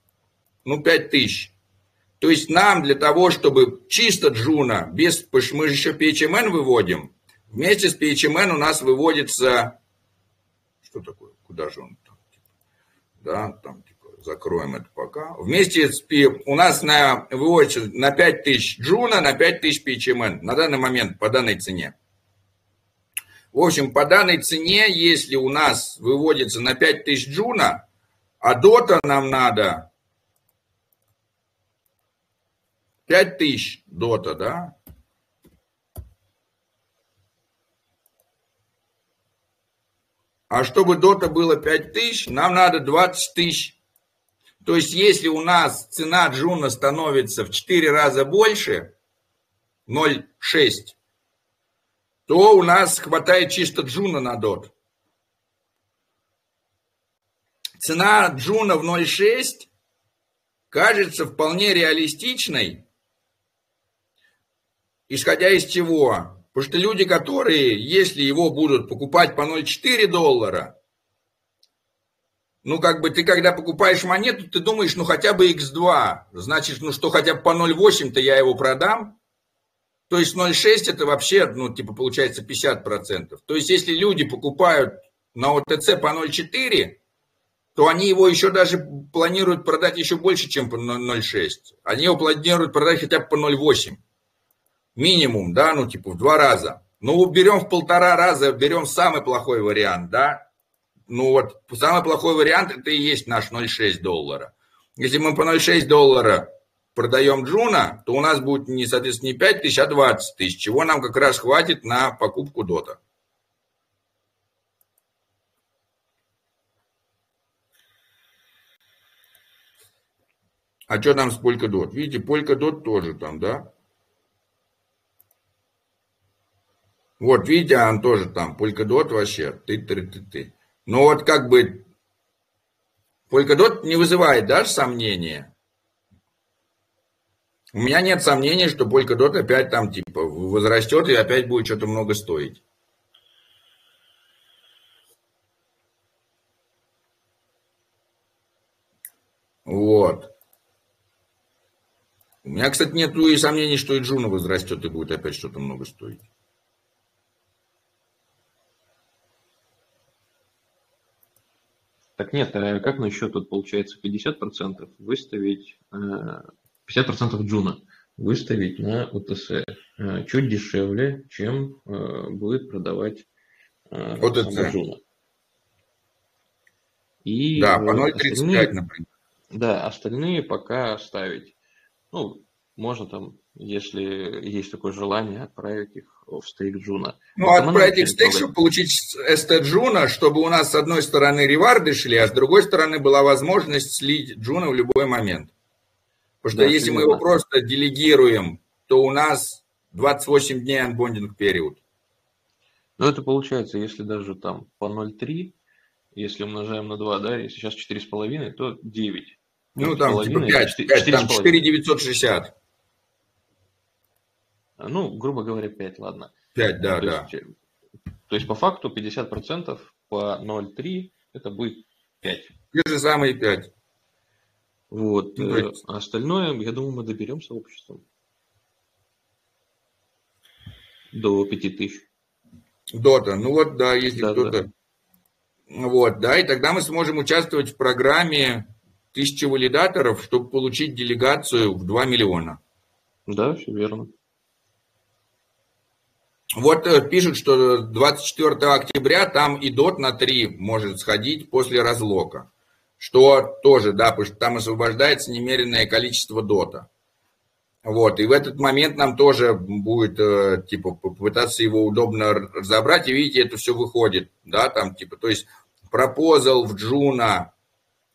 ну, 5000. То есть нам для того, чтобы чисто джуна, без, мы же еще PHMN выводим, вместе с PHMN у нас выводится, что такое, куда же он там, да, там, типа, закроем это пока. Вместе с у нас на, выводится на 5000 джуна, на 5000 PHMN на данный момент по данной цене. В общем, по данной цене, если у нас выводится на 5000 джуна, а дота нам надо 5 тысяч дота, да? А чтобы дота было 5 тысяч, нам надо 20 тысяч. То есть, если у нас цена джуна становится в 4 раза больше, 0,6, то у нас хватает чисто джуна на дот. Цена джуна в 0,6 кажется вполне реалистичной, Исходя из чего? Потому что люди, которые, если его будут покупать по 0,4 доллара, ну, как бы ты, когда покупаешь монету, ты думаешь, ну, хотя бы x2. Значит, ну, что хотя бы по 0,8-то я его продам. То есть 0,6 это вообще, ну, типа, получается 50%. То есть, если люди покупают на ОТЦ по 0,4, то они его еще даже планируют продать еще больше, чем по 0,6. Они его планируют продать хотя бы по 0,8 минимум, да, ну типа в два раза. Ну, берем в полтора раза, берем самый плохой вариант, да, ну вот, самый плохой вариант это и есть наш 0,6 доллара. Если мы по 0,6 доллара продаем Джуна, то у нас будет, не, соответственно, не 5 тысяч, а 20 тысяч, чего нам как раз хватит на покупку дота. А что там с Polkadot? Видите, Polkadot тоже там, да? Вот, видите, он тоже там, Polkadot вообще, ты-ты-ты-ты. Но вот как бы Polkadot не вызывает даже сомнения. У меня нет сомнений, что Polkadot опять там типа возрастет и опять будет что-то много стоить. Вот. У меня, кстати, нет и сомнений, что и Juno возрастет и будет опять что-то много стоить. Так нет, а как насчет, тут получается 50% выставить, 50% э, Juno выставить на OTC э, чуть дешевле, чем э, будет продавать OTC. Juno. И да, по 0,35, например. Да, остальные пока оставить. Ну, можно там, если есть такое желание, отправить их в stake Juno. Ну, Но отправить их в stake, чтобы получить stJuno, чтобы у нас с одной стороны reward ы шли, а с другой стороны была возможность слить Juno в любой момент. Потому что да, если мы его просто делегируем, то у нас 28 дней unbonding период. Ну, это получается, если даже там по 0,3, если умножаем на 2, да, если сейчас 4,5, то 9. Ну, там типа 5, 4, 5 там 4 960. Ну, грубо говоря, 5, ладно. 5, да, то да. Есть, то есть, по факту 50% по 0,3 это будет 5. Те же самые 5. Вот. Ну, э, а остальное, я думаю, мы доберем сообществом. До 5000. Дота. Ну вот, да, если да, кто-то... Да. Вот, да, и тогда мы сможем участвовать в программе тысячи валидаторов, чтобы получить делегацию в 2 миллиона. Да, все верно. Вот э, пишут, что 24 октября там и дот на 3 может сходить после разлока. Что тоже, да, потому что там освобождается немеренное количество дота. Вот, и в этот момент нам тоже будет, э, типа, попытаться его удобно разобрать, и видите, это все выходит, да, там, типа, то есть, proposal в Juno,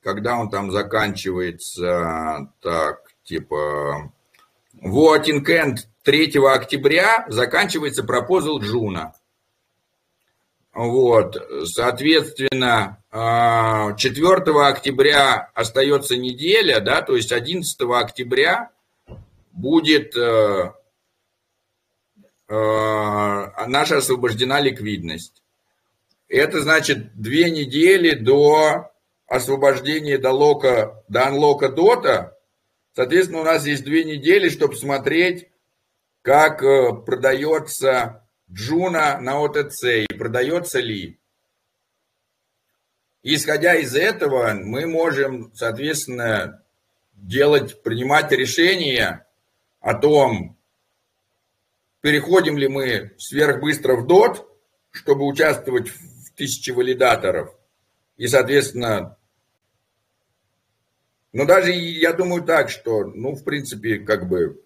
когда он там заканчивается, так, типа, voting end 3 октября заканчивается proposal Juno. Вот, соответственно, 4 а, октября остается неделя, да, то есть 11 октября будет э, э, наша освобождена ликвидность. Это значит две недели до освобождения до лока, до анлока дота. Соответственно, у нас есть две недели, чтобы смотреть, как э, продается Джуна на ОТЦ и продается ли. Исходя из этого, мы можем, соответственно, делать, принимать решение о том, переходим ли мы сверхбыстро в DOT, чтобы участвовать в тысяче валидаторов, и, соответственно, но даже я думаю так, что, ну, в принципе, как бы,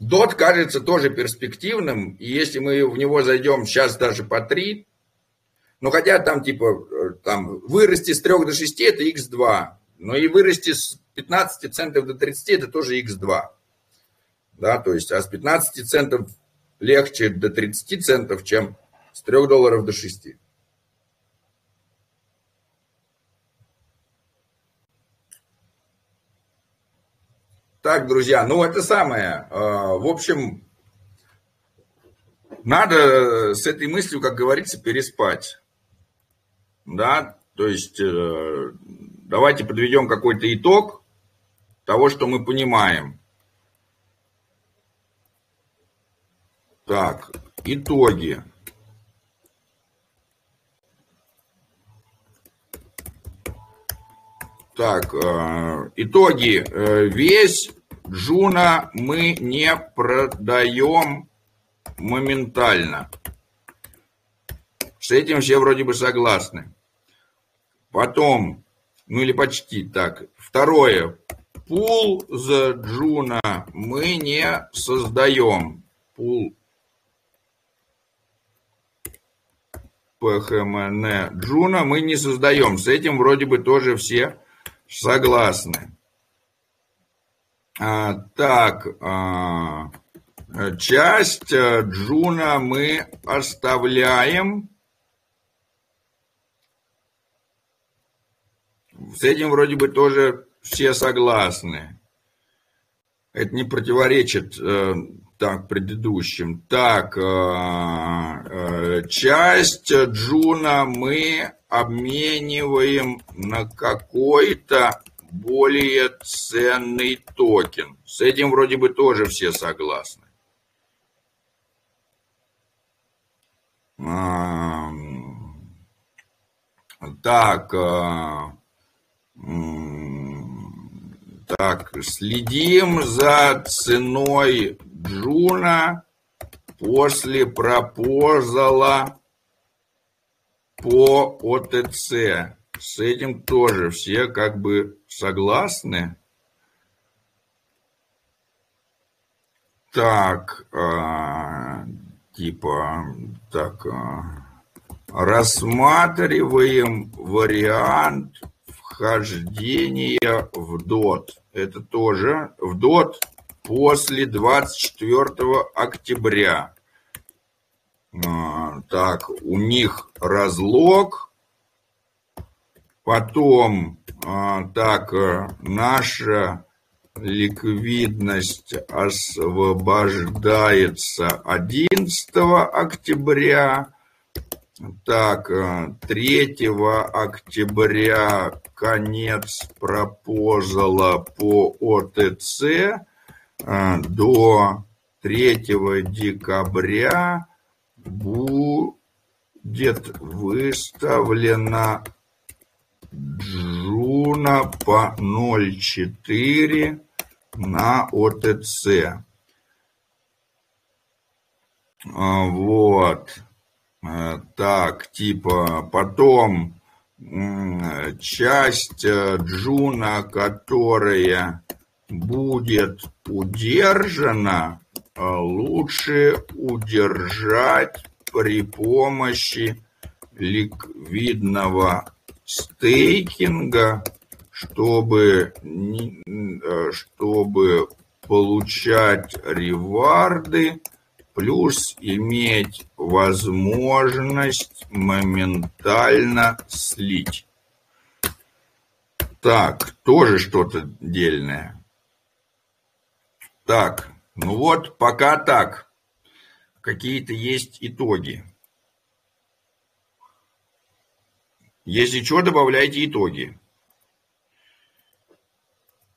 DOT кажется тоже перспективным, и если мы в него зайдем сейчас даже по 3, ну, хотя там, типа, там, вырасти с 3 до 6 это x2, но и вырасти с 15 центов до 30 это тоже x2. Да, то есть, а с 15 центов легче до 30 центов, чем с 3 долларов до 6. Так, друзья, ну это самое. А, в общем, надо с этой мыслью, как говорится, переспать. Да, то есть э, давайте подведем какой-то итог того, что мы понимаем. Так, итоги. Так, э, итоги. Э, весь Джуна мы не продаем моментально. С этим все вроде бы согласны. Потом, ну или почти так. Второе. Пул за Juno мы не создаем. Пул PHMN Juno мы не создаем. С этим вроде бы тоже все согласны. А, так, а, часть Juno мы оставляем. С этим вроде бы тоже все согласны. Это не противоречит э, так предыдущим. Так, э, э, часть Джуна мы обмениваем на какой-то более ценный токен. С этим вроде бы тоже все согласны. Так, так, следим за ценой Juno после proposal а по ОТЦ. С этим тоже все как бы согласны. Так, э, типа, так, э, рассматриваем вариант вхождения в DOT. Это тоже в DOT после 24 октября. А, так, у них разлог. Потом, а, так, э, наша ликвидность освобождается 11 октября. Так, 3 э, октября конец пропозала по ОТЦ э, до 3 декабря будет выставлена Juno по 0,4 на OTC. А, вот. Э, так, типа, потом часть э, Juno, которая будет удержана, лучше удержать при помощи ликвидного стейкинга, чтобы, чтобы получать реварды плюс иметь возможность моментально слить. Так, тоже что-то дельное. Так, ну вот пока так. Какие-то есть итоги. Если что, добавляйте итоги.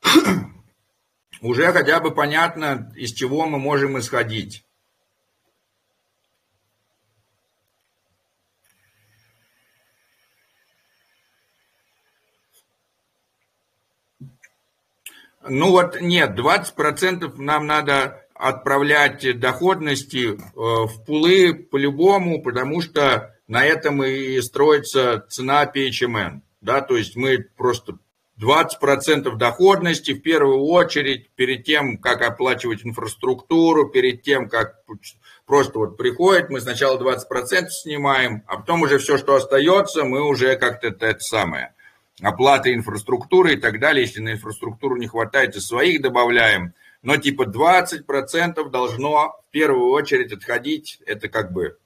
Уже хотя бы понятно, из чего мы можем исходить. Ну вот нет, 20% нам надо отправлять доходности э, в пулы по-любому, потому что на этом и строится цена PHMN. Да, то есть мы просто 20% доходности в первую очередь перед тем, как оплачивать инфраструктуру, перед тем, как просто вот приходит, мы сначала 20% снимаем, а потом уже все, что остается, мы уже как-то это, это самое – оплаты инфраструктуры и так далее. Если на инфраструктуру не хватает, и своих добавляем. Но типа 20% должно в первую очередь отходить. Это как бы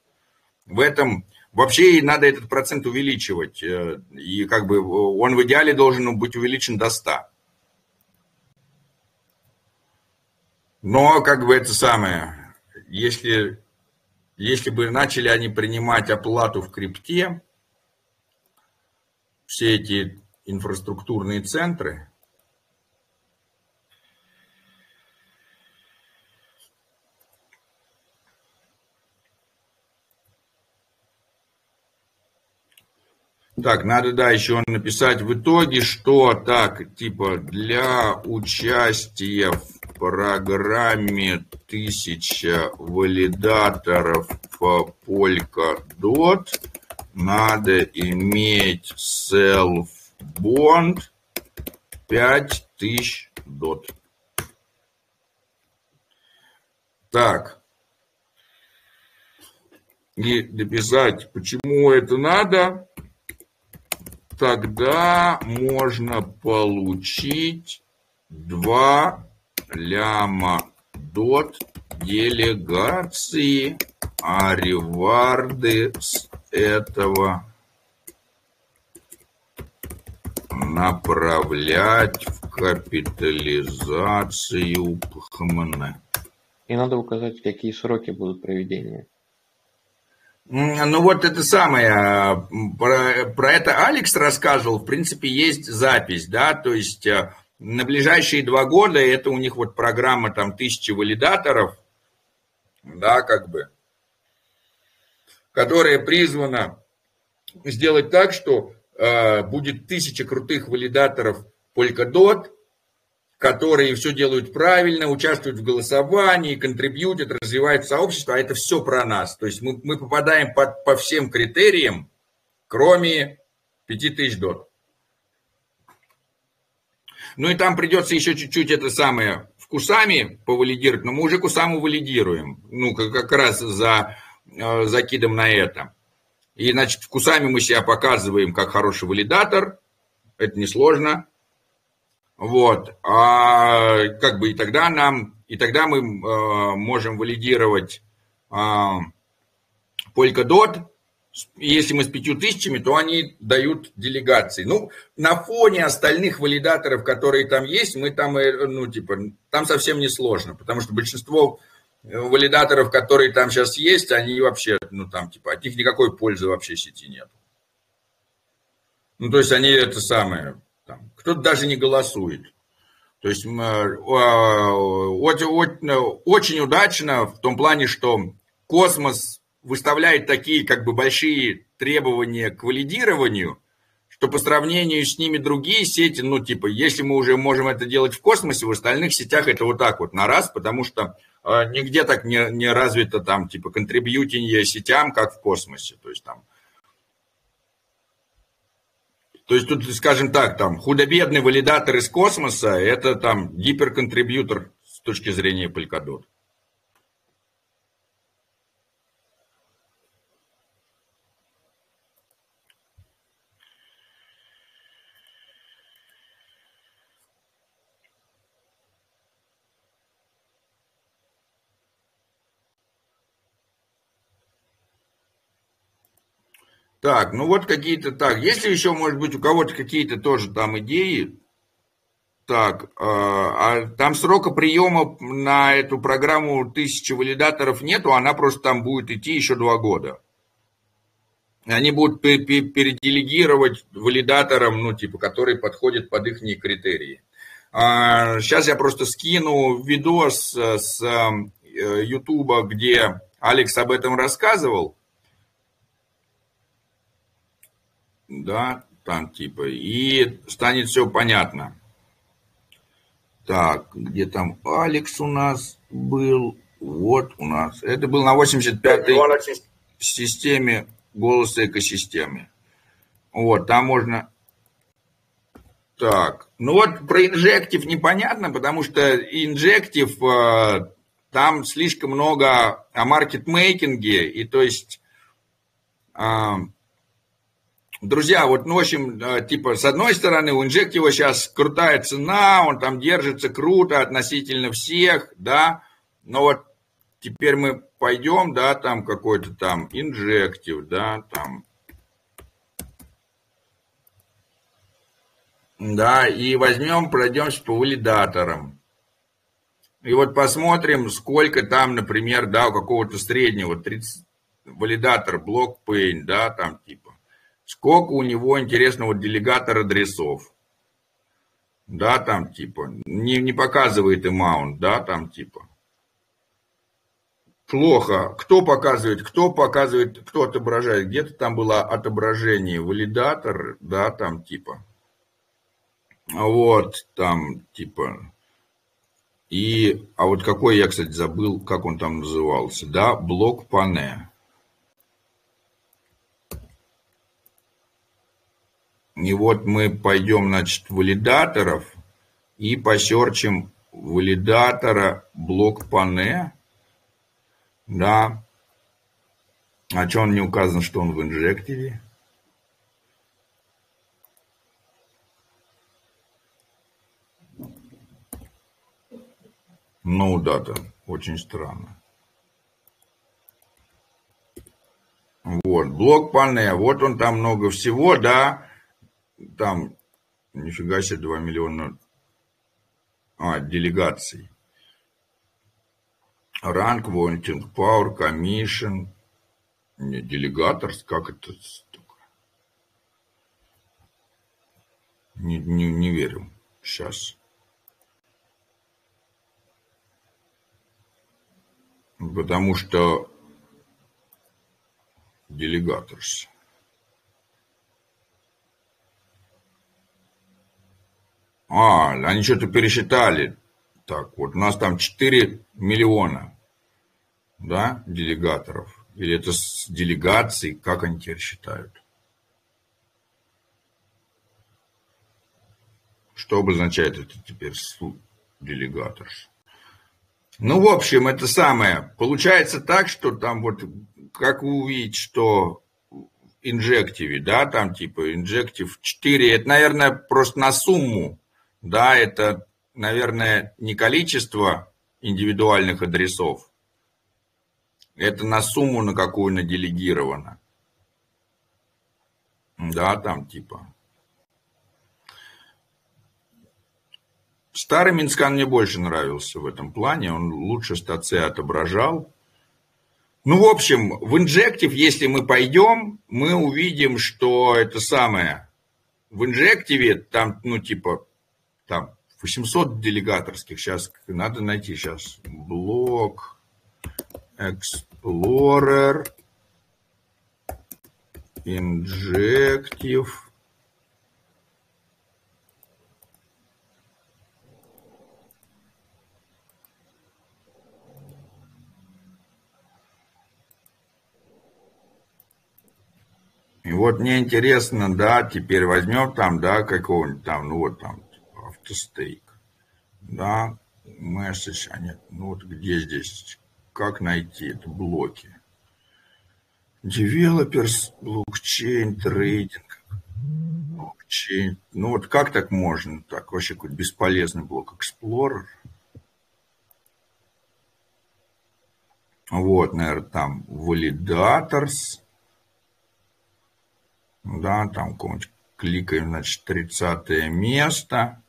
в этом... Вообще надо этот процент увеличивать. Э, и как бы он в идеале должен быть увеличен до 100. Но как бы это самое, если, если бы начали они принимать оплату в крипте, все эти инфраструктурные центры, Так, надо, да, еще написать в итоге, что так, типа, для участия в программе тысяча валидаторов по Polkadot надо иметь self-bond 5000 дот. Так. И дописать, почему это надо. Тогда можно получить 2 ляма дот делегации, а реварды с этого направлять в капитализацию ПХМН. И надо указать, какие сроки будут проведения. Ну вот это самое, про, про это Алекс рассказывал, в принципе, есть запись, да, то есть э, на ближайшие два года это у них вот программа там тысячи валидаторов, да, как бы, которая призвана сделать так, что будет тысяча крутых валидаторов Polkadot, которые все делают правильно, участвуют в голосовании, контрибьютят, развивают сообщество, а это все про нас. То есть мы, мы попадаем под, по всем критериям, кроме 5000 дот. Ну и там придется еще чуть-чуть это самое вкусами повалидировать, но мы уже кусаму валидируем. Ну, как, как раз за э, закидом на это. И, значит, вкусами мы себя показываем как хороший валидатор. Это несложно. Вот. А как бы и тогда нам, и тогда мы э, можем валидировать э, Polkadot. Если мы с пятью тысячами, то они дают делегации. Ну, на фоне остальных валидаторов, которые там есть, мы там, э, ну, типа, там совсем не сложно, потому что большинство валидаторов, которые там сейчас есть, они вообще, ну, там, типа, от них никакой пользы вообще сети нет. Ну, то есть они это самое, там, кто-то даже не голосует. То есть очень удачно в том плане, что космос выставляет такие как бы большие требования к валидированию, что по сравнению с ними другие сети, ну типа, если мы уже можем это делать в космосе, в остальных сетях это вот так вот на раз, потому что э, нигде так не, не развито там типа контрибьютинг сетям, как в космосе. То есть там то есть тут, скажем так, там худо-бедный валидатор из космоса – это там гиперконтрибьютор с точки зрения Polkadot. Так, ну вот какие-то так. Если еще, может быть, у кого-то какие-то тоже там идеи, так, а, а там срока приема на эту программу тысячи валидаторов нету, она просто там будет идти еще два года. Они будут переделегировать валидаторам, ну, типа, которые подходят под их критерии. А, сейчас я просто скину видос с Ютуба, где Алекс об этом рассказывал. Да, там типа, и станет все понятно. Так, где там Алекс у нас был? Вот у нас. Это был на 85-й системе голоса экосистемы. Вот, там можно... Так, ну вот про инжектив непонятно, потому что инжектив, э, там слишком много о маркетмейкинге, и то есть э, Друзья, вот, ну, в общем, типа, с одной стороны, у инжектива сейчас крутая цена, он там держится круто относительно всех, да, но вот теперь мы пойдем, да, там какой-то там инжектив, да, там, да, и возьмем, пройдемся по валидаторам. И вот посмотрим, сколько там, например, да, у какого-то среднего 30, валидатор, блокпейн, да, там типа сколько у него интересного делегатор адресов. Да, там типа, не, не показывает имаунт, да, там типа. Плохо. Кто показывает, кто показывает, кто отображает. Где-то там было отображение, валидатор, да, там типа. Вот, там типа. И, а вот какой я, кстати, забыл, как он там назывался, да, блок пане. И вот мы пойдем, значит, валидаторов и посерчим валидатора блок пане. Да. А что он не указан, что он в инжективе? No data. Очень странно. Вот, блок пане. Вот он там много всего, да. Там, нифига себе, 2 миллиона а, делегаций. Ранг, Wanting Power, Commission, не, делегаторс, как это Не, не, не верю. Сейчас. Потому что делегаторс. А, они что-то пересчитали. Так, вот у нас там 4 миллиона, да, делегаторов. Или это с делегацией, как они теперь считают? Что обозначает это теперь делегатор? Ну, в общем, это самое. Получается так, что там вот, как вы увидите, что инжективе, да, там типа инжектив 4, это, наверное, просто на сумму да, это, наверное, не количество индивидуальных адресов, это на сумму, на какую наделегировано. Да, там типа. Старый Mintscan мне больше нравился в этом плане, он лучше стату отображал. Ну, в общем, в Injective, если мы пойдем, мы увидим, что это самое. В Injective там, ну, типа, там 800 делегаторских. Сейчас надо найти сейчас. Block Explorer Injective. И вот мне интересно, да, теперь возьмем там, да, какого-нибудь там, ну вот там, to stake. Да, message, а нет, ну вот где здесь, как найти это блоки? Developers, блокчейн, трейдинг, блокчейн. Ну вот как так можно? Так, вообще какой-то бесполезный блок Explorer. Вот, наверное, там validators. Да, там какой-нибудь кликаем, значит, 30 место.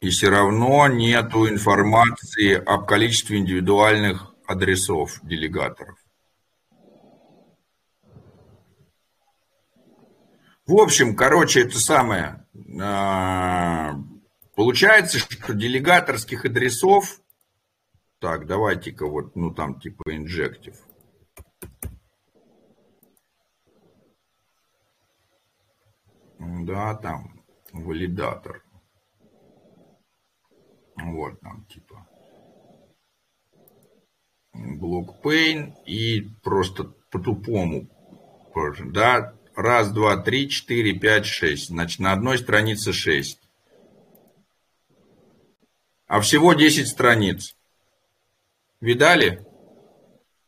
И все равно нет информации об количестве индивидуальных адресов делегаторов. В общем, короче, это самое. А, получается, что делегаторских адресов, так, давайте-ка вот, ну там типа инжектив. Да, там валидатор. Вот там типа блок pain и просто по-тупому. Да, раз, два, три, четыре, пять, шесть. Значит, на одной странице шесть. А всего 10 страниц. Видали?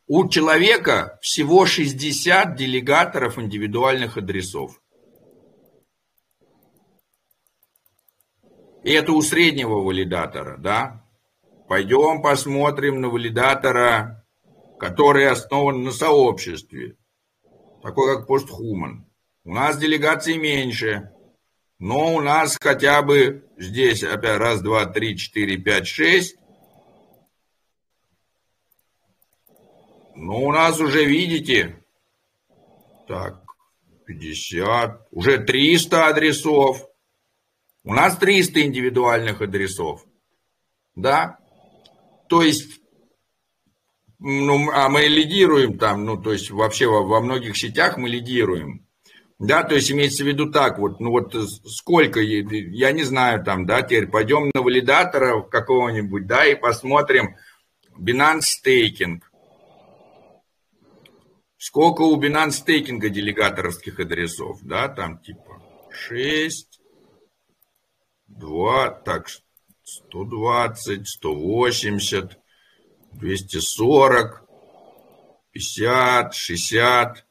У человека всего 60 делегаторов индивидуальных адресов. Это у среднего валидатора, да? Пойдем посмотрим на валидатора, который основан на сообществе, такой как постхуман. У нас делегаций меньше, но у нас хотя бы здесь опять раз, два, три, четыре, пять, шесть. Ну, у нас уже, видите, так, 50, уже 300 адресов. У нас 300 индивидуальных адресов. Да? То есть, ну, а мы лидируем там, ну, то есть вообще во, во многих сетях мы лидируем. Да, то есть имеется в виду так, вот, ну вот сколько, я не знаю там, да, теперь пойдем на валидатора какого-нибудь, да, и посмотрим Binance Staking. Сколько у Binance стейкинга делегаторских адресов, да, там типа 6, 2, так, 120, 180, 240, 50, 60,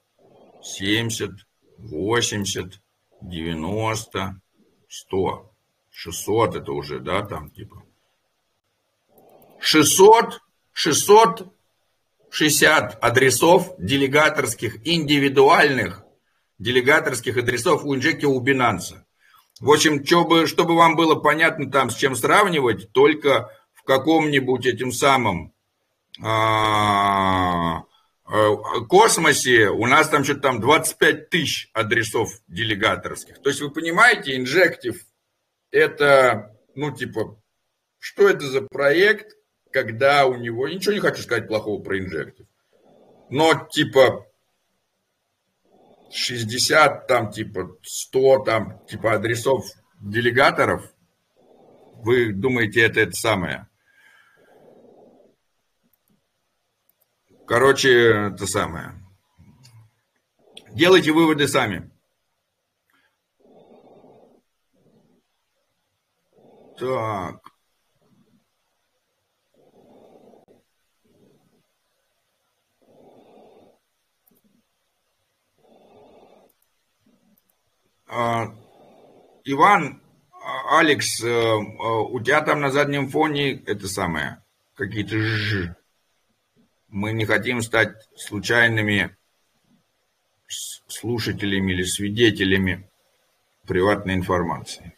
70, 80, 90, 100, 600 это уже, да, там типа. 600, 600 60 адресов делегаторских, индивидуальных делегаторских адресов у Инжеки у Binance. В общем, чтобы, чтобы вам было понятно там, с чем сравнивать, только в каком-нибудь этим самом а, а, космосе у нас там что-то там 25 тысяч адресов делегаторских. То есть вы понимаете, инжектив это, ну типа, что это за проект, когда у него... Ничего не хочу сказать плохого про инжектив. Но типа 60, там типа 100, там типа адресов делегаторов, вы думаете, это это самое? Короче, это самое. Делайте выводы сами. Так. Иван, а, Алекс, э, э, у тебя там на заднем фоне это самое, какие-то ж. Мы не хотим стать случайными слушателями или свидетелями приватной информации.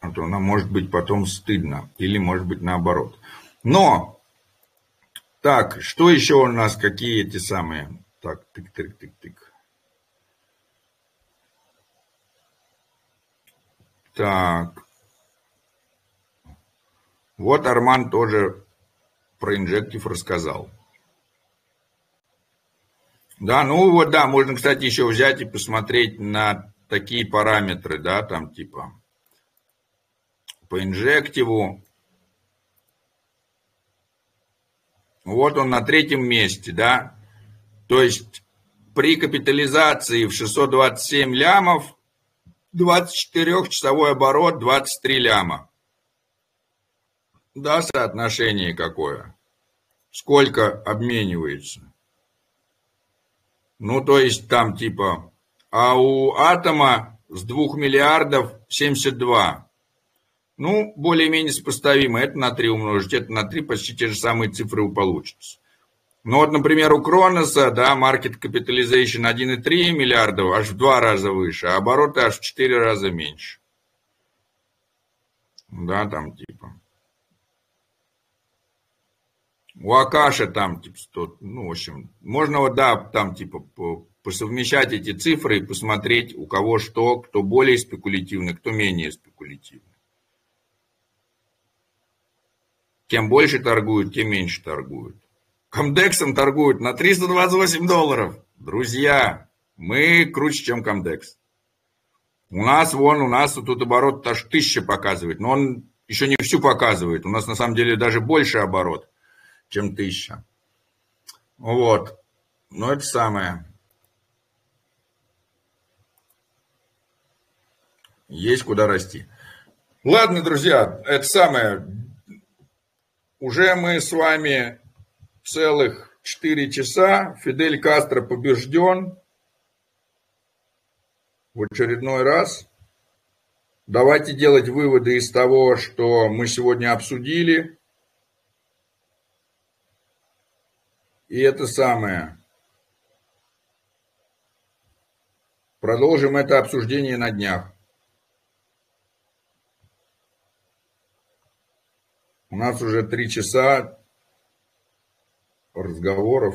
А то нам может быть потом стыдно, или может быть наоборот. Но так, что еще у нас, какие эти самые? Так, тык-тык-тык-тык. Так. Вот Арман тоже про инжектив рассказал. Да, ну вот, да, можно, кстати, еще взять и посмотреть на такие параметры, да, там типа по инжективу Вот он на третьем месте, да. То есть при капитализации в 627 лямов 24-часовой оборот 23 ляма. Да, соотношение какое? Сколько обменивается? Ну, то есть там типа, а у атома с 2 миллиардов 72. Ну, более-менее сопоставимо. Это на 3 умножить, это на 3, почти те же самые цифры получатся. Ну вот, например, у Кроноса, да, market capitalization 1,3 миллиардов, аж в два раза выше, а обороты аж в 4 раза меньше. Да, там типа. У Акаша там типа 100, ну, в общем, можно вот, да, там типа посовмещать эти цифры и посмотреть, у кого что, кто более спекулятивный, кто менее спекулятивный. Кем больше торгуют, тем меньше торгуют. Комдексом торгуют на 328 долларов. Друзья, мы круче, чем Комдекс. У нас, вон, у нас тут оборот аж тысяча показывает, но он еще не всю показывает. У нас на самом деле даже больше оборот, чем тысяча. Вот. Но это самое. Есть куда расти. Ладно, друзья, это самое. Уже мы с вами целых 4 часа. Фидель Кастро побежден в очередной раз. Давайте делать выводы из того, что мы сегодня обсудили. И это самое. Продолжим это обсуждение на днях. У нас уже три часа разговоров.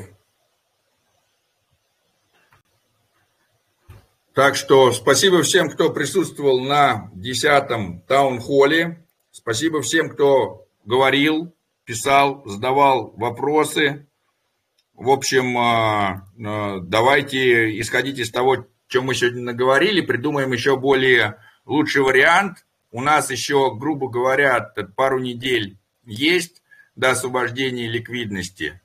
Так что спасибо всем, кто присутствовал на десятом таунхолле. Спасибо всем, кто говорил, писал, задавал вопросы. В общем, а, а, давайте исходить из того, чем мы сегодня наговорили, придумаем еще более лучший вариант. У нас еще, грубо говоря, пару недель есть до освобождения ликвидности.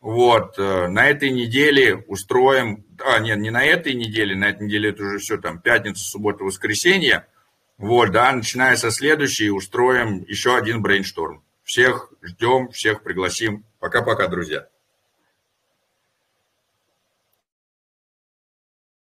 Вот, э, на этой неделе устроим, а, нет, не на этой неделе, на этой неделе это уже все там пятница, суббота, воскресенье. Вот, да, начиная со следующей, устроим еще один брейншторм. Всех ждем, всех пригласим. Пока-пока, друзья.